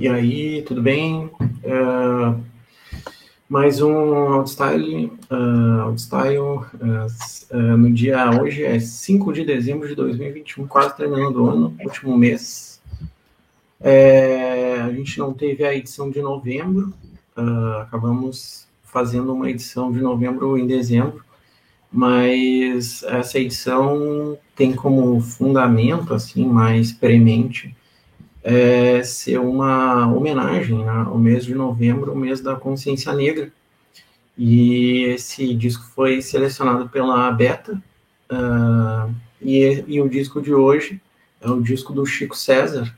E aí, tudo bem? Uh, mais um Outstyle, uh, Outstyle uh, uh, no dia hoje é 5 de dezembro de 2021, quase terminando o ano, último mês. É, a gente não teve a edição de novembro, acabamos fazendo uma edição de novembro em dezembro, mas essa edição tem como fundamento, assim, mais premente, é, ser uma homenagem né, ao mês de novembro, o mês da consciência negra. E esse disco foi selecionado pela Beta, uh, e, e o disco de hoje é o disco do Chico César,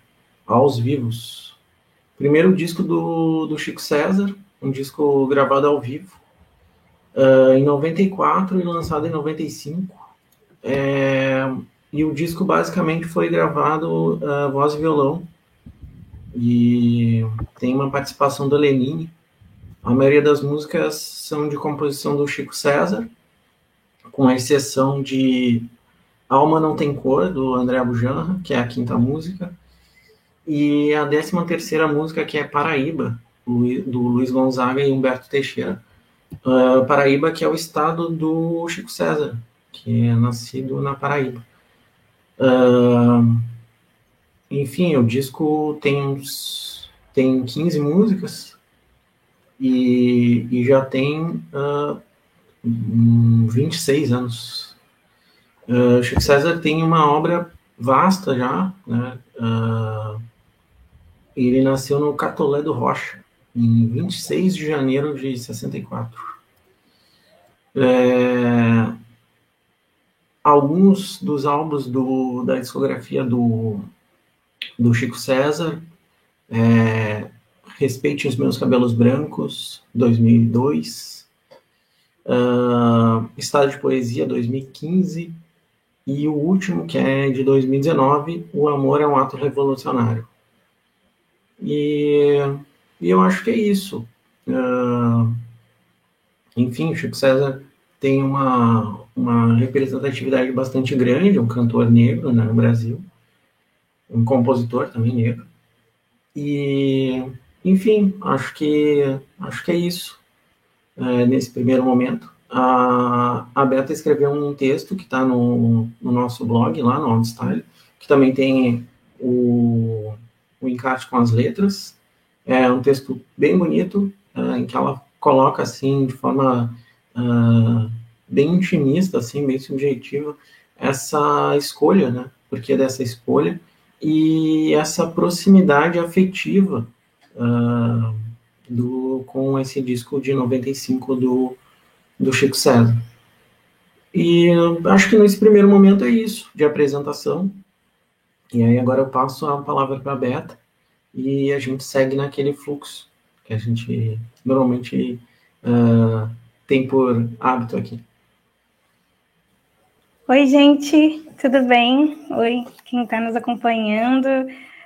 Aos Vivos. Primeiro disco do, do Chico César, um disco gravado ao vivo, uh, em 94 e lançado em 95. É, e o disco basicamente foi gravado uh, voz e violão e tem uma participação do Lenine. A maioria das músicas são de composição do Chico César, com a exceção de Alma Não Tem Cor, do André Abujanra, que é a quinta música, e a décima terceira música, que é Paraíba, do Luiz Gonzaga e Humberto Teixeira. Uh, Paraíba, que é o estado do Chico César, que é nascido na Paraíba. Uh, enfim, o disco tem uns tem 15 músicas e, e já tem uh, ah, 26 anos. Uh, Chico César tem uma obra vasta já, né? Uh, ele nasceu no Catolé do Rocha, em 26 de janeiro de 64. É, alguns dos álbuns do, da discografia do do Chico César, é, Respeite os Meus Cabelos Brancos, 2002, uh, Estado de Poesia, 2015, e o último, que é de 2019, O Amor é um Ato Revolucionário. E, e eu acho que é isso. Uh, enfim, Chico César tem uma, uma representatividade bastante grande, um cantor negro né, no Brasil um compositor também negro. E, enfim, acho que acho que é isso é, nesse primeiro momento. A, a Beta escreveu um texto que está no, no, nosso blog, lá no OnStyle, que também tem o, o encarte com as letras. É um texto bem bonito, é, em que ela coloca, assim, de forma uh, bem intimista, assim, bem subjetiva, essa escolha, né? Porque dessa escolha e essa proximidade afetiva uh, do, com esse disco de 95 do, do Chico César. E acho que nesse primeiro momento é isso, de apresentação. E aí agora eu passo a palavra para a Beta e a gente segue naquele fluxo que a gente normalmente uh, tem por hábito aqui. Oi, gente, tudo bem? Oi, quem está nos acompanhando.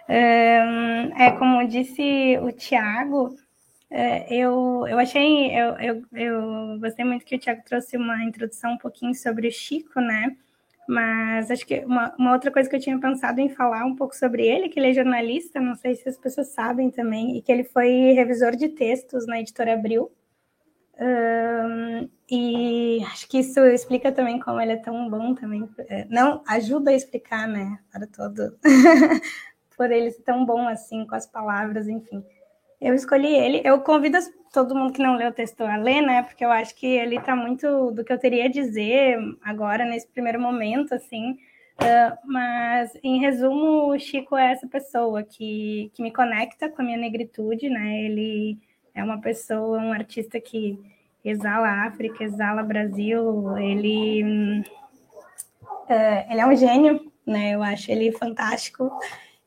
é como disse o Tiago, é, eu, eu achei, eu, eu, eu gostei muito que o Tiago trouxe uma introdução um pouquinho sobre o Chico, né? Mas acho que uma, uma, outra coisa que eu tinha pensado em falar um pouco sobre ele, que ele é jornalista, não sei se as pessoas sabem também, e que ele foi revisor de textos na editora Abril. Um, e acho que isso explica também como ele é tão bom também. É, não ajuda a explicar, né? Para todo. Por ele ser tão bom assim, com as palavras, enfim. Eu escolhi ele. Eu convido todo mundo que não leu o texto a ler, né? Porque eu acho que ele está muito do que eu teria a dizer agora, nesse primeiro momento, assim. Uh, mas, em resumo, o Chico é essa pessoa que, que me conecta com a minha negritude, né? Ele é uma pessoa, um artista que exala África, exala Brasil, ele, é, ele é um gênio, né? Eu acho ele fantástico.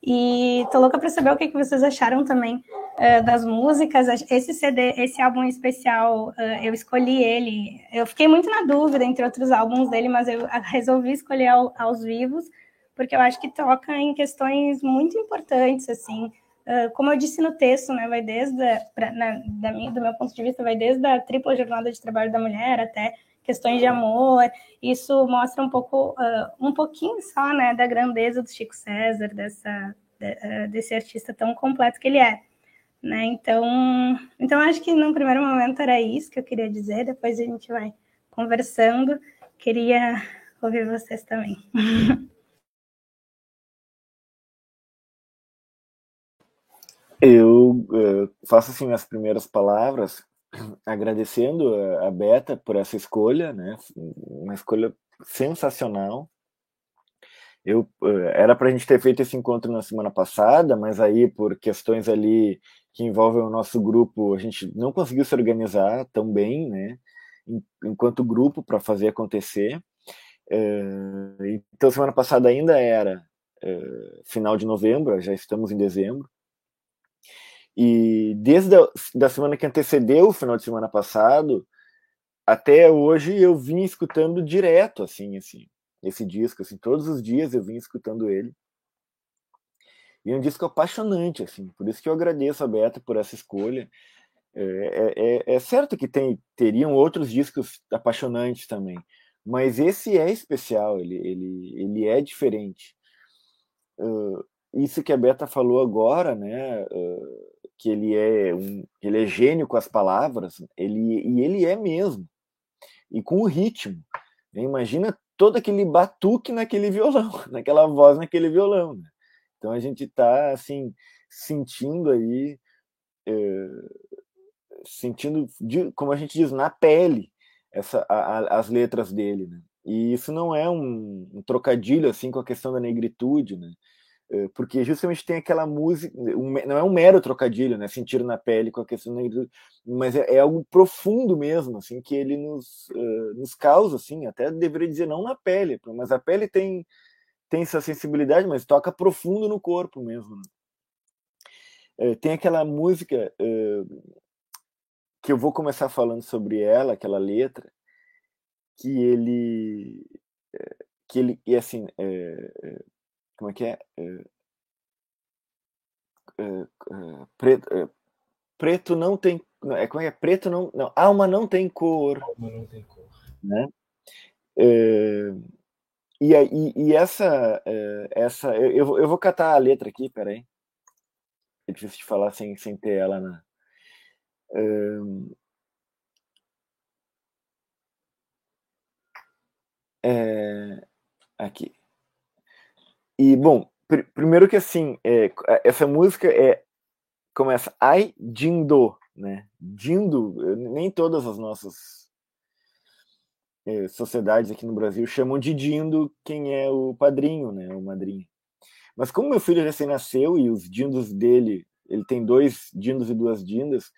E tô louca para saber o que, que vocês acharam também uh, das músicas. Esse CD, esse álbum especial, uh, eu escolhi ele. Eu fiquei muito na dúvida entre outros álbuns dele, mas eu resolvi escolher ao, aos vivos, porque eu acho que toca em questões muito importantes, assim, ah, como eu disse no texto, né, vai desde, pra, na, da minha, do meu ponto de vista, vai desde a tripla jornada de trabalho da mulher até questões de amor. Isso mostra um pouco, uh, um pouquinho só, né, da grandeza do Chico César, dessa, de, uh, desse artista tão completo que ele é. né? Então, então acho que no primeiro momento era isso que eu queria dizer, depois a gente vai conversando. Queria ouvir vocês também. Eu uh, faço assim as primeiras palavras agradecendo a Beta por essa escolha, né? Uma escolha sensacional. Eu uh, era para a gente ter feito esse encontro na semana passada, mas aí por questões ali que envolvem o nosso grupo, a gente não conseguiu se organizar tão bem, né? Enquanto grupo para fazer acontecer. Uh, então semana passada ainda era final de novembro, já estamos em dezembro. E desde a da semana que antecedeu o final de semana passado até hoje eu vim escutando direto assim, assim, esse disco, assim, todos os dias eu vim escutando ele. E é um disco apaixonante, assim, por isso que eu agradeço a Beta por essa escolha. É, é, é, é certo que tem, teriam outros discos apaixonantes também, mas esse é especial, ele, ele, ele é diferente. Uh, isso que a Beta falou agora, né? Uh, que ele é um, ele é gênio com as palavras, ele e ele é mesmo. E com o ritmo. Né? Imagina todo aquele batuque naquele violão, naquela voz naquele violão. Né? Então a gente está assim sentindo aí, é, sentindo, de, como a gente diz, na pele essa, a, a, as letras dele. Né? E isso não é um, um, trocadilho assim com a questão da negritude, né? Eh, porque justamente tem aquela música, não é um mero trocadilho, né, sentir na pele com a questão mas é, é, algo profundo mesmo, assim, que ele nos, uh, nos causa, assim, até deveria dizer não na pele, mas a pele tem tem essa sensibilidade, mas toca profundo no corpo mesmo. Né? Uh, tem aquela música uh, que eu vou começar falando sobre ela, aquela letra, que ele que ele e assim como é que é? Uh, uh, preto, preto não tem. Não, é como é que é? Preto não. Não, alma não tem cor. Alma não tem cor. Né? e, e, e essa. essa eu, eu vou catar a letra aqui, peraí. É difícil de falar sem, sem ter ela na. É, aqui. E, bom, pr primeiro que assim, é, essa música é começa Ai Dindo, né? Dindo, nem todas as nossas é, sociedades aqui no Brasil chamam de Dindo quem é o padrinho, né? O madrinho. Mas como meu filho recém nasceu e os dindos dele, ele tem dois dindos e duas dindas,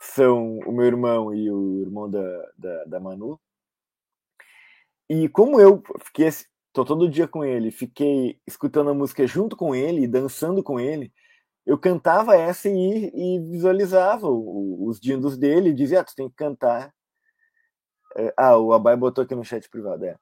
são o meu irmão e o irmão da, da, da Manu. E como eu fiquei tô todo dia com ele, fiquei escutando a música junto com ele, dançando com ele, eu cantava essa e, e visualizava o, os dindos dele, dizia, ah, tu tem que cantar. É, ah, o Abai botou aqui no chat privado, é.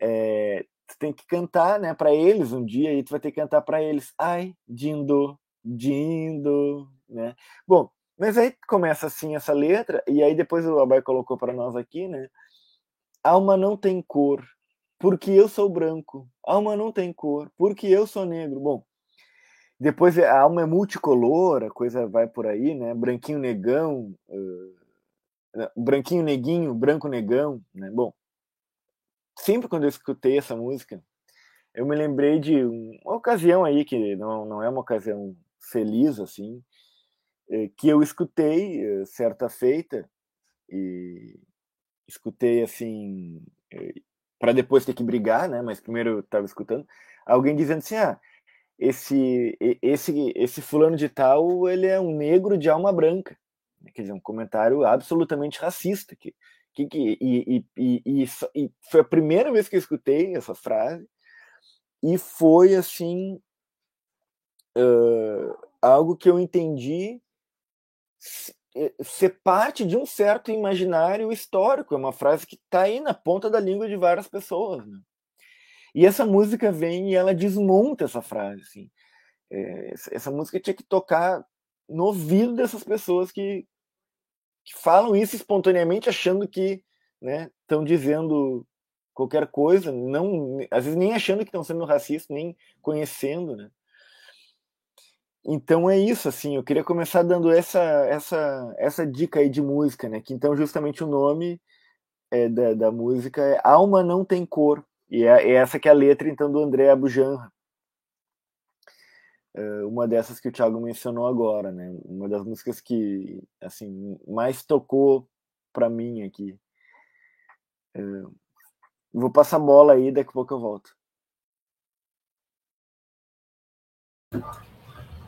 é tu tem que cantar, né, para eles um dia e tu vai ter que cantar para eles. Ai, dindo, dindo, né? Bom, mas aí começa assim essa letra e aí depois o Abai colocou para nós aqui, né? Alma não tem cor, porque eu sou branco. Alma não tem cor, porque eu sou negro. Bom, depois a alma é multicolor, a coisa vai por aí, né? Branquinho negão, uh, branquinho neguinho, branco negão, né? Bom, sempre quando eu escutei essa música, eu me lembrei de uma ocasião aí que não, não é uma ocasião feliz assim, eh, que eu escutei eh, certa feita e escutei assim para depois ter que brigar, né? Mas primeiro eu estava escutando alguém dizendo assim: ah, esse, esse, esse fulano de tal, ele é um negro de alma branca. Quer dizer, um comentário absolutamente racista. Que, que, que e, e, e, e, foi a primeira vez que eu escutei essa frase, e foi assim. Uh, algo que eu entendi ser parte de um certo imaginário histórico. É uma frase que está aí na ponta da língua de várias pessoas. Né? E essa música vem e ela desmonta essa frase. Assim. É, essa música tinha que tocar no ouvido dessas pessoas que, que falam isso espontaneamente, achando que estão né, dizendo qualquer coisa, não, às vezes nem achando que estão sendo racistas, nem conhecendo. Né? Então é isso, assim, eu queria começar dando essa, essa, essa dica aí de música, né? Que então justamente o nome é, da, da música é Alma Não Tem Cor, e é, é essa que é a letra então do André Abujanra. É uma dessas que o Thiago mencionou agora, né? Uma das músicas que assim mais tocou para mim aqui. É, vou passar a bola aí, daqui a pouco eu volto.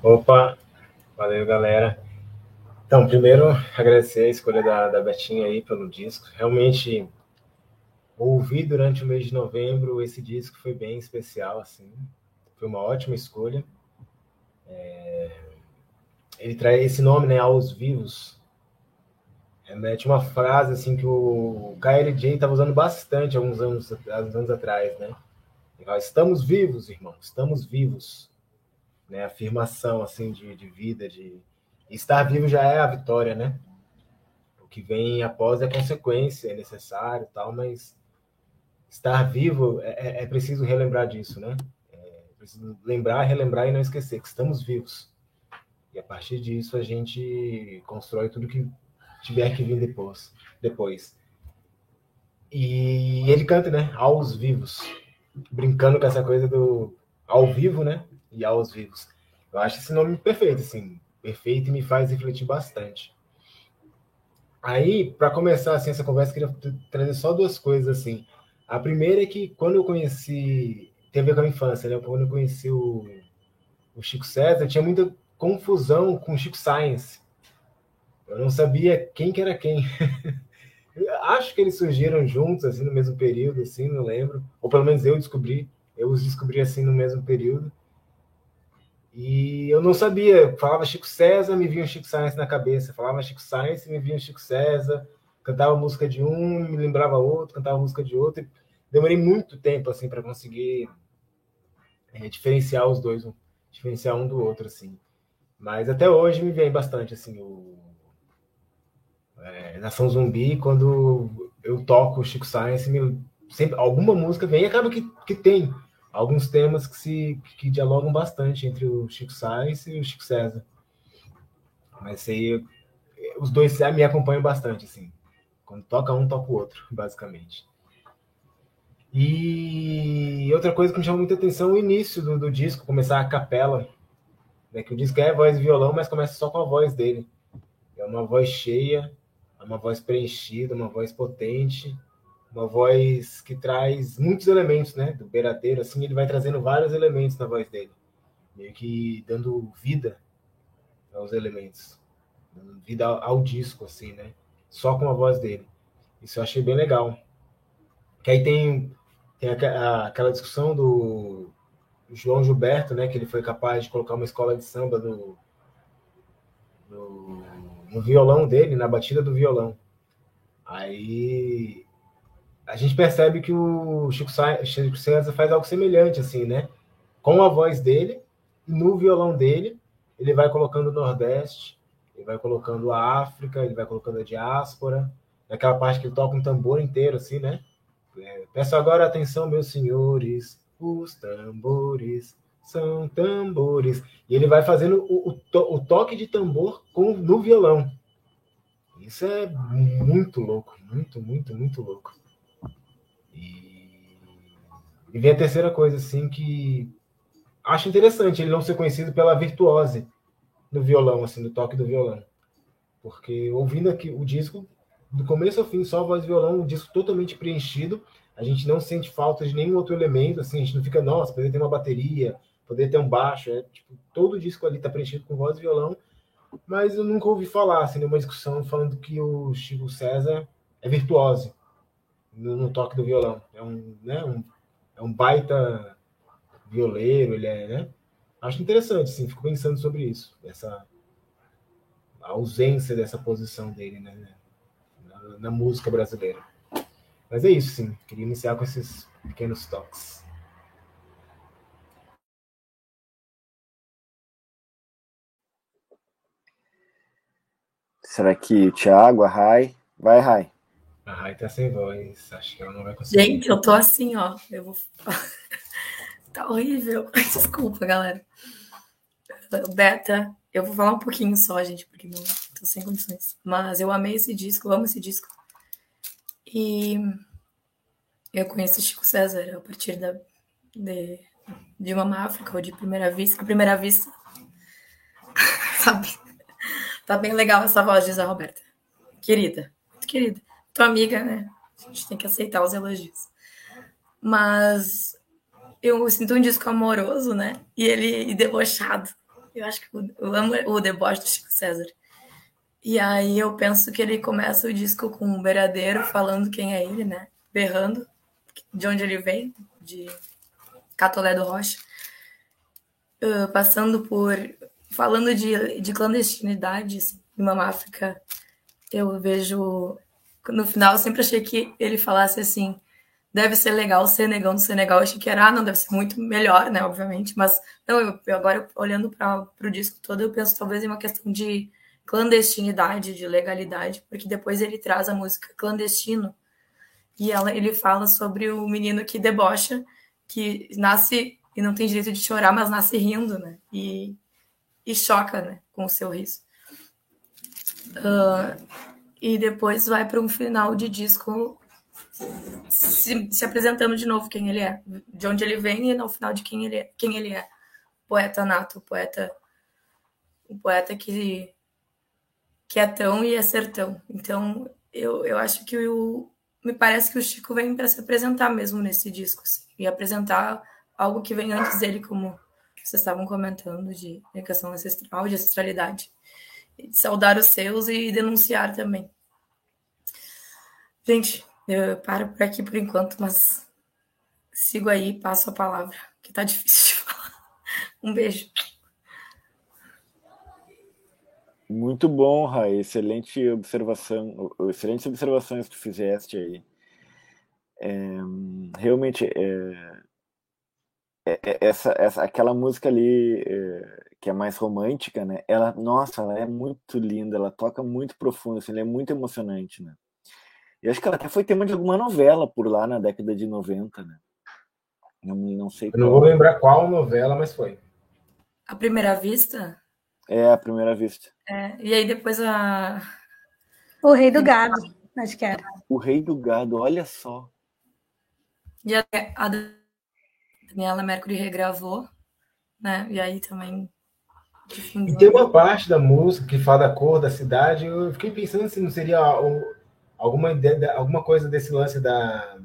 Opa, valeu galera. Então, primeiro agradecer a escolha da, da Betinha aí pelo disco. Realmente ouvi durante o mês de novembro esse disco foi bem especial, assim. Foi uma ótima escolha. É... Ele traz esse nome, né, aos vivos. É, tinha uma frase assim que o KLJ estava usando bastante alguns anos, alguns anos atrás, né? Estamos vivos, irmão, estamos vivos né? Afirmação assim de, de vida, de estar vivo já é a vitória, né? O que vem após é consequência, é necessário, tal, mas estar vivo é, é, é preciso relembrar disso, né? É preciso lembrar, relembrar e não esquecer que estamos vivos. E a partir disso a gente constrói tudo que tiver que vir depois. depois. E ele canta, né? Aos vivos, brincando com essa coisa do ao vivo, né? E aos vivos. Eu acho esse nome perfeito, assim, perfeito e me faz refletir bastante. Aí, para começar assim, essa conversa, eu queria trazer só duas coisas assim. A primeira é que quando eu conheci, tem a ver com a infância, né? Quando eu conheci o, o Chico César, tinha muita confusão com o Chico Science. Eu não sabia quem que era quem. Acho que eles surgiram juntos, assim, no mesmo período, assim, não lembro. Ou pelo menos eu descobri. Eu os descobri, assim, no mesmo período. E eu não sabia, falava Chico César, me vinha o Chico Science na cabeça. Falava Chico Science, me vinha o Chico César. Cantava música de um, me lembrava outro, cantava música de outro. E demorei muito tempo assim para conseguir é, diferenciar os dois, um, diferenciar um do outro assim. Mas até hoje me vem bastante assim o é, Nação Zumbi quando eu toco Chico Science, me, sempre alguma música vem e acaba que, que tem alguns temas que se que dialogam bastante entre o Chico Sainz e o Chico César. Mas aí os dois me acompanham bastante, assim. Quando toca um, toca o outro, basicamente. E outra coisa que me chamou muita atenção é o início do, do disco, começar a capela. Né? Que o disco é voz e violão, mas começa só com a voz dele. É uma voz cheia, é uma voz preenchida, uma voz potente uma voz que traz muitos elementos, né? Do beiradeiro, assim, ele vai trazendo vários elementos na voz dele, meio que dando vida aos elementos, dando vida ao, disco, assim, né? Só com a voz dele. Isso eu achei bem legal. Que aí tem, tem aquela discussão do João Gilberto, né? Que ele foi capaz de colocar uma escola de samba no, no, no violão dele, na batida do violão. Aí a gente percebe que o Chico, Chico César faz algo semelhante, assim, né? Com a voz dele, no violão dele, ele vai colocando o Nordeste, ele vai colocando a África, ele vai colocando a diáspora, naquela parte que ele toca um tambor inteiro, assim, né? É, peço agora atenção, meus senhores, os tambores são tambores. E ele vai fazendo o, o, to, o toque de tambor com, no violão. Isso é muito louco, muito, muito, muito louco. E vem a terceira coisa, assim, que acho interessante ele não ser conhecido pela virtuose do violão, assim, do toque do violão. Porque ouvindo aqui o disco, do começo ao fim, só voz e violão, o disco totalmente preenchido, a gente não sente falta de nenhum outro elemento, assim, a gente não fica, nossa, poderia ter uma bateria, poderia ter um baixo, é, tipo, todo o disco ali está preenchido com voz e violão, mas eu nunca ouvi falar, assim, numa discussão falando que o Chico César é virtuoso no, no toque do violão. É um, né, um é um baita violeiro, ele é, né? Acho interessante, sim, fico pensando sobre isso, essa ausência dessa posição dele, né, na, na, música brasileira. Mas é isso, sim, queria iniciar com esses pequenos toques. Será que o Thiago, a Rai, vai, Rai? A Rai tá sem voz, acho que ela não vai conseguir. Gente, eu tô assim, ó. Eu vou... tá horrível. Desculpa, galera. Beta, eu vou falar um pouquinho só, gente, porque não tô sem condições. Mas eu amei esse disco, amo esse disco. E eu conheci Chico César a partir da, de, de uma África, ou de primeira vista. Primeira vista, sabe? Tá bem legal essa voz, diz a Roberta. Querida, muito querida. Tua amiga, né? A gente tem que aceitar os elogios. Mas eu sinto um disco amoroso, né? E ele e debochado. Eu acho que eu amo o deboche do Chico César. E aí eu penso que ele começa o disco com um beiradeiro falando quem é ele, né? Berrando de onde ele vem, de Catolé do Rocha. Uh, passando por falando de, de clandestinidade assim, em uma África, eu vejo no final eu sempre achei que ele falasse assim deve ser legal ser negão do Senegal. Eu achei que era, ah, não, deve ser muito melhor, né, obviamente. Mas, não, eu, agora, olhando para o disco todo, eu penso talvez em uma questão de clandestinidade, de legalidade, porque depois ele traz a música Clandestino, e ela, ele fala sobre o menino que debocha, que nasce e não tem direito de chorar, mas nasce rindo, né? E, e choca, né, com o seu riso. Uh, e depois vai para um final de disco se, se, apresentando de novo quem ele é, de onde ele vem e no final de quem ele é, quem ele é. Poeta nato, poeta, um poeta que que é tão e é sertão. Então, eu, eu acho que o, me parece que o Chico vem para se apresentar mesmo nesse disco, assim, e apresentar algo que vem antes dele, como vocês estavam comentando, de educação ancestral, de ancestralidade. Saudar os seus e denunciar também. Gente, eu paro por aqui por enquanto, mas sigo aí, passo a palavra, que tá difícil de falar. Um beijo. Muito bom, Rai. Excelente observação, excelentes observações que fizeste aí. É, realmente, é, é, é essa, essa, aquela música ali é, que é mais romântica, né? Ela, nossa, ela é muito linda, ela toca muito profundo, assim, ela é muito emocionante, né? Eu acho que ela até foi tema de alguma novela por lá na década de 90, né? Não, não sei. Eu não vou lembrar qual novela, mas foi. A primeira vista? É, a primeira vista. É, e aí depois a. O Rei do Gado, acho que era. O Rei do Gado, olha só. E a, a Daniela Mercury regravou, né? E aí também. E tem uma parte da música que fala da cor da cidade. Eu fiquei pensando se não seria alguma, ideia, alguma coisa desse lance da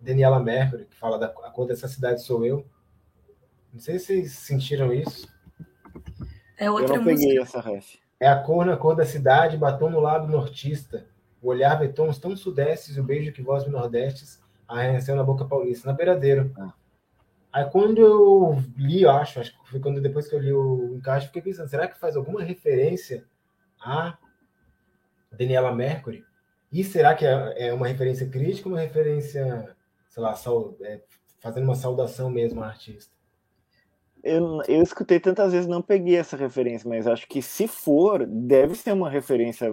Daniela Mercury, que fala da a cor dessa cidade sou eu. Não sei se vocês sentiram isso. É outra eu não música. peguei essa ref. É a cor na cor da cidade, batom no lábio nortista. O olhar vê tons tão sudestes e o beijo que voz me nordestes arranheceu na boca paulista, na beiradeira. Ah. Aí quando eu li, eu acho, acho que foi quando depois que eu li o encaixe, fiquei pensando, será que faz alguma referência a Daniela Mercury? E será que é, é uma referência crítica ou uma referência, sei lá, sal, é, fazendo uma saudação mesmo à artista? Eu, eu escutei tantas vezes, não peguei essa referência, mas acho que se for, deve ser uma referência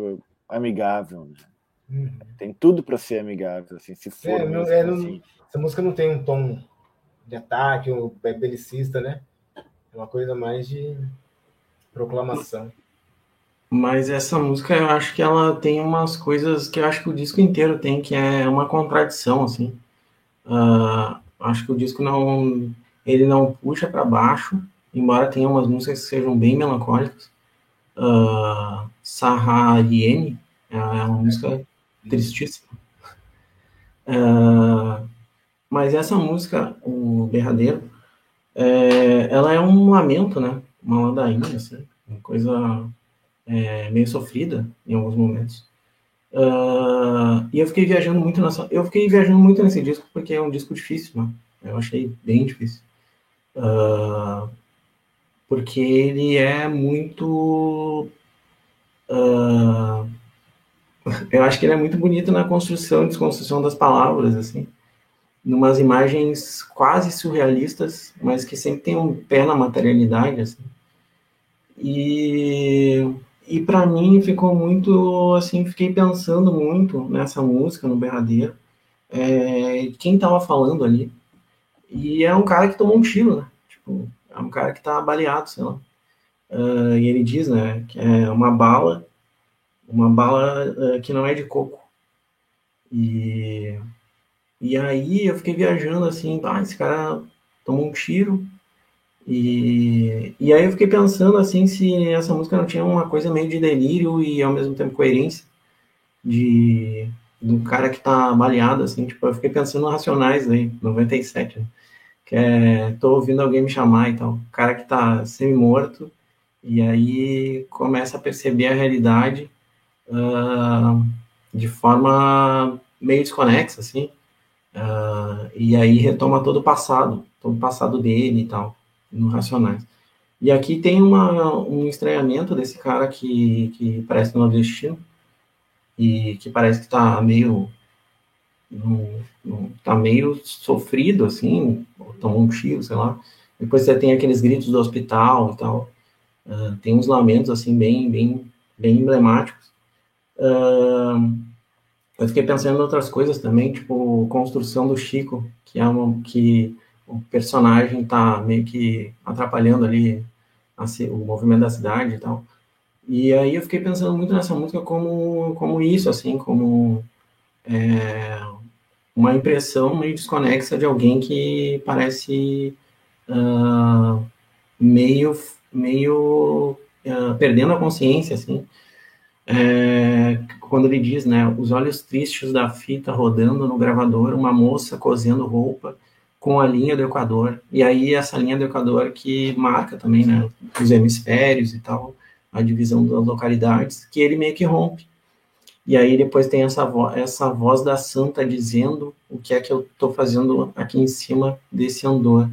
amigável. Né? Uhum. Tem tudo para ser amigável, assim, se for. É, não, é, assim. essa música não tem um tom de ataque, é belicista, né? É uma coisa mais de proclamação. Mas essa música, eu acho que ela tem umas coisas que eu acho que o disco inteiro tem, que é uma contradição, assim. Uh, acho que o disco não, ele não puxa para baixo, embora tenha umas músicas que sejam bem melancólicas. Uh, Sahariene é uma música tristíssima. Uh, mas essa música, o Berradeiro, é, ela é um lamento, né? Uma ladainha, assim, uma coisa é, meio sofrida em alguns momentos. Uh, e eu fiquei viajando muito nessa, eu fiquei viajando muito nesse disco porque é um disco difícil, né? Eu achei bem difícil, uh, porque ele é muito, uh, eu acho que ele é muito bonito na construção e desconstrução das palavras, assim, numas imagens quase surrealistas, mas que sempre tem um pé na materialidade, assim. E e para mim ficou muito assim, fiquei pensando muito nessa música no Berradeiro, é, quem tava falando ali. E é um cara que tomou um tiro, né? Tipo, é um cara que tá baleado, sei lá. uh, e ele diz, né, que é uma bala, uma bala uh, que não é de coco. E, e aí eu fiquei viajando assim, ah, esse cara tomou um tiro, e, e aí eu fiquei pensando assim se essa música não tinha uma coisa meio de delírio e ao mesmo tempo coerência de do cara que tá baleado, assim, tipo, eu fiquei pensando no Racionais aí, 97, né? que é, tô ouvindo alguém me chamar e tal, o cara que tá semi-morto, e aí começa a perceber a realidade uh, de forma meio desconexa, assim, uh, e aí retoma todo o passado, todo o passado dele e tal no Racionais. E aqui tem uma, um estranhamento desse cara que, que parece nordestino e que parece que está meio tá meio sofrido assim, tomou um tiro, sei lá. Depois você tem aqueles gritos do hospital e tal. Uh, tem uns lamentos assim bem bem bem emblemáticos. Uh, eu fiquei pensando em outras coisas também, tipo construção do Chico, que é uma que o personagem tá meio que atrapalhando ali o movimento da cidade e tal. E aí eu fiquei pensando muito nessa música como, como isso, assim, como é, uma impressão meio desconexa de alguém que parece uh, meio, meio uh, perdendo a consciência, assim. É, quando ele diz, né, os olhos tristes da fita rodando no gravador, uma moça cozendo roupa, com a linha do Equador. E aí essa linha do Equador que marca também, né, os hemisférios e tal, a divisão das localidades, que ele meio que rompe. E aí depois tem essa, vo essa voz da santa dizendo o que é que eu estou fazendo aqui em cima desse andor.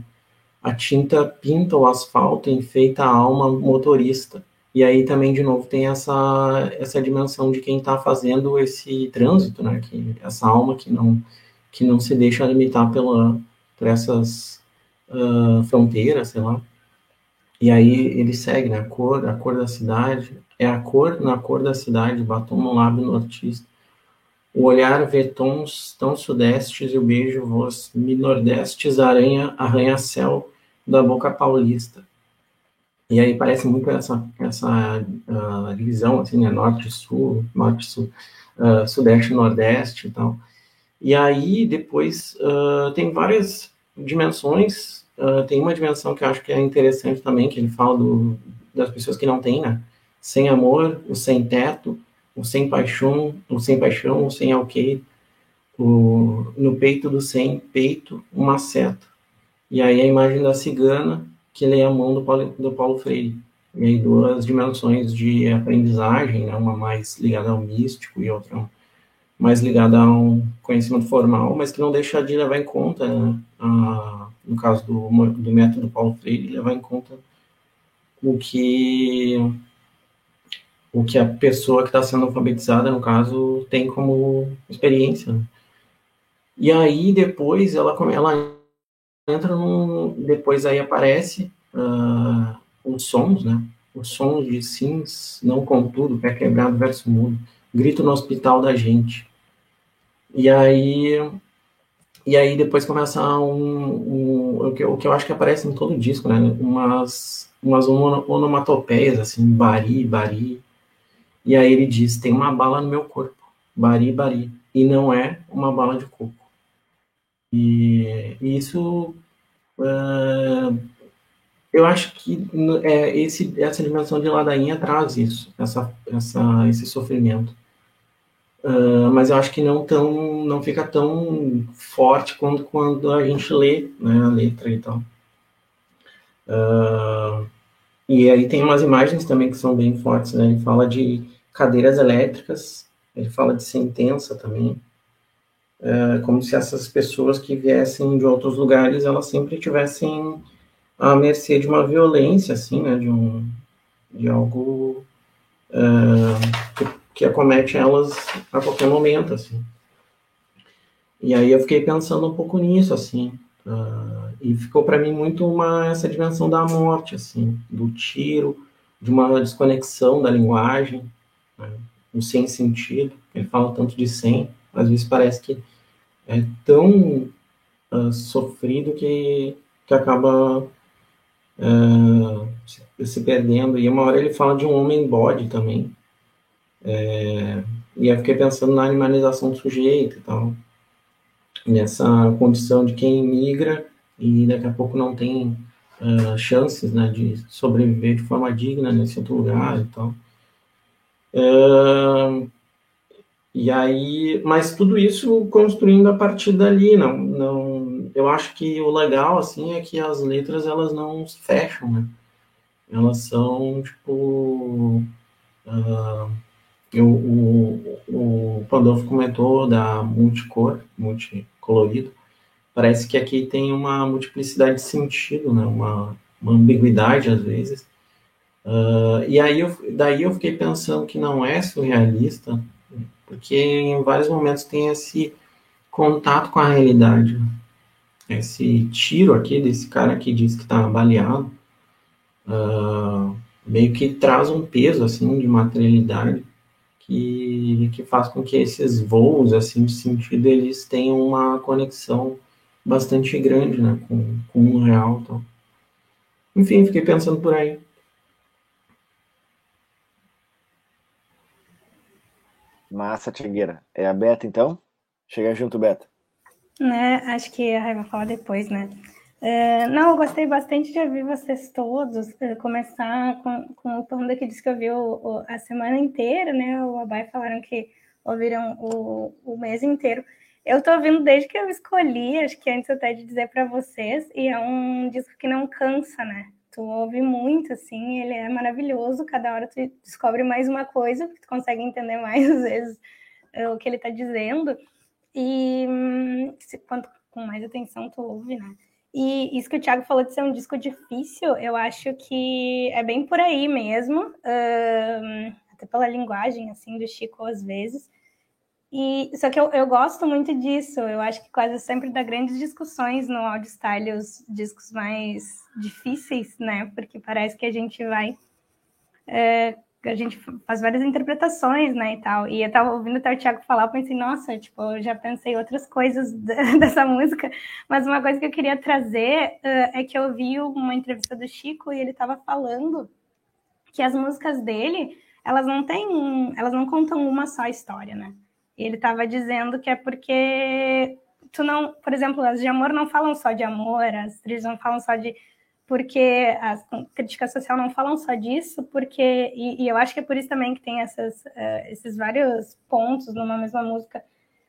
A tinta pinta o asfalto, enfeita a alma motorista. E aí também, de novo, tem essa, essa dimensão de quem está fazendo esse trânsito, né? Que, essa alma que não, que não se deixa limitar pela, por essas uh, fronteiras, sei lá. E aí ele segue, né? A cor, a cor da cidade, é a cor na cor da cidade, batom no lábio nortista. O olhar vê tons tão sudestes e o beijo voz me nordestes, aranha, arranha-céu da boca paulista. E aí parece muito essa, essa uh, divisão, assim, né? Norte-sul, norte-sul, uh, sudeste-nordeste e tal. E aí, depois, uh, tem várias dimensões. Tem uma dimensão que eu acho que é interessante também, que ele fala do, das pessoas que não têm, né? Sem amor, o sem teto, o sem paixão, o sem paixão, o sem alqueire, o, no peito do sem peito, uma seta. E aí a imagem da cigana que lê a mão do Paulo, do Paulo Freire. E aí duas dimensões de aprendizagem, né? uma mais ligada ao místico e outra mais ligada a um conhecimento formal, mas que não deixa de levar em conta, né, a, no caso do, do método Paulo Freire, levar em conta o que o que a pessoa que está sendo alfabetizada, no caso, tem como experiência. Né? E aí depois ela ela entra num depois aí aparece uh, os sons, né? Os sons de sims, não contudo, pé quebrado verso mudo, grito no hospital da gente. E aí, e aí depois começa um, um o, que, o que eu acho que aparece em todo o disco, né? Umas, umas onomatopeias, assim, bari, bari. E aí ele diz, tem uma bala no meu corpo, bari, bari. E não é uma bala de coco. E, isso... Uh, eu acho que é, esse, essa dimensão de ladainha traz isso, essa, essa, esse sofrimento. Uh, mas eu acho que não tão não fica tão forte quando quando a gente lê né, a letra e tal uh, e aí tem umas imagens também que são bem fortes né? ele fala de cadeiras elétricas ele fala de sentença também uh, como se essas pessoas que viessem de outros lugares elas sempre tivessem à mercê de uma violência assim né de um de algo que que acomete elas a qualquer momento, assim. E aí eu fiquei pensando um pouco nisso, assim, uh, e ficou para mim muito uma essa dimensão da morte, assim, do tiro, de uma desconexão da linguagem, né, um sem sentido. Ele fala tanto de sem, às vezes parece que é tão uh, sofrido que, que acaba uh, se, se, perdendo. E uma hora ele fala de um homem bode também. É, e eu fiquei pensando na animalização do sujeito e tal. Nessa condição de quem migra e daqui a pouco não tem uh, chances né, de sobreviver de forma digna nesse outro lugar e tal. Uh, e aí, mas tudo isso construindo a partir dali, não, não, eu acho que o legal, assim, é que as letras, elas não se fecham, né, elas são, tipo, uh, eu, o, o Pandolfo comentou da multicor, multicolorido, parece que aqui tem uma multiplicidade de sentido, né, uma, uma ambiguidade, às vezes, uh, e aí, eu, daí eu fiquei pensando que não é surrealista, porque em vários momentos tem esse contato com a realidade. Esse tiro aqui desse cara que diz que está baleado, uh, meio que traz um peso assim de materialidade que, que faz com que esses voos assim de sentido eles tenham uma conexão bastante grande né, com, com o real. Então. Enfim, fiquei pensando por aí. Massa, Tingueira. É a Beta, então? Chega junto, Beta. Né, acho que a Rai vai falar depois, né? É, não, eu gostei bastante de ouvir vocês todos. É, começar com, com o Panda que disse que ouviu o, a semana inteira, né? O Abai falaram que ouviram o, o mês inteiro. Eu tô ouvindo desde que eu escolhi, acho que antes até de dizer para vocês, e é um disco que não cansa, né? Tu ouve muito, assim, ele é maravilhoso, cada hora tu descobre mais uma coisa, tu consegue entender mais, às vezes, eh, o que ele está dizendo, e hum, se, quanto com mais atenção tu ouve, né? E isso que o Thiago falou de ser um disco difícil, eu acho que é bem por aí mesmo, uh, até pela linguagem, assim, do Chico, às vezes, e, só que eu, eu gosto muito disso. Eu acho que quase sempre dá grandes discussões no audio style, os discos mais difíceis, né? Porque parece que a gente vai. É, a gente faz várias interpretações, né, e tal. E eu tava ouvindo até o Thiago falar, eu pensei, nossa, tipo, eu já pensei outras coisas dessa música, mas uma coisa que eu queria trazer uh, é que eu vi uma entrevista do Chico e ele tava falando que as músicas dele, elas não têm, elas não contam uma só história, né? Ele estava dizendo que é porque tu não, por exemplo, as de amor não falam só de amor, as trilhas não falam só de porque as críticas social não falam só disso, porque e, e, eu acho que é por isso também que tem essas, uh, esses vários pontos numa mesma música.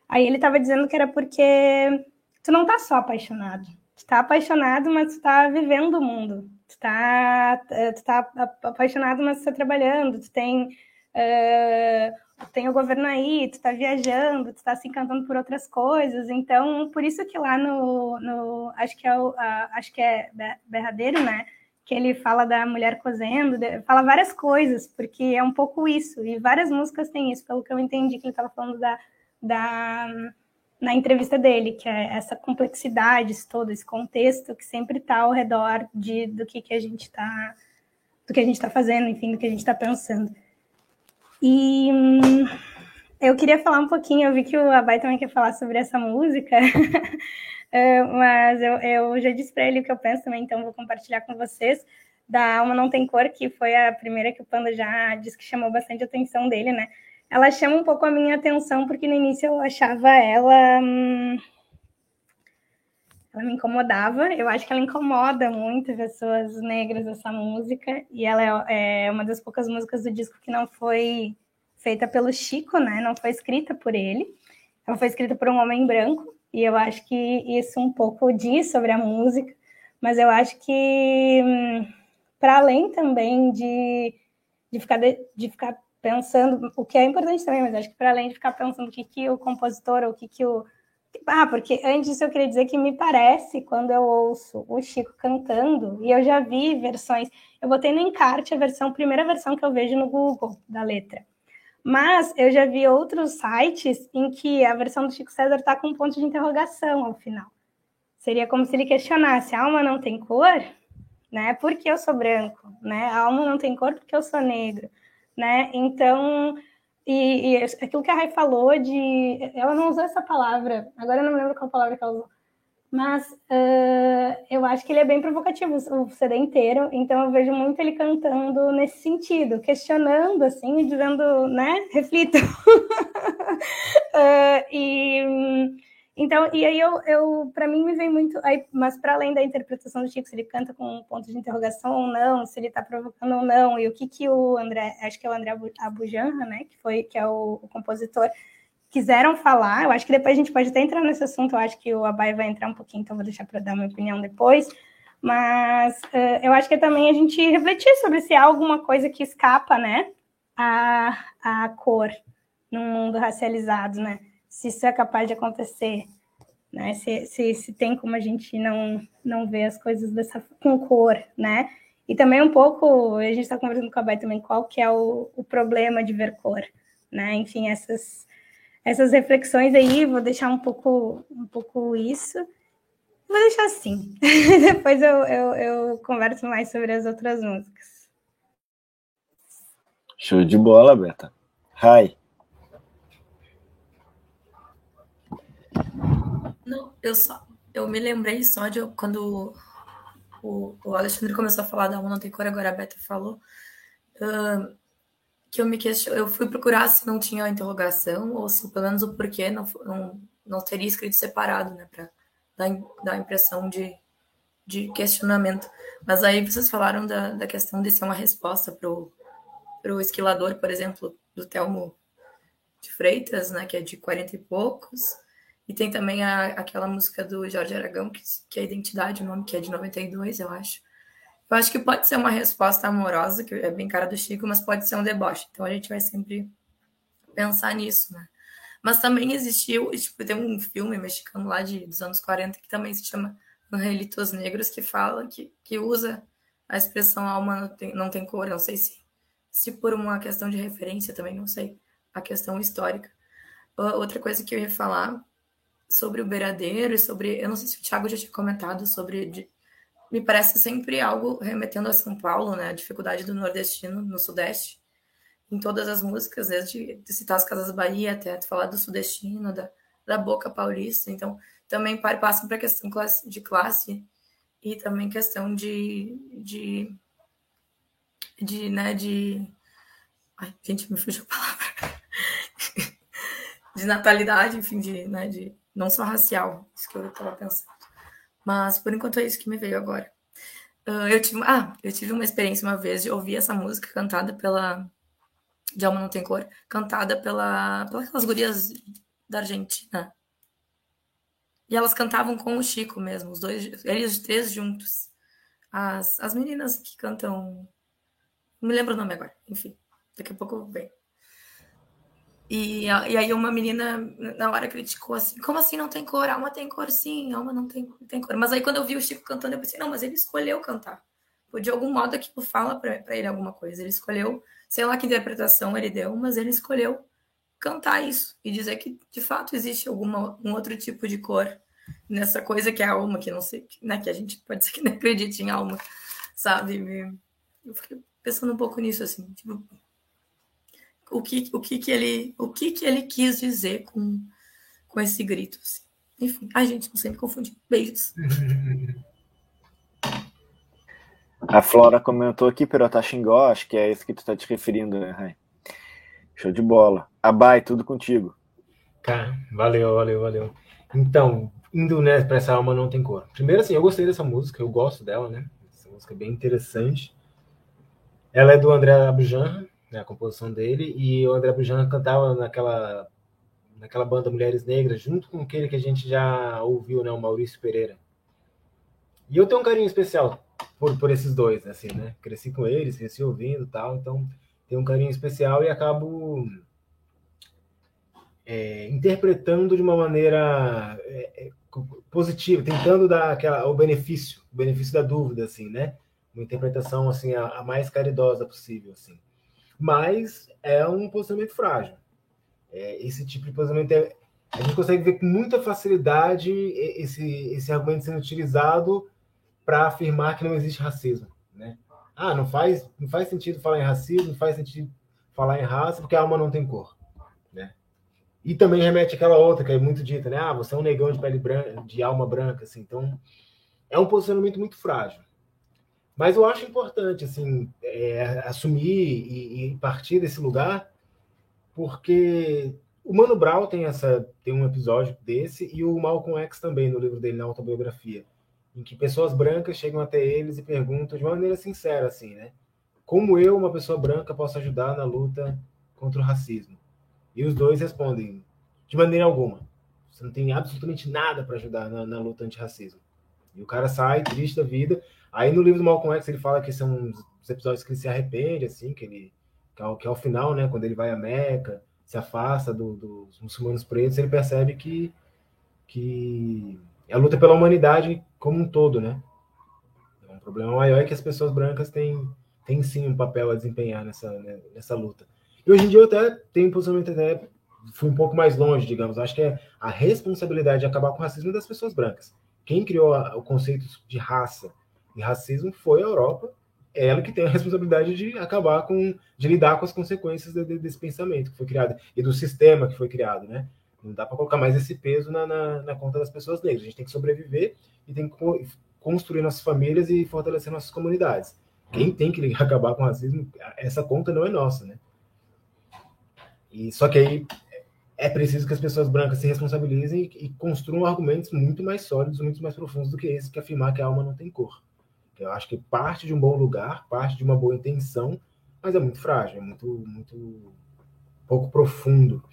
Aí ele estava dizendo que era porque tu não tá só apaixonado, tu tá apaixonado, mas tu tá vivendo o mundo, tu tá, tu tá apaixonado, mas tu tá trabalhando, tu tem uh, tem o governo aí, tu tá viajando, tu tá se encantando por outras coisas, então por isso que lá no, no acho que é o, acho que é Berradeiro, né, que ele fala da mulher cozendo, fala várias coisas, porque é um pouco isso, e várias músicas têm isso, pelo que eu entendi que ele estava falando da, da na entrevista dele, que é essa complexidade todo, esse contexto que sempre está ao redor de, do que, que a gente está do que a gente está fazendo, enfim, do que a gente está pensando. E hum, eu queria falar um pouquinho, eu vi que o Abai também quer falar sobre essa música, é, mas eu, eu já disse para ele o que eu penso também, então vou compartilhar com vocês. Da Alma Não Tem Cor, que foi a primeira que o Panda já disse que chamou bastante atenção dele, né? Ela chama um pouco a minha atenção, porque no início eu achava ela. Hum, ela me incomodava. Eu acho que ela incomoda muito pessoas negras essa música. E ela é, é uma das poucas músicas do disco que não foi feita pelo Chico, né? Não foi escrita por ele. Ela foi escrita por um homem branco. E eu acho que isso um pouco diz sobre a música. Mas eu acho que, hum, para além também de, de, ficar, de, de ficar pensando, o que é importante também, mas acho que para além de ficar pensando o que, que o compositor ou o que, que o ah, porque antes eu queria dizer que me parece quando eu ouço o Chico cantando, e eu já vi versões, eu botei no encarte a versão, a primeira versão que eu vejo no Google da letra. Mas eu já vi outros sites em que a versão do Chico César está com um ponto de interrogação ao final. Seria como se ele questionasse: a alma não tem cor, né? Porque eu sou branco, né? A alma não tem cor porque eu sou negro, né? Então e, e, aquilo que a Rai falou de. Ela não usou essa palavra, agora eu não lembro qual palavra que ela usou. mas uh, eu acho que ele é bem provocativo o CD inteiro, então eu vejo muito ele cantando nesse sentido, questionando assim, e dizendo, né, reflita. uh, e então, e aí eu, eu para mim me vem muito, aí, mas para além da interpretação do Chico, se ele canta com um ponto de interrogação ou não, se ele está provocando ou não, e o que que o André, acho que é o André Abujanra, né, que foi que é o, o compositor, quiseram falar. Eu acho que depois a gente pode até entrar nesse assunto. Eu acho que o Abai vai entrar um pouquinho, então vou deixar para dar minha opinião depois. Mas uh, eu acho que é também a gente refletir sobre se há alguma coisa que escapa, né, a, a cor num mundo racializado, né? Se isso é capaz de acontecer, né? Se, se, se tem como a gente não não ver as coisas dessa com cor, né? E também um pouco, a gente está conversando com a Abai também, qual que é o, o problema de ver cor, né? Enfim, essas essas reflexões aí, vou deixar um pouco, um pouco isso. Vou deixar assim. Depois eu, eu, eu converso mais sobre as outras músicas. Show de bola, Beta. Hi. Não, eu só. Eu me lembrei só de quando o, o Alexandre começou a falar da Não Tem Cor, agora a Beta falou. Uh, que eu me question... eu fui procurar se não tinha interrogação ou se pelo menos o porquê não, não, não teria escrito separado, né, para dar, dar a impressão de, de questionamento. Mas aí vocês falaram da, da questão de ser uma resposta para o esquilador, por exemplo, do Telmo de Freitas, né, que é de 40 e poucos. E tem também a, aquela música do Jorge Aragão, que, que é Identidade, o nome que é de 92, eu acho eu acho que pode ser uma resposta amorosa, que é bem cara do Chico, mas pode ser um deboche. Então a gente vai sempre pensar nisso, né? Mas também existiu, tipo, tem um filme mexicano lá de, dos anos 40 que também se chama Angelitos Negros, que fala, que, que usa a expressão alma não tem, não tem cor. não sei se, se por uma questão de referência também, não sei, a questão histórica. Outra coisa que eu ia falar sobre o beiradeiro e sobre. Eu não sei se o Thiago já tinha comentado sobre de, me parece sempre algo remetendo a São Paulo, né? A dificuldade do nordestino no Sudeste, em todas as músicas, desde de citar as Casas Bahia até falar do sudestino, da, da boca paulista. Então, também passam para a questão de classe e também questão de, de, de, né, de... Ai, gente, me fugiu a palavra. de natalidade, enfim, de, né, de não só racial, isso que eu estava pensando. Mas por enquanto é isso que me veio agora. Uh, eu, tive, ah, eu tive uma experiência uma vez de ouvir essa música cantada pela. De Alma Não Tem Cor, cantada pela, pelas gurias da Argentina. E elas cantavam com o Chico mesmo, os dois, eles três juntos. As, as meninas que cantam. Não me lembro o nome agora, enfim, daqui a pouco vem. E, e aí uma menina na hora criticou assim, como assim não tem cor? Alma tem cor, sim, alma não tem, tem cor. Mas aí quando eu vi o Chico cantando, eu pensei, não, mas ele escolheu cantar. De algum modo aquilo fala para ele alguma coisa. Ele escolheu, sei lá que interpretação ele deu, mas ele escolheu cantar isso e dizer que de fato existe alguma um outro tipo de cor nessa coisa que é a alma, que não sei, né, que a gente pode ser que não acredite em alma, sabe? Eu fiquei pensando um pouco nisso assim, tipo, o que, o que, que, ele, o que, que ele quis dizer com, com esse grito. Assim. Enfim, a gente não sempre confundir. Beijos. A Flora comentou aqui, Perotaxingó, acho que é isso que tu tá te referindo, né, Rai? Show de bola. Abai, tudo contigo. Cara, valeu, valeu, valeu. Então, indo né, para essa alma não tem cor. Primeiro, assim, eu gostei dessa música, eu gosto dela, né? Essa música é bem interessante. Ela é do André Abujan, né, a composição dele, e o André Bujan cantava naquela, naquela banda Mulheres Negras, junto com aquele que a gente já ouviu, né, o Maurício Pereira. E eu tenho um carinho especial por, por esses dois, assim, né? Cresci com eles, cresci ouvindo tal, então tenho um carinho especial e acabo é, interpretando de uma maneira é, é positiva, tentando dar aquela, o benefício, o benefício da dúvida, assim, né? Uma interpretação assim a, a mais caridosa possível, assim mas é um posicionamento frágil. É, esse tipo de posicionamento é, a gente consegue ver com muita facilidade esse, esse argumento sendo utilizado para afirmar que não existe racismo, né? Ah, não faz, não faz sentido falar em racismo, não faz sentido falar em raça porque a alma não tem cor, né? E também remete àquela outra que é muito dita, né? Ah, você é um negão de pele branca, de alma branca, assim. Então, é um posicionamento muito frágil. Mas eu acho importante, assim, é, assumir e, e, partir desse lugar, porque o Mano Brown tem essa tem um episódio desse e o Malcolm X também no livro dele na autobiografia, em que pessoas brancas chegam até eles e perguntam de maneira sincera, assim, né? Como eu, uma pessoa branca, posso ajudar na luta contra o racismo? E os dois respondem de maneira alguma. Você não tem absolutamente nada para ajudar na, na luta antirracismo. E o cara sai triste da vida. Aí no livro do Malcolm X ele fala que são os episódios que ele se arrepende, assim, que ele que é, que é o final, né, quando ele vai a Meca, se afasta do, dos muçulmanos pretos, ele percebe que que a luta pela humanidade como um todo, né? É um problema maior é que as pessoas brancas têm, têm sim um papel a desempenhar nessa, né, nessa luta. E hoje em dia eu até tenho posicionamento até fui um pouco mais longe, digamos. Acho que é a responsabilidade de acabar com o racismo das pessoas brancas. Quem criou a, o conceito de raça e racismo foi a Europa. É ela que tem a responsabilidade de acabar com, de lidar com as consequências de, de, desse pensamento que foi criado e do sistema que foi criado, né? Não dá para colocar mais esse peso na, na, na, conta das pessoas negras. A gente tem que sobreviver e tem que construir nossas famílias e fortalecer nossas comunidades. Quem tem que acabar com o racismo, essa conta não é nossa, né? E só que aí é preciso que as pessoas brancas se responsabilizem e, construam argumentos muito mais sólidos, muito mais profundos do que esse que afirmar que a alma não tem cor. Eu acho que parte de um bom lugar, parte de uma boa intenção, mas é muito frágil, é muito, muito pouco profundo.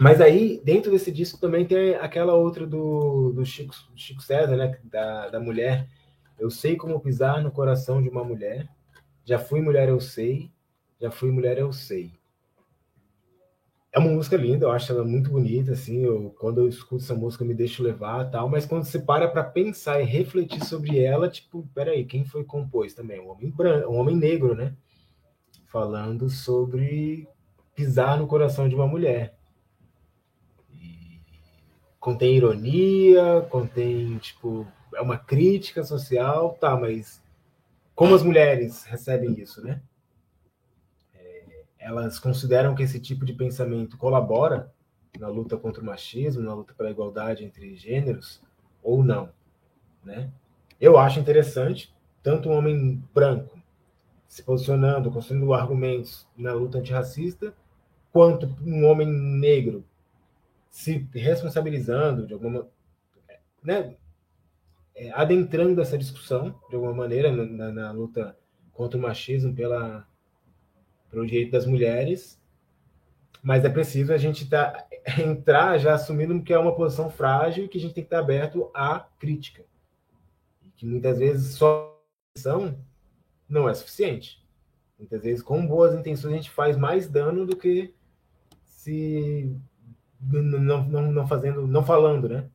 Mas aí, dentro desse disco também tem aquela outra do, do Chico, Chico César, né? Da, da mulher. Eu sei como pisar no coração de uma mulher. Já fui mulher, eu sei. Já fui mulher, eu sei. É uma música linda, eu acho ela muito bonita, assim, eu, quando eu escuto essa música eu me deixo levar tal, mas quando você para para pensar e refletir sobre ela, tipo, peraí, quem foi compôs também? Um homem branco, um homem negro, né? Falando sobre pisar no coração de uma mulher. Contém ironia, contém, tipo, é uma crítica social, tá, mas como as mulheres recebem isso, né? Elas consideram que esse tipo de pensamento colabora na luta contra o machismo, na luta pela igualdade entre gêneros, ou não, né? Eu acho interessante tanto um homem branco se posicionando, construindo argumentos na luta antirracista, quanto um homem negro se responsabilizando de alguma, né, é, adentrando essa discussão de alguma maneira na, na, na luta contra o machismo pela pelo direito das mulheres, mas é preciso a gente tá, entrar já assumindo que é uma posição frágil e que a gente tem que estar aberto à crítica. Que muitas vezes só ação não é suficiente. Muitas vezes, com boas intenções, a gente faz mais dano do que se não, não, não fazendo, não falando, né?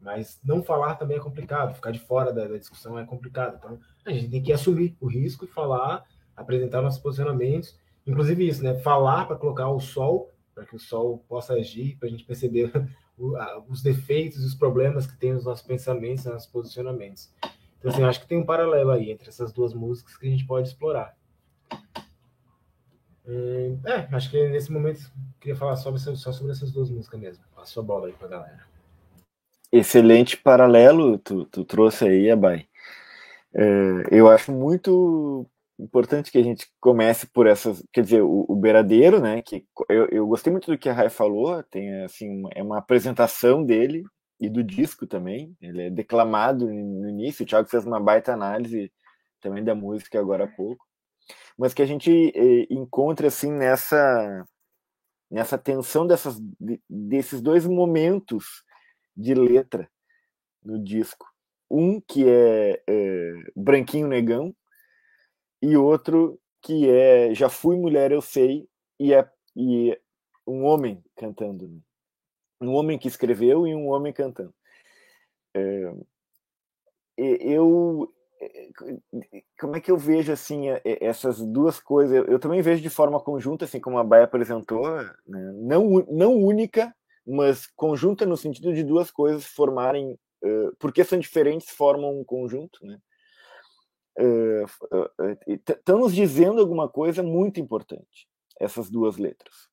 Mas não falar também é complicado, ficar de fora da, da discussão é complicado. Então, a gente tem que assumir o risco e falar apresentar nossos posicionamentos, inclusive isso, né? Falar para colocar o sol, para que o sol possa agir, para a gente perceber os defeitos e os problemas que tem nos nossos pensamentos, nos nossos posicionamentos. Então, assim, acho que tem um paralelo aí entre essas duas músicas que a gente pode explorar. Hum, é, acho que nesse momento queria falar só sobre, só sobre essas duas músicas mesmo. Passo a bola aí para a galera. Excelente paralelo tu, tu trouxe aí, Abai. É, eu acho muito importante que a gente comece por essas, quer dizer, o, o Beiradeiro, né, que eu, eu gostei muito do que a Rai falou, tem assim, é uma apresentação dele e do disco também, ele é declamado no início, o Thiago fez uma baita análise também da música agora há pouco, mas que a gente eh, encontra assim nessa nessa tensão dessas desses dois momentos de letra no disco, um que é, é branquinho negão e outro que é Já Fui Mulher, Eu Sei, e é e um homem cantando. Né? Um homem que escreveu e um homem cantando. É, eu como é que eu vejo assim essas duas coisas eu, também vejo de forma conjunta assim como a Baia apresentou né? não não única mas conjunta no sentido de duas coisas formarem uh, porque são diferentes formam um conjunto né estão nos dizendo alguma coisa muito importante, essas duas letras.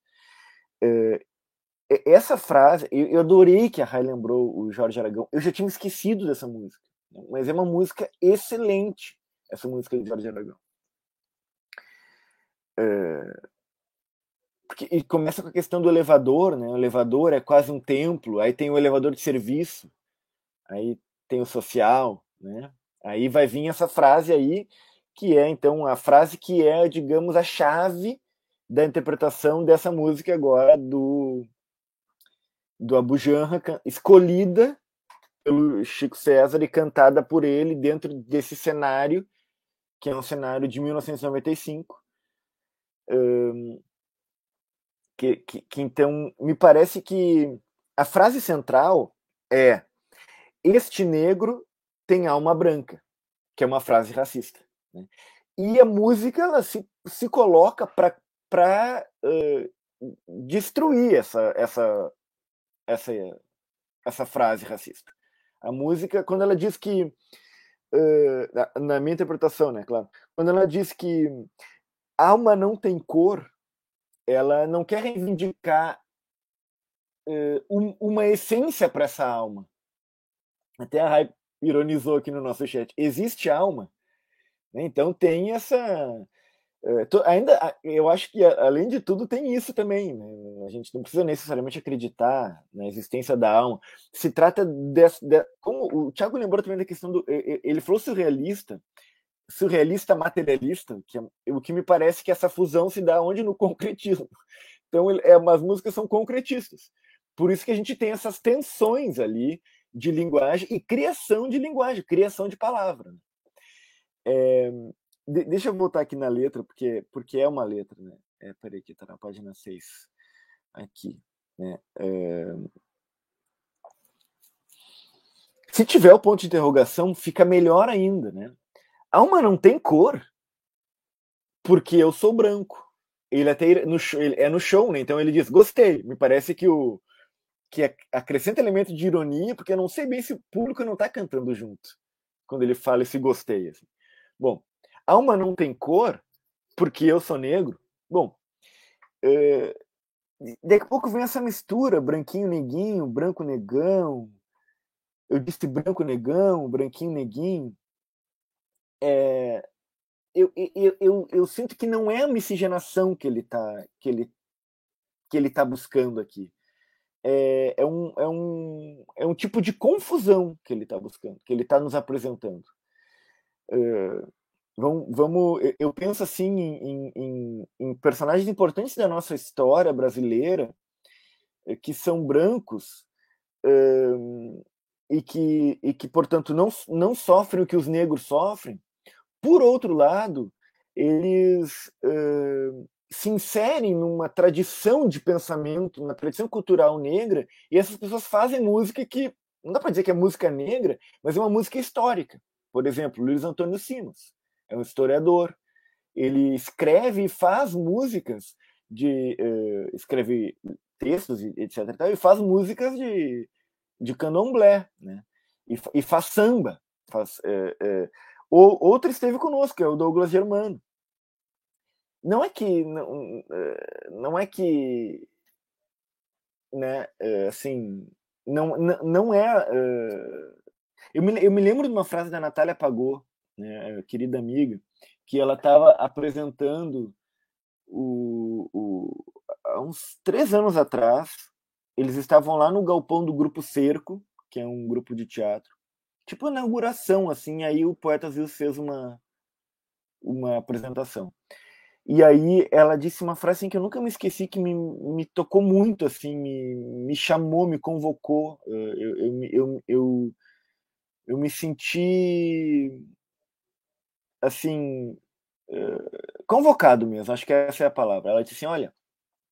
essa frase, eu, adorei que a Rai lembrou o Jorge Aragão. Eu já tinha esquecido dessa música, né? mas é uma música excelente, essa música de Jorge Aragão. Porque, e começa com a questão do elevador, né? O elevador é quase um templo, aí tem o elevador de serviço, aí tem o social, né? Aí vai vir essa frase aí, que é então a frase que é, digamos, a chave da interpretação dessa música agora do do Abu Janra, escolhida pelo Chico César e cantada por ele dentro desse cenário, que é um cenário de 1995. Um, que, que, que, então me parece que a frase central é este negro tem alma branca, que é uma frase racista. Né? E a música ela se, se coloca para uh, destruir essa, essa, essa, essa frase racista. A música, quando ela diz que, uh, na minha interpretação, né, claro, quando ela diz que alma não tem cor, ela não quer reivindicar uh, um, uma essência para essa alma. Até a ironizou aqui no nosso chat. Existe alma, né? então tem essa é, ainda, eu acho que além de tudo tem isso também. Né? A gente não precisa necessariamente acreditar na existência da alma. Se trata desse, de, como o Tiago lembrou também da questão do, ele falou surrealista, surrealista materialista, que é, o que me parece que essa fusão se dá onde no concretismo. Então, é, as músicas são concretistas. Por isso que a gente tem essas tensões ali de linguagem e criação de linguagem, criação de palavra. É, de, deixa eu voltar aqui na letra, porque, porque é uma letra, né? É, peraí, aqui tá na página 6. Aqui, né? É... Se tiver o ponto de interrogação, fica melhor ainda, né? Alma não tem cor, porque eu sou branco. Ele até no show, é no show, né? Então ele diz: "Gostei". Me parece que o que acrescenta elemento de ironia, porque eu não sei bem se o público não está cantando junto quando ele fala esse gostei. Assim. Bom, Alma não tem cor porque eu sou negro? Bom, é, daqui a pouco vem essa mistura, branquinho, neguinho, branco, negão. Eu disse branco, negão, branquinho, neguinho. É, eu, eu, eu, eu, sinto que não é a miscigenação que ele está que ele, que ele tá buscando aqui. É, é, um, é, um, é um tipo de confusão que ele está buscando, que ele está nos apresentando. É, Vamos, vamos, eu penso assim em, em, em, personagens importantes da nossa história brasileira eh, que são brancos um, e, que, e que, portanto, não, não sofrem o que os negros sofrem. Por outro lado, eles se inserem numa tradição de pensamento, uma tradição cultural negra, e essas pessoas fazem música que, não dá para dizer que é música negra, mas é uma música histórica. Por exemplo, Luiz Antônio Simas é um historiador. Ele escreve e faz músicas de uh, escreve textos etc e, faz músicas de, de candomblé né e, e faz samba faz uh, uh, outro esteve conosco é o Douglas Germano não é que não, não é que né assim não não, é eu me, eu me lembro de uma frase da Natália Pagou né, querida amiga, que ela estava apresentando o, o, há uns três anos atrás. Eles estavam lá no galpão do Grupo Cerco, que é um grupo de teatro, tipo inauguração, assim. Aí o Poeta Zil fez uma, uma apresentação. E aí ela disse uma frase assim, que eu nunca me esqueci, que me, me tocou muito, assim, me, me chamou, me convocou. Eu, eu, eu, eu, eu me senti assim, uh, convocado mesmo, acho que essa é a palavra. Ela disse assim: olha,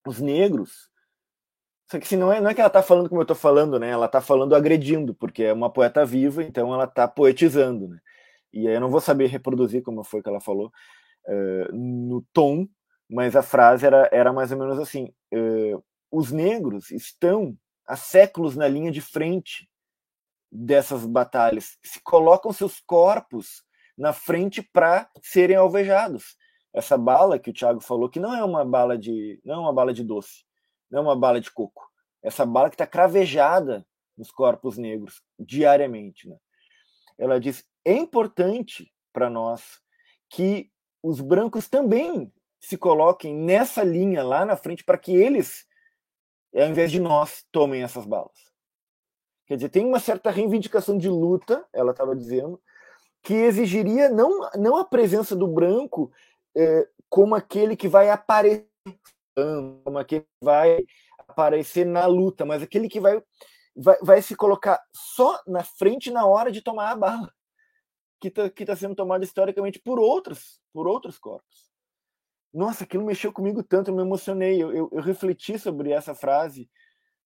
os negros. Só que assim, não, é, não é que ela está falando como eu estou falando, né? Ela está falando agredindo, porque é uma poeta viva, então ela está poetizando, né? E aí eu não vou saber reproduzir como foi que ela falou uh, no tom, mas a frase era, era mais ou menos assim: uh, os negros estão há séculos na linha de frente dessas batalhas, se colocam seus corpos na frente para serem alvejados. Essa bala que o Thiago falou que não é uma bala de não é uma bala de doce, não é uma bala de coco, essa bala que está cravejada nos corpos negros diariamente. Né? Ela diz: é importante para nós que os brancos também se coloquem nessa linha lá na frente para que eles, ao invés de nós, tomem essas balas. Quer dizer, tem uma certa reivindicação de luta, ela estava dizendo, que exigiria não, não a presença do branco é, como aquele que vai aparecer, como aquele que vai aparecer na luta, mas aquele que vai, vai, vai se colocar só na frente na hora de tomar a bala, que está que tá sendo tomada historicamente por outros, por outros corpos. Nossa, aquilo mexeu comigo tanto, eu me emocionei, eu, eu, eu refleti sobre essa frase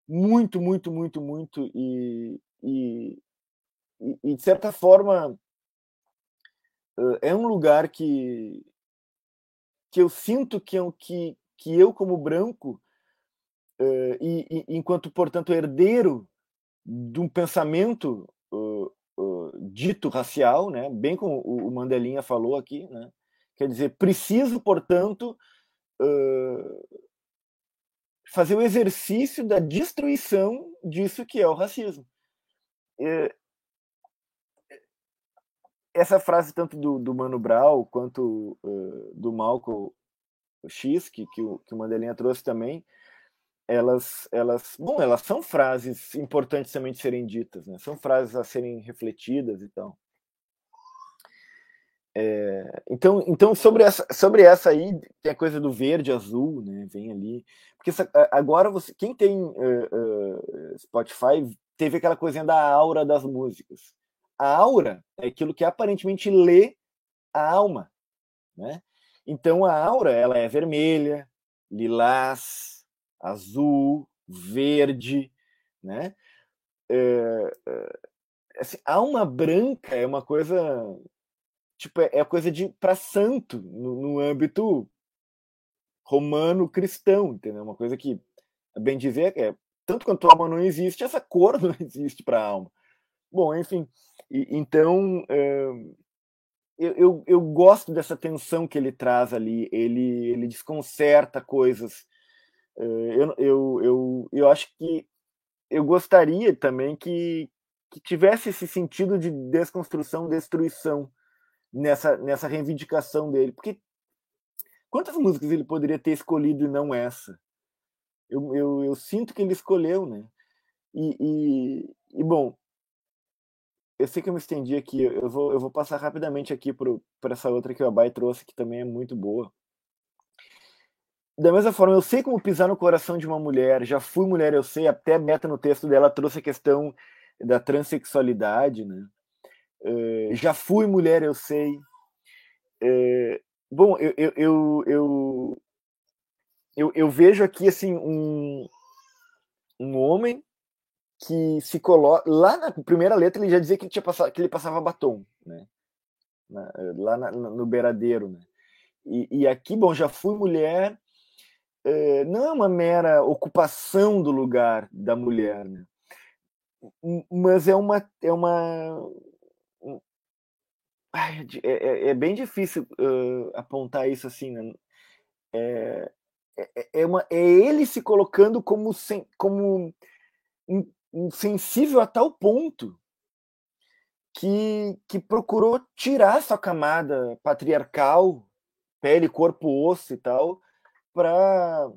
muito, muito, muito, muito, e, e, e de certa forma é um lugar que, que eu sinto que, que, que eu, como branco, uh, e, e, enquanto, portanto, herdeiro de um pensamento dito racial, né, bem como o, Mandelinha falou aqui, né, quer dizer, preciso, portanto, fazer o exercício da destruição disso que é o racismo. essa frase tanto do, do Mano Brown quanto uh, do Malcolm X, que, que, o, que o Mandelinha trouxe também, elas, elas, bom, elas são frases importantes também de serem ditas, né? São frases a serem refletidas e tal. É, então, então sobre essa, sobre essa aí tem a coisa do verde, azul, né? Vem ali, porque essa, agora você, quem tem uh, uh, Spotify teve aquela coisinha da aura das músicas. A aura é aquilo que aparentemente lê a alma, né? Então a aura ela é vermelha, lilás, azul, verde, né? É, é, assim, alma branca é uma coisa tipo é, é coisa de para santo no, no, âmbito romano cristão, entendeu? Uma coisa que bem dizer é tanto quanto a alma não existe, essa cor não existe para a alma. Bom, enfim, e, então uh, eu, eu, eu, gosto dessa tensão que ele traz ali. Ele, ele desconcerta coisas. Uh, eu, eu, eu, eu acho que eu gostaria também que, que tivesse esse sentido de desconstrução, destruição nessa, nessa reivindicação dele. Porque quantas músicas ele poderia ter escolhido e não essa? Eu, eu, eu sinto que ele escolheu, né? E, e, e bom, eu sei que eu me estendi aqui, eu vou, eu vou passar rapidamente aqui para essa outra que o Abai trouxe, que também é muito boa. Da mesma forma, eu sei como pisar no coração de uma mulher, já fui mulher, eu sei, até a Beta no texto dela trouxe a questão da transexualidade, né? Uh, já fui mulher, eu sei. Uh, bom, eu, eu, eu, eu, eu, eu vejo aqui, assim, um, um homem que se coloca. Lá na primeira letra ele já dizia que ele, tinha passado, que ele passava batom, né? Na, lá na, no beiradeiro, né? E, e, aqui, bom, já fui mulher, é, não é uma mera ocupação do lugar da mulher, né? Mas é uma. É uma Ai, é, é, é, bem difícil uh, apontar isso assim, né? É, é, é, uma, é ele se colocando como, sem, como insensível a tal ponto que, que procurou tirar sua camada patriarcal, pele, corpo, osso e tal, para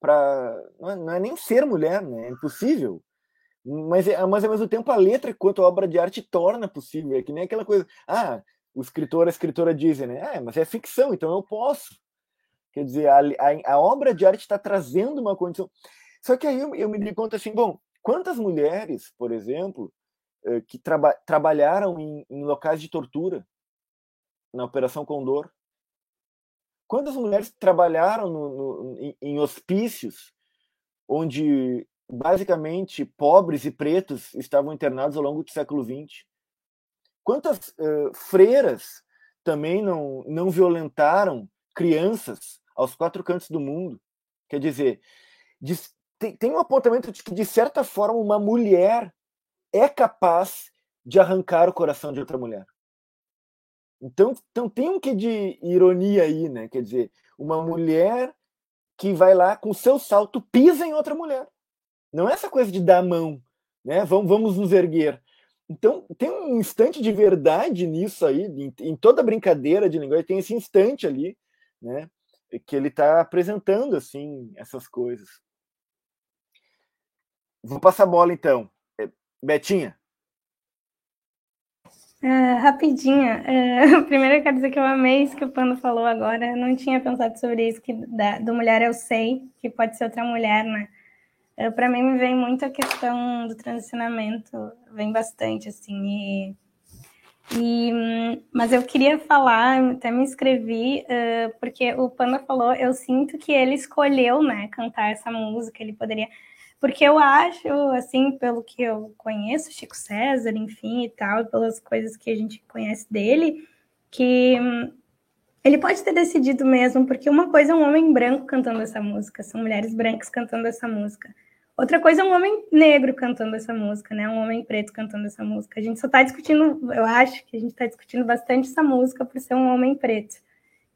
para não, é, não, é nem ser mulher, né? É impossível. Mas, é, mas ao mesmo tempo a letra quanto a obra de arte torna possível. É que nem aquela coisa, ah, o escritor, a escritora dizem, né? Ah, mas é ficção, então eu posso. Quer dizer, a, a, a obra de arte está trazendo uma condição. Só que aí eu, eu me dei conta assim, bom, quantas mulheres, por exemplo, eh, que traba trabalharam em, em locais de tortura na Operação Condor? Quantas mulheres trabalharam no, no, em, em hospícios onde basicamente pobres e pretos estavam internados ao longo do século XX? Quantas uh, freiras também não, não violentaram crianças aos quatro cantos do mundo? Quer dizer, tem, tem um apontamento de que, de certa forma, uma mulher é capaz de arrancar o coração de outra mulher. Então, então tem um que de ironia aí, né? Quer dizer, uma mulher que vai lá com seu salto pisa em outra mulher. Não é essa coisa de dar a mão, né? Vamos, vamos nos erguer. Então, tem um instante de verdade nisso aí, em, em toda brincadeira de linguagem, tem esse instante ali, né? Que ele está apresentando, assim, essas coisas. Vou passar a bola, então. É, Betinha. É, rapidinho. É, primeiro eu quero dizer que eu amei isso que o Pando falou agora. Eu não tinha pensado sobre isso, que da, do mulher eu sei, que pode ser outra mulher, né? para mim me vem muito a questão do transicionamento, vem bastante, assim, e, e, mas eu queria falar, até me inscrevi, uh, porque o Panda falou, eu sinto que ele escolheu, né, cantar essa música, ele poderia, porque eu acho, assim, pelo que eu conheço, Chico César, enfim, e tal, pelas coisas que a gente conhece dele, que um, ele pode ter decidido mesmo, porque uma coisa é um homem branco cantando essa música, são mulheres brancas cantando essa música. Outra coisa é um homem negro cantando essa música, né? Um homem preto cantando essa música. A gente só está discutindo, eu acho que a gente está discutindo bastante essa música por ser um homem preto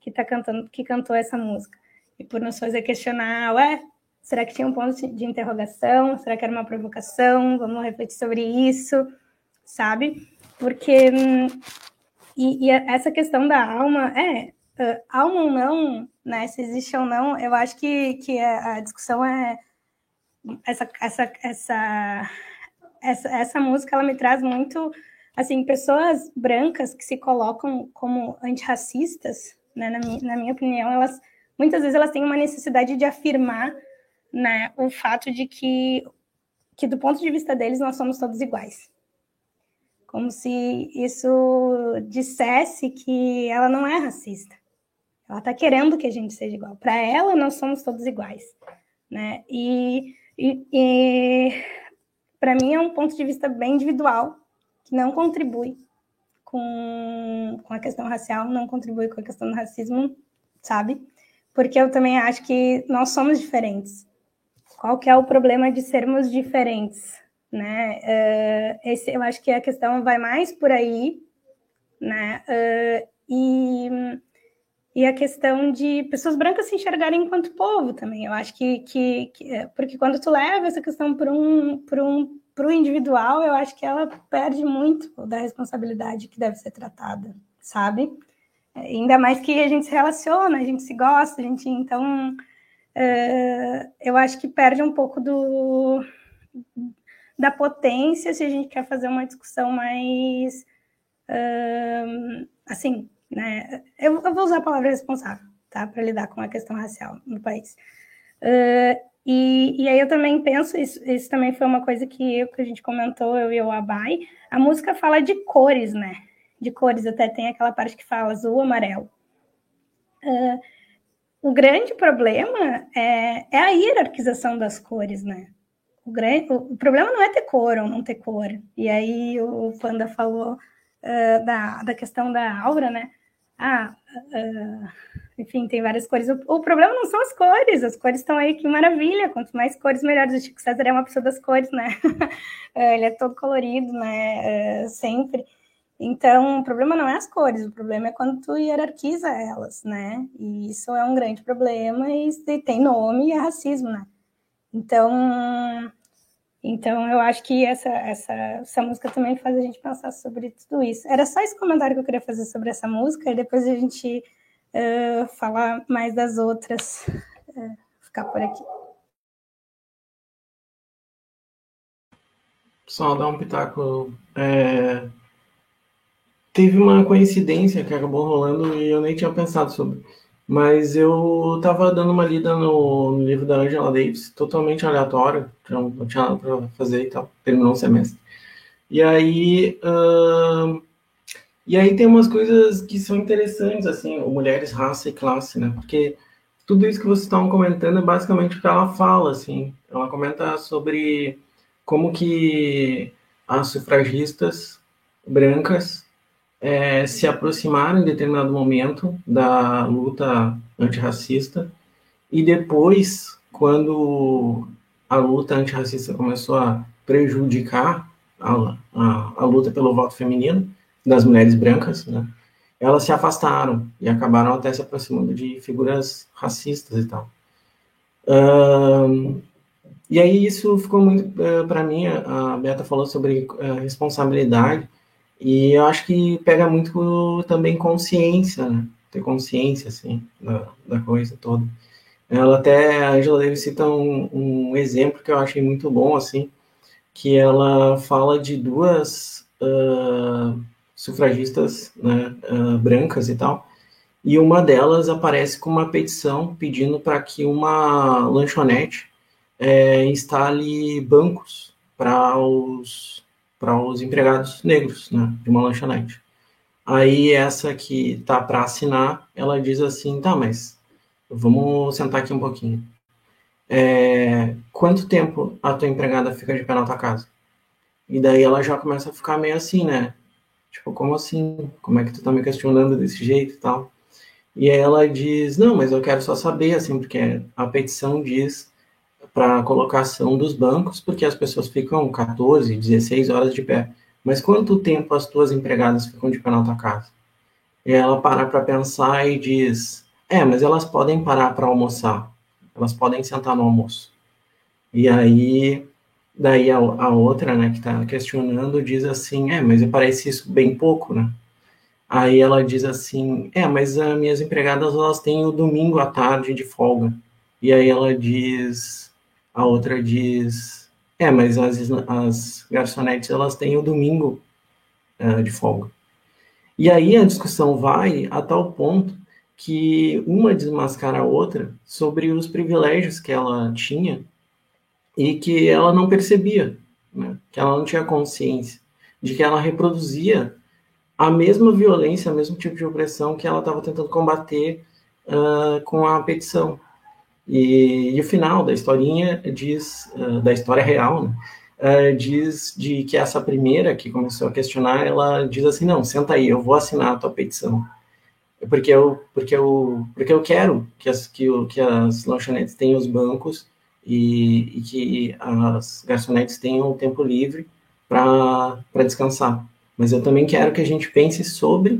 que tá cantando, que cantou essa música. E por nos fazer questionar, ué, será que tinha um ponto de interrogação? Será que era uma provocação? Vamos refletir sobre isso, sabe? Porque hum, e, e, essa questão da alma, é, alma ou não, né? Se existe ou não, eu acho que, que a, a discussão é essa, essa, essa, essa, essa música ela me traz muito assim pessoas brancas que se colocam como antirracistas, né, na, minha, na minha opinião, elas muitas vezes elas têm uma necessidade de afirmar né, o fato de que, que do ponto de vista deles nós somos todos iguais. Como se isso dissesse que ela não é racista. Ela está querendo que a gente seja igual. Para ela, nós somos todos iguais. Né? E e, e para mim é um ponto de vista bem individual, que não contribui com, com a questão racial, não contribui com a questão do racismo, sabe? Porque eu também acho que nós somos diferentes. Qual que é o problema de sermos diferentes? Né? Uh, esse, eu acho que a questão vai mais por aí, né? Uh, e e a questão de pessoas brancas se enxergarem enquanto povo também. Eu acho que, que, que é, porque quando tu leva essa questão para um, para um, para o individual, eu acho que ela perde muito da responsabilidade que deve ser tratada, sabe? Ainda mais que a gente se relaciona, a gente se gosta, a gente então é, eu acho que perde um pouco do da potência se a gente quer fazer uma discussão mais assim né? Eu, eu vou usar a palavra responsável, tá? Para lidar com a questão racial no país. Uh, e, e aí eu também penso, isso, isso também foi uma coisa que, eu, que a gente comentou, eu e o Abai, a música fala de cores, né? De cores, até tem aquela parte que fala azul, amarelo. Uh, o grande problema é, é, a hierarquização das cores, né? O, grande, o, o, problema não é ter cor ou não ter cor. E aí o Panda falou uh, da, da questão da aura, né? ah, uh, enfim, tem várias cores. O, o, problema não são as cores, as cores estão aí, que maravilha. Quanto mais cores, melhor. O Chico César é uma pessoa das cores, né? Ele é todo colorido, né? Uh, sempre. Então, o problema não é as cores, o problema é quando tu hierarquiza elas, né? E isso é um grande problema e, tem nome e é racismo, né? Então, então, eu acho que essa, essa, essa música também faz a gente pensar sobre tudo isso. Era só esse comentário que eu queria fazer sobre essa música, e depois a gente uh, falar mais das outras. Uh, ficar por aqui. Só dar um pitaco. É... Teve uma coincidência que acabou rolando e eu nem tinha pensado sobre. Mas eu estava dando uma lida no, no, livro da Angela Davis, totalmente aleatório, não, não tinha nada para fazer e tal, terminou o semestre. E aí, uh, e aí tem umas coisas que são interessantes, assim, mulheres, raça e classe, né? Porque tudo isso que vocês estão comentando é basicamente o que ela fala, assim. Ela comenta sobre como que as sufragistas brancas é, se aproximaram em determinado momento da luta antirracista e depois, quando a luta antirracista começou a prejudicar a, a, a luta pelo voto feminino das mulheres brancas, né, elas se afastaram e acabaram até se aproximando de figuras racistas e tal. Uh, e aí isso ficou muito uh, para mim. A Beta falou sobre uh, responsabilidade e eu acho que pega muito também consciência, né? ter consciência assim da, da coisa toda. Ela até a Angela Davis cita um, um exemplo que eu achei muito bom assim, que ela fala de duas uh, sufragistas né, uh, brancas e tal, e uma delas aparece com uma petição pedindo para que uma lanchonete é, instale bancos para os, para os empregados negros né, de uma lanchonete. Aí essa que tá para assinar, ela diz assim, tá, mas vamos sentar aqui um pouquinho. É, quanto tempo a tua empregada fica de pé na tua casa? E daí ela já começa a ficar meio assim, né? Tipo, como assim? Como é que tu tá me questionando desse jeito e tal? E aí ela diz, não, mas eu quero só saber, assim, porque a petição diz para colocação dos bancos, porque as pessoas ficam 14, 16 horas de pé. Mas quanto tempo as tuas empregadas ficam de pé na tua casa? E ela para para pensar e diz: É, mas elas podem parar para almoçar. Elas podem sentar no almoço. E aí, daí a, a outra, né, que está questionando, diz assim: É, mas parece isso bem pouco, né? Aí ela diz assim: É, mas as minhas empregadas elas têm o domingo à tarde de folga. E aí ela diz: A outra diz: é, mas as, as garçonetes, elas têm o domingo uh, de folga. E aí a discussão vai a tal ponto que uma desmascara a outra sobre os privilégios que ela tinha e que ela não percebia, né? que ela não tinha consciência de que ela reproduzia a mesma violência, o mesmo tipo de opressão que ela estava tentando combater uh, com a petição. E, e, o final da historinha diz, uh, da história real, né? uh, diz de que essa primeira que começou a questionar, ela diz assim, não, senta aí, eu vou assinar a tua petição. Porque eu, porque eu, porque eu quero que as, que, que as lanchonetes tenham os bancos e, e que as garçonetes tenham o tempo livre para descansar. Mas eu também quero que a gente pense sobre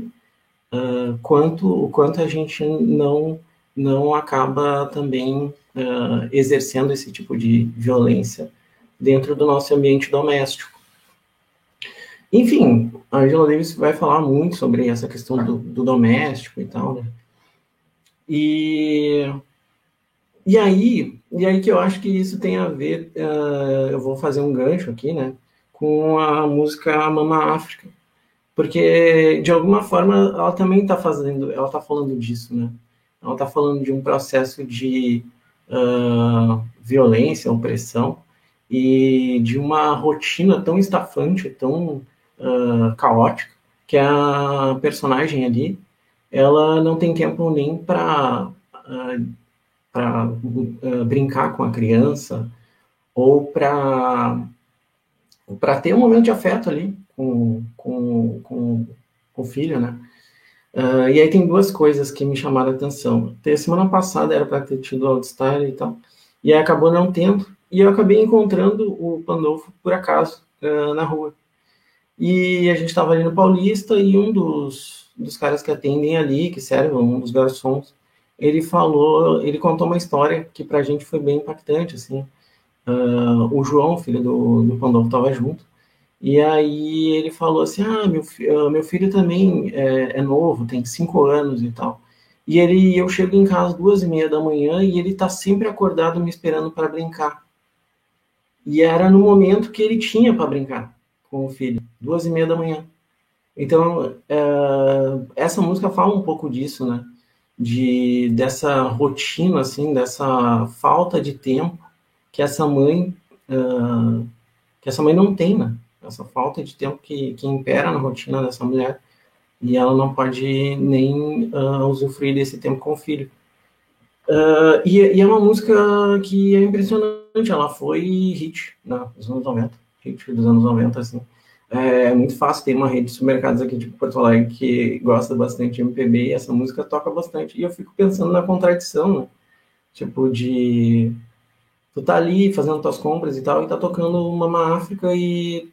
uh, quanto, o quanto a gente não não acaba também uh, exercendo esse tipo de violência dentro do nosso ambiente doméstico. Enfim, a Angela Davis vai falar muito sobre essa questão do, do doméstico e tal, né? E, e aí, e aí que eu acho que isso tem a ver, uh, eu vou fazer um gancho aqui, né, com a música Mama África, porque de alguma forma ela também está fazendo, ela está falando disso, né? Ela está falando de um processo de uh, violência, opressão e de uma rotina tão estafante, tão uh, caótica, que a personagem ali, ela não tem tempo nem para uh, para uh, brincar com a criança ou para para ter um momento de afeto ali com, com, com, com o filho, né? Uh, e aí tem duas coisas que me chamaram a atenção. Até semana passada era para ter tido Outstyle e tal, e aí acabou não tendo, e eu acabei encontrando o Pandolfo por acaso uh, na rua. E a gente estava ali no Paulista e um dos, dos caras que atendem ali, que servem, um dos garçons, ele falou, ele contou uma história que para a gente foi bem impactante, assim. Uh, o João, filho do, do Pandolfo, estava junto, e aí ele falou assim: Ah, meu, ah, meu filho também é, é, novo, tem cinco anos e tal. E ele, eu chego em casa duas e meia da manhã e ele tá sempre acordado me esperando para brincar. E era no momento que ele tinha para brincar com o filho, duas e meia da manhã. Então, é, essa música fala um pouco disso, né? De, dessa rotina, assim, dessa falta de tempo que essa mãe, uh, que essa mãe não tem, né? Essa falta de tempo que, que impera na rotina dessa mulher e ela não pode nem uh, usufruir desse tempo com o filho. Uh, e, e, é uma música que é impressionante, ela foi hit né, nos anos 90, hit dos anos 90, assim. É muito fácil, tem uma rede de supermercados aqui de Porto Alegre que gosta bastante de MPB e essa música toca bastante. E eu fico pensando na contradição, né? Tipo, de tu tá ali fazendo tuas compras e tal, e tá tocando Mama África e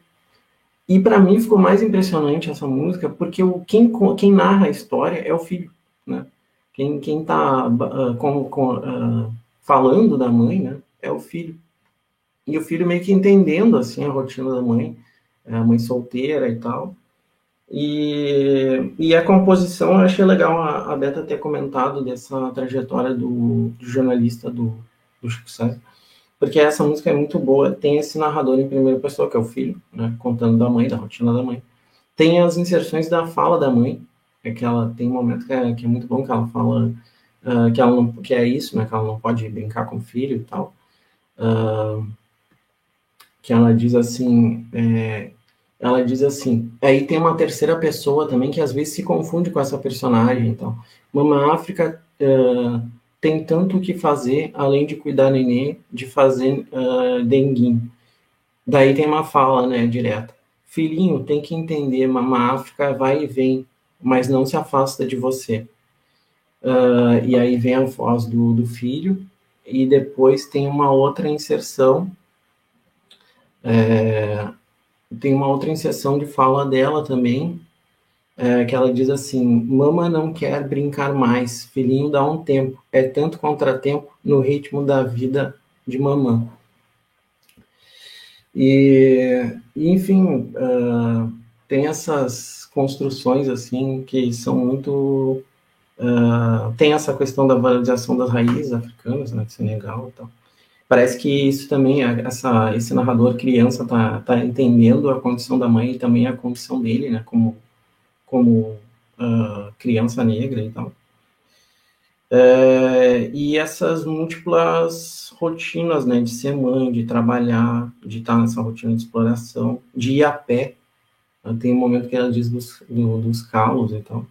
e para mim ficou mais impressionante essa música porque o, quem, quem narra a história é o filho, né? Quem, quem uh, com, com, uh, falando da mãe, né, é o filho. E o filho meio que entendendo, assim, a rotina da mãe, é, a mãe solteira e tal. E, e a composição, eu achei legal a, a Beta ter comentado dessa trajetória do, do jornalista do, do Chico César, porque essa música é muito boa. Tem esse narrador em primeira pessoa, que é o filho, né, contando da mãe, da rotina da mãe. Tem as inserções da fala da mãe, é que ela tem um momento que é, que é muito bom, que ela fala uh, que, ela não, que é isso, né, que ela não pode brincar com o filho e tal. Uh, que ela diz assim, é, ela diz assim, aí tem uma terceira pessoa também que às vezes se confunde com essa personagem, então, Mama África uh, tem tanto o que fazer, além de cuidar nenê, de fazer uh, denguinho. Daí tem uma fala, né, direta. Filhinho, tem que entender, Mama África vai e vem, mas não se afasta de você. Uh, e aí vem a voz do, do filho, e depois tem uma outra inserção é, tem uma outra inserção de fala dela também, é, que ela diz assim: Mama não quer brincar mais, filhinho dá um tempo, é tanto contratempo no ritmo da vida de mamã. E, enfim, uh, tem essas construções assim que são muito. Uh, tem essa questão da valorização das raízes africanas, né, de Senegal e tal parece que isso também, essa, esse narrador criança tá, tá entendendo a condição da mãe e também a condição dele, né, como, como uh, criança negra e tal. É, e essas múltiplas rotinas, né, de ser mãe, de trabalhar, de estar nessa rotina de exploração, de ir a pé. Tem um momento que ela diz dos, do, dos calos e tal,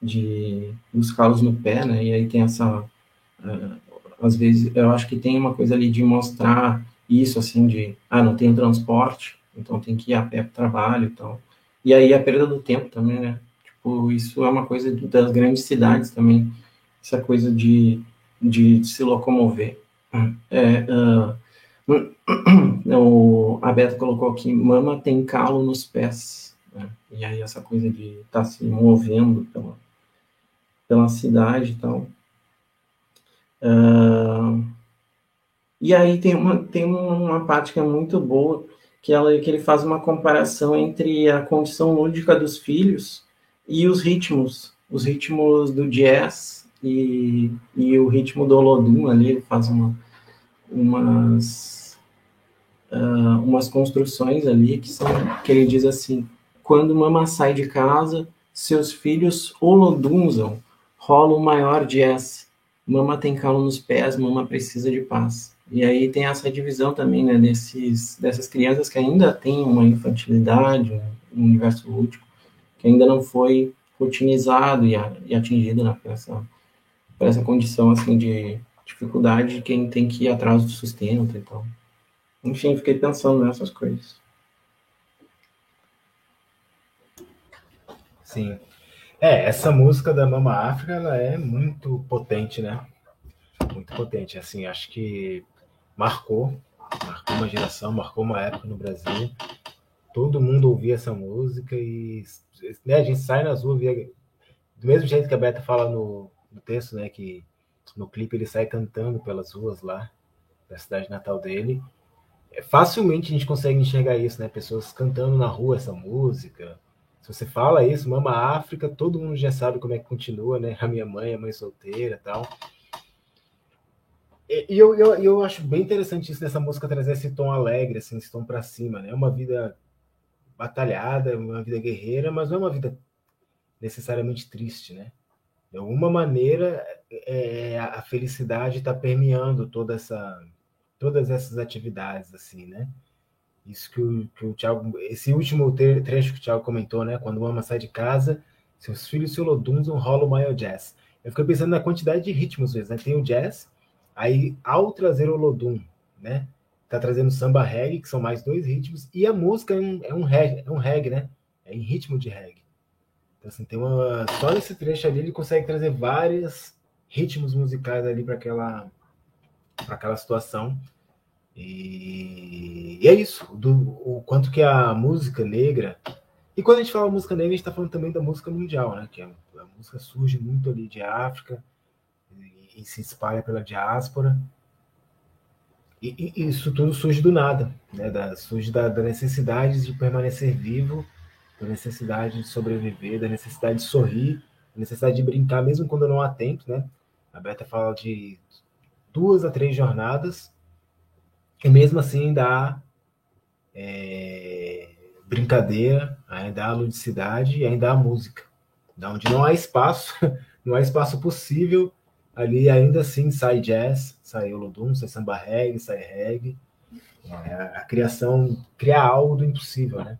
de, dos calos no pé, né, e aí tem essa uh, às vezes, eu acho que tem uma coisa ali de mostrar isso, assim, de, ah, não tem transporte, então tem que ir a pé para o trabalho e tal. E aí a perda do tempo também, né? Tipo, isso é uma coisa das grandes cidades também, essa coisa de, de se locomover. É, uh, o, a Beta colocou aqui, mama tem calo nos pés. Né? E aí essa coisa de estar tá se movendo pela, pela cidade e tal. Uh, e aí tem uma, tem uma parte que é muito boa, que, ela, que ele faz uma comparação entre a condição lúdica dos filhos e os ritmos, os ritmos do jazz e, e o ritmo do Olodum ali, ele faz uma, umas, uh, umas construções ali que são, que ele diz assim, quando mama sai de casa, seus filhos olodunzam, rola o maior jazz, mama tem calo nos pés, mama precisa de paz. E aí tem essa divisão também, né, desses, dessas crianças que ainda têm uma infantilidade, um universo lúdico, que ainda não foi rotinizado e, e atingido né, por, essa, por essa condição, assim, de dificuldade de quem tem que ir atrás do sustento e tal. Enfim, fiquei pensando nessas coisas. Sim. É, essa música da Mama África, ela é muito potente, né? Muito potente. Assim, acho que marcou, marcou uma geração, marcou uma época no Brasil. Todo mundo ouvia essa música e né, a gente sai nas ruas, via, do mesmo jeito que a Beta fala no, no texto, né? Que no clipe ele sai cantando pelas ruas lá da cidade natal dele. É, facilmente a gente consegue enxergar isso, né? Pessoas cantando na rua essa música, se você fala isso, Mama África, todo mundo já sabe como é que continua, né? A minha mãe, a mãe solteira tal. E eu, eu, eu acho bem interessante isso dessa música trazer esse tom alegre, assim, esse tom para cima, né? É uma vida batalhada, uma vida guerreira, mas não é uma vida necessariamente triste, né? De alguma maneira, é, a felicidade está permeando toda essa, todas essas atividades, assim, né? Isso que o, que o Thiago, esse último trecho que o Thiago comentou, né? Quando uma sai de casa, seus filhos se olodunzam, rola o maior jazz. Eu fiquei pensando na quantidade de ritmos vezes, né? Tem o jazz, aí ao trazer o Olodum, né? Tá trazendo samba reggae, que são mais dois ritmos, e a música é um, é um reggae, é um reggae, né? É em ritmo de reggae. Então, assim, tem uma. Só nesse trecho ali ele consegue trazer vários ritmos musicais ali para aquela, aquela situação. E, e é isso, do, o quanto que a música negra. E quando a gente fala música negra, a gente está falando também da música mundial, né? Que a, a música surge muito ali de África e, se espalha pela diáspora. e, e, isso tudo surge do nada, né? Da, surge da, da necessidade de permanecer vivo, da necessidade de sobreviver, da necessidade de sorrir, da necessidade de brincar, mesmo quando não há tempo, né? A Beta fala de duas a três jornadas, e mesmo assim dá é, brincadeira, ainda há ludicidade e ainda há música. Da onde não há espaço, não há espaço possível, ali ainda assim sai jazz, sai olodum, sai samba reggae, sai reggae. É, a criação, criar algo do impossível, né?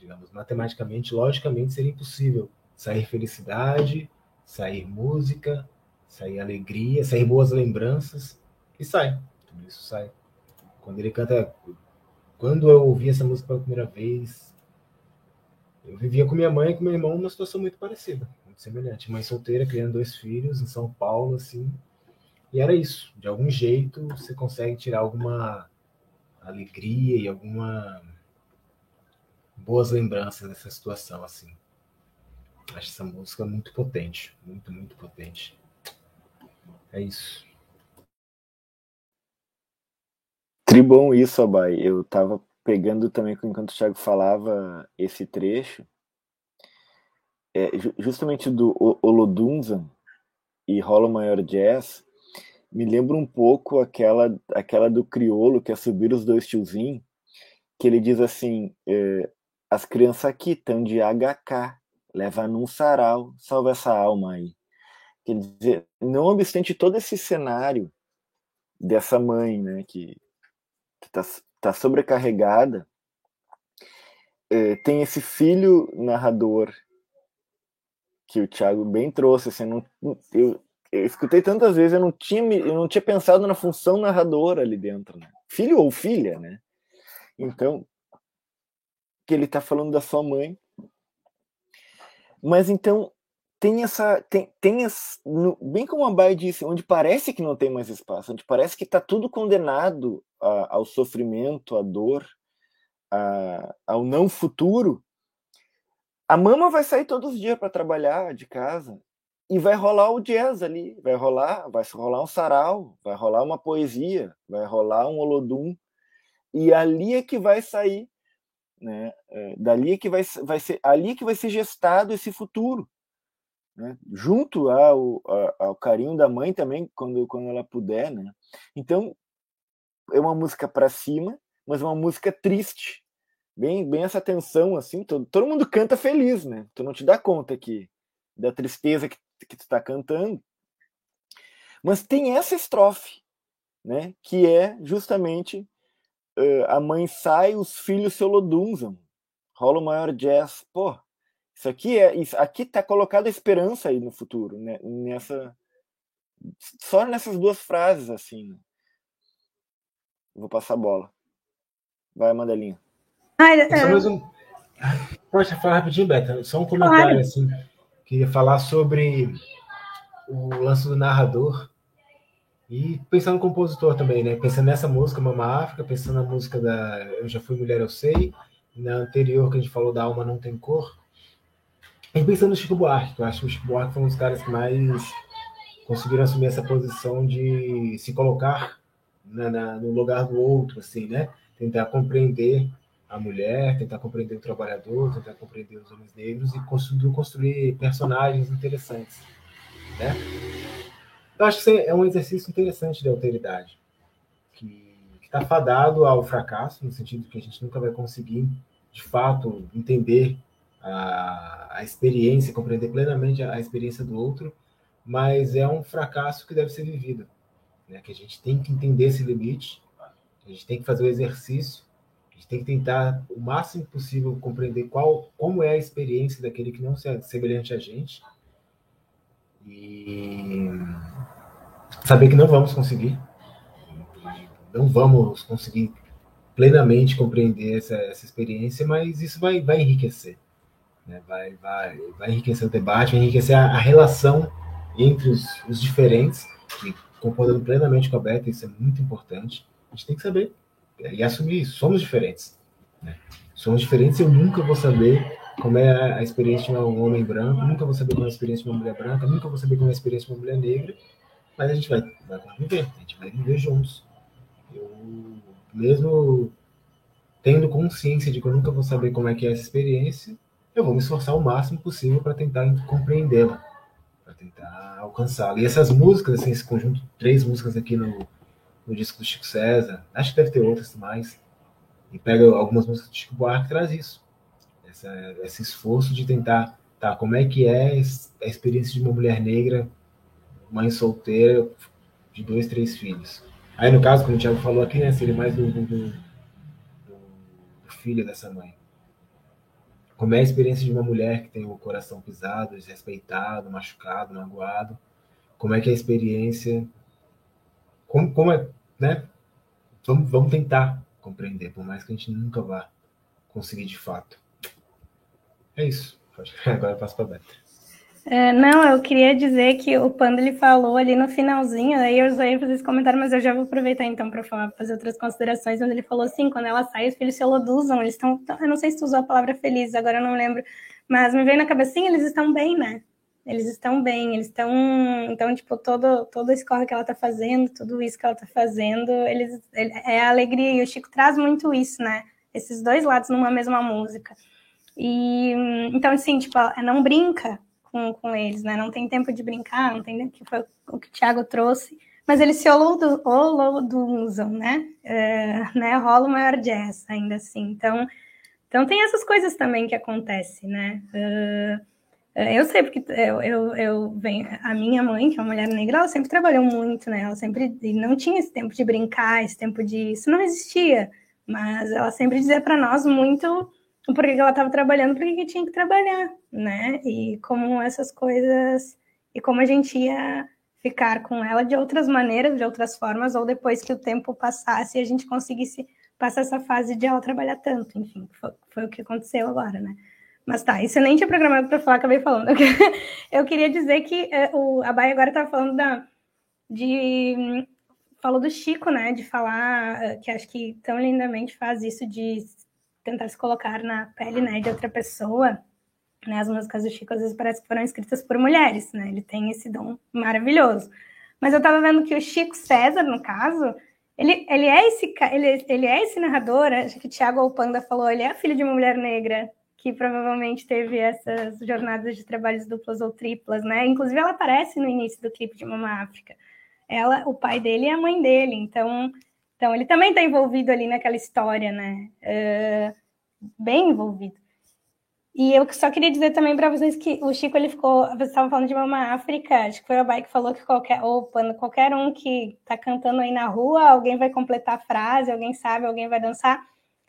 Digamos, matematicamente, logicamente seria impossível sair felicidade, sair música, sair alegria, sair boas lembranças, e sai. Tudo isso sai. Quando ele canta. Quando eu ouvi essa música pela primeira vez, eu vivia com minha mãe e com meu irmão numa situação muito parecida, muito semelhante. Mãe solteira, criando dois filhos em São Paulo, assim. E era isso. De algum jeito você consegue tirar alguma alegria e alguma boas lembranças dessa situação, assim. Acho essa música muito potente, muito, muito potente. É isso. Tribom isso, Abai. Eu tava pegando também enquanto o Thiago falava esse trecho, é, justamente do Olodunzan e Rola Maior Jazz, me lembra um pouco aquela aquela do criolo que é subir os dois tiozinhos, que ele diz assim, é, as crianças aqui estão de HK, leva num sarau, salva essa alma aí. Quer dizer, não obstante todo esse cenário dessa mãe, né, que está tá sobrecarregada, é, tem esse filho narrador que o Thiago bem trouxe. Assim, não, eu, eu escutei tantas vezes, eu não tinha, eu não tinha pensado na função narradora ali dentro. Né? Filho ou filha, né? Então, que ele está falando da sua mãe. Mas então, tem essa. Tem, tem essa, no, bem como a Baia disse, onde parece que não tem mais espaço, onde parece que está tudo condenado a, ao sofrimento, à dor, a, ao não futuro, a mama vai sair todos os dias para trabalhar de casa e vai rolar o jazz ali, vai rolar, vai rolar um sarau, vai rolar uma poesia, vai rolar um olodum e ali é que vai sair, né? É, dali é que vai, vai ser, ali é que vai ser gestado esse futuro, né? Junto ao, ao carinho da mãe também quando quando ela puder, né? Então é uma música para cima, mas uma música triste. Bem, bem essa tensão, assim, todo, todo mundo canta feliz, né? Tu não te dá conta que da tristeza que, que tu tá cantando. Mas tem essa estrofe, né? Que é justamente uh, a mãe sai, os filhos se olodunzam. Rola o maior jazz. Pô, isso aqui é. Isso, aqui tá colocada a esperança aí no futuro, né? Nessa. Só nessas duas frases, assim. Né? Vou passar a bola. Vai, Mandelinha. Ai, é... Só mais um... Pode falar rapidinho, Beta. Só um comentário, claro. assim. Queria falar sobre o lance do narrador e pensando no compositor também, né? Pensando nessa música, Mama África, pensando na música da Eu Já Fui Mulher, Eu Sei, na anterior que a gente falou da Alma Não Tem Cor. E pensando no Chico Buarque, que eu acho que o Chico Buarque foi um dos caras que mais conseguiram assumir essa posição de se colocar na, na, no lugar do outro, assim, né? Tentar compreender a mulher, tentar compreender o trabalhador, tentar compreender os homens negros e construir, construir personagens interessantes, né? Eu acho que é um exercício interessante de alteridade, que está fadado ao fracasso, no sentido que a gente nunca vai conseguir, de fato, entender a, a experiência, compreender plenamente a, a experiência do outro, mas é um fracasso que deve ser vivido né? que a gente tem que entender esse limite, a gente tem que fazer o exercício, gente tem que tentar o máximo possível compreender qual, como é a experiência daquele que não é semelhante a gente e saber que não vamos conseguir, não vamos conseguir plenamente compreender essa, essa experiência, mas isso vai, vai enriquecer. Né? Vai, vai, vai enriquecer o debate, vai enriquecer a, a relação entre os, os diferentes, que concordando plenamente com a Beta, isso é muito importante. A gente tem que saber e assumir isso. Somos diferentes. Né? Somos diferentes eu nunca vou saber como é a experiência de um homem branco, nunca vou saber como é a experiência de uma mulher branca, nunca vou saber como é a experiência de uma mulher negra, mas a gente vai, vai conviver, a gente vai viver juntos. Eu, mesmo tendo consciência de que eu nunca vou saber como é que é essa experiência, eu vou me esforçar o máximo possível para tentar compreendê-la, para tentar alcançá-la. E essas músicas, assim, esse conjunto, três músicas aqui no, no disco do Chico César, acho que deve ter outras mais, e pega algumas músicas do Chico Buarque traz isso, essa, esse esforço de tentar, tá, como é que é a experiência de uma mulher negra, mãe solteira, de dois, três filhos. Aí, no caso, como o Thiago falou aqui, né, seria mais do, do, do, do filho dessa mãe. Como é a experiência de uma mulher que tem o coração pisado, desrespeitado, machucado, magoado? Como é que é a experiência? Como, como é, né? Vamos, vamos tentar compreender, por mais que a gente nunca vá conseguir de fato. É isso. Agora eu passo para a Beta. É, não, eu queria dizer que o Panda ele falou ali no finalzinho, aí eu usei fazer esse comentário, mas eu já vou aproveitar então para fazer outras considerações, onde ele falou assim, quando ela sai, os filhos se eloduzam, eles estão, eu não sei se tu usou a palavra feliz, agora eu não lembro, mas me veio na sim, eles estão bem, né? Eles estão bem, eles estão, então, tipo, todo, todo esse corre que ela tá fazendo, tudo isso que ela tá fazendo, eles, é a alegria, e o Chico traz muito isso, né? Esses dois lados numa mesma música. E, então, assim, tipo, não brinca, com, com eles, né? Não tem tempo de brincar, não tem que foi o que o Thiago trouxe, mas eles se holoduzam, né? É, né? Rola o maior jazz ainda assim. Então, então tem essas coisas também que acontecem, né? Eu sei porque eu, eu, eu venho, a minha mãe, que é uma mulher negra, ela sempre trabalhou muito, né? Ela sempre não tinha esse tempo de brincar, esse tempo de isso não existia, mas ela sempre dizia para nós muito por que ela estava trabalhando, por que tinha que trabalhar, né? E como essas coisas, e como a gente ia ficar com ela de outras maneiras, de outras formas, ou depois que o tempo passasse e a gente conseguisse passar essa fase de ela trabalhar tanto, enfim, foi, foi o que aconteceu agora, né? Mas tá, isso eu nem tinha programado para falar, acabei falando. Eu queria dizer que é, o, a Baia agora estava falando da, de. Falou do Chico, né? De falar, eh, que acho que tão lindamente faz isso de tentar se colocar na pele né, de outra pessoa. Né, as músicas do Chico às vezes parece que foram escritas por mulheres, né? Ele tem esse dom maravilhoso. Mas eu estava vendo que o Chico César, no caso, ele, ele é esse ele, ele é esse narrador, acho que o Thiago Alpanda falou, ele é filho de uma mulher negra que provavelmente teve essas jornadas de trabalhos duplas ou triplas, né? Inclusive ela aparece no início do clipe de Mama África. Ela, o pai dele e a mãe dele, então então, ele também está envolvido ali naquela história, né? Uh, bem envolvido. E eu só queria dizer também para vocês que o Chico ele ficou. Vocês estavam falando de Mama África, acho que foi o Bai que falou que qualquer, ou qualquer um que está cantando aí na rua, alguém vai completar a frase, alguém sabe, alguém vai dançar.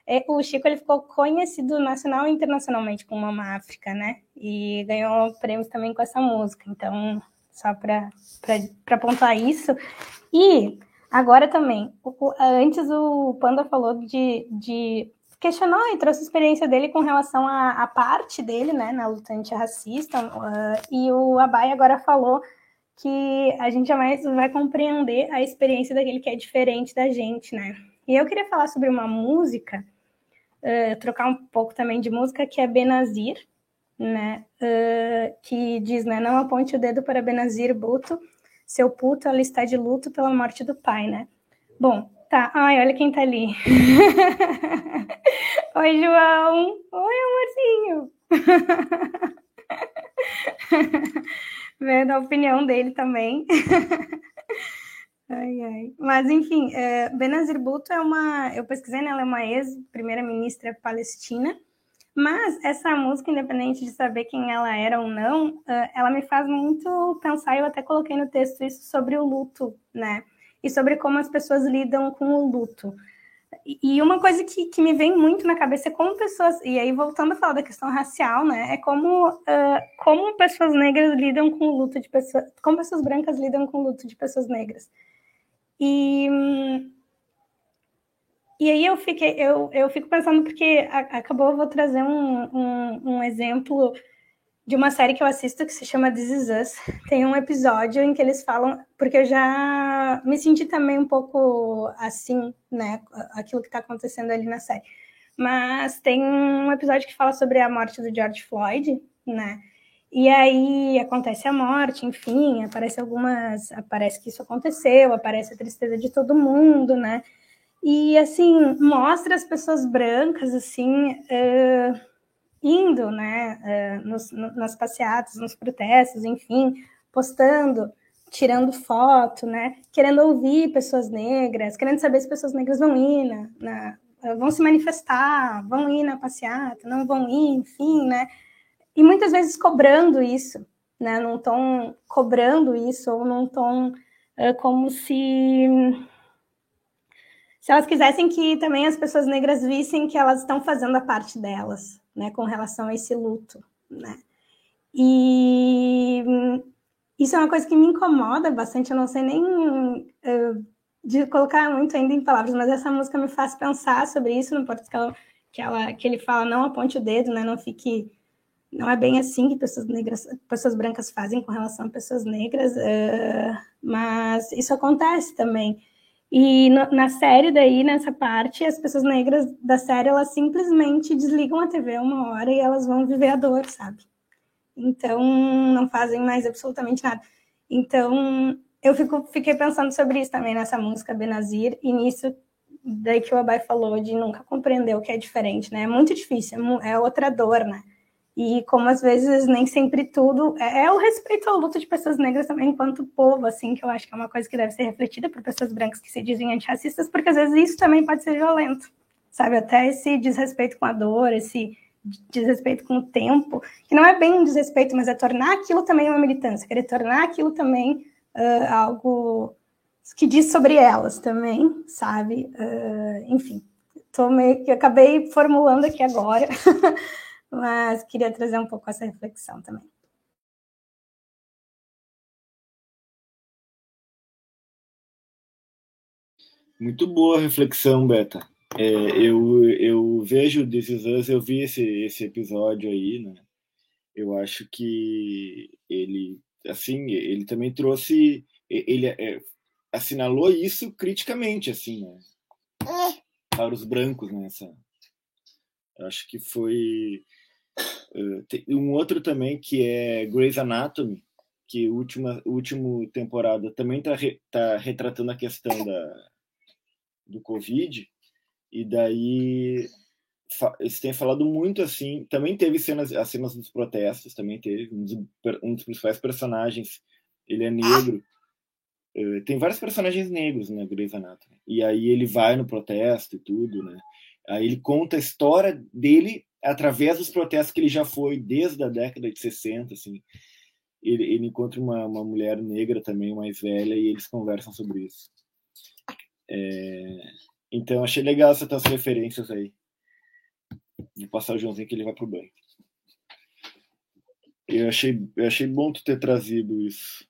É, o Chico ele ficou conhecido nacional e internacionalmente com Mama África, né? E ganhou prêmios também com essa música. Então, só para pontuar isso. E Agora também, o, antes o Panda falou de, de questionou e trouxe a experiência dele com relação à, parte dele, né, na luta antirracista, uh, e o Abai agora falou que a gente jamais vai compreender a experiência daquele que é diferente da gente, né? E eu queria falar sobre uma música, uh, trocar um pouco também de música, que é Benazir, né? Uh, que diz, né? Não aponte o dedo para Benazir Buto, seu puto, ela está de luto pela morte do pai, né? Bom, tá. Ai, olha quem tá ali. Oi, João. Oi, amorzinho. Vendo a opinião dele também. ai, ai. Mas, enfim, é, Benazir Bhutto é uma... Eu pesquisei, né? Ela é uma ex-primeira-ministra palestina mas essa música, independente de saber quem ela era ou não, ela me faz muito pensar, eu até coloquei no texto isso sobre o luto, né? E sobre como as pessoas lidam com o luto. E uma coisa que, que me vem muito na cabeça é como pessoas, e aí voltando a falar da questão racial, né? É como, uh, como pessoas negras lidam com o luto de pessoas, como pessoas brancas lidam com o luto de pessoas negras. E e aí eu fiquei, eu, eu fico pensando porque acabou, eu vou trazer um, um, um, exemplo de uma série que eu assisto que se chama This Is Us. Tem um episódio em que eles falam, porque eu já me senti também um pouco assim, né, aquilo que está acontecendo ali na série. Mas tem um episódio que fala sobre a morte do George Floyd, né? E aí acontece a morte, enfim, aparece algumas, aparece que isso aconteceu, aparece a tristeza de todo mundo, né? e assim mostra as pessoas brancas assim uh, indo, né, uh, nos, nas passeatas, nos protestos, enfim, postando, tirando foto, né, querendo ouvir pessoas negras, querendo saber se pessoas negras vão ir na, vão se manifestar, vão ir na passeata, não vão ir, enfim, né, e muitas vezes cobrando isso, né, não estão cobrando isso ou não estão uh, como se se elas quisessem que também as pessoas negras vissem que elas estão fazendo a parte delas, né, com relação a esse luto, né? E isso é uma coisa que me incomoda bastante, eu não sei nem uh, de colocar muito ainda em palavras, mas essa música me faz pensar sobre isso, no porto que, ela, que, ela, que ele fala, não aponte o dedo, né, não fique... Não é bem assim que pessoas negras, pessoas brancas fazem com relação a pessoas negras, uh, mas isso acontece também. E no, na série daí, nessa parte, as pessoas negras da série, elas simplesmente desligam a TV uma hora e elas vão viver a dor, sabe? Então, não fazem mais absolutamente nada. Então, eu fico, fiquei pensando sobre isso também nessa música Benazir, e nisso daí que o Abai falou de nunca compreender o que é diferente, né? É muito difícil, é, é outra dor, né? E como às vezes nem sempre tudo é, é, o respeito à luta de pessoas negras também enquanto povo, assim, que eu acho que é uma coisa que deve ser refletida por pessoas brancas que se dizem antirracistas, porque às vezes isso também pode ser violento, sabe? Até esse desrespeito com a dor, esse desrespeito com o tempo, que não é bem um desrespeito, mas é tornar aquilo também uma militância, querer tornar aquilo também uh, algo que diz sobre elas também, sabe? Uh, enfim, tô meio que acabei formulando aqui agora. mas queria trazer um pouco essa reflexão também. Muito boa reflexão, Beta. É, eu, eu vejo This Is Us, eu vi esse, esse episódio aí, né? Eu acho que ele, assim, ele também trouxe, ele é, assinalou isso criticamente, assim, né? Para os brancos, né? Essa, acho que foi um outro também que é Grey's Anatomy, que última última temporada também está re, tá retratando a questão da do Covid e daí eles têm falado muito assim. Também teve cenas as cenas dos protestos, também teve um dos, um dos principais personagens. Ele é negro. Uh, tem vários personagens negros na Grey's Anatomy. E aí ele vai no protesto e tudo, né? Ele conta a história dele através dos protestos que ele já foi desde a década de 60, assim. Ele, ele encontra uma, uma mulher negra também, mais velha, e eles conversam sobre isso. É, então, achei legal essas referências aí. De passar o Joãozinho que ele vai pro banho. Eu achei, eu achei bom tu ter trazido isso.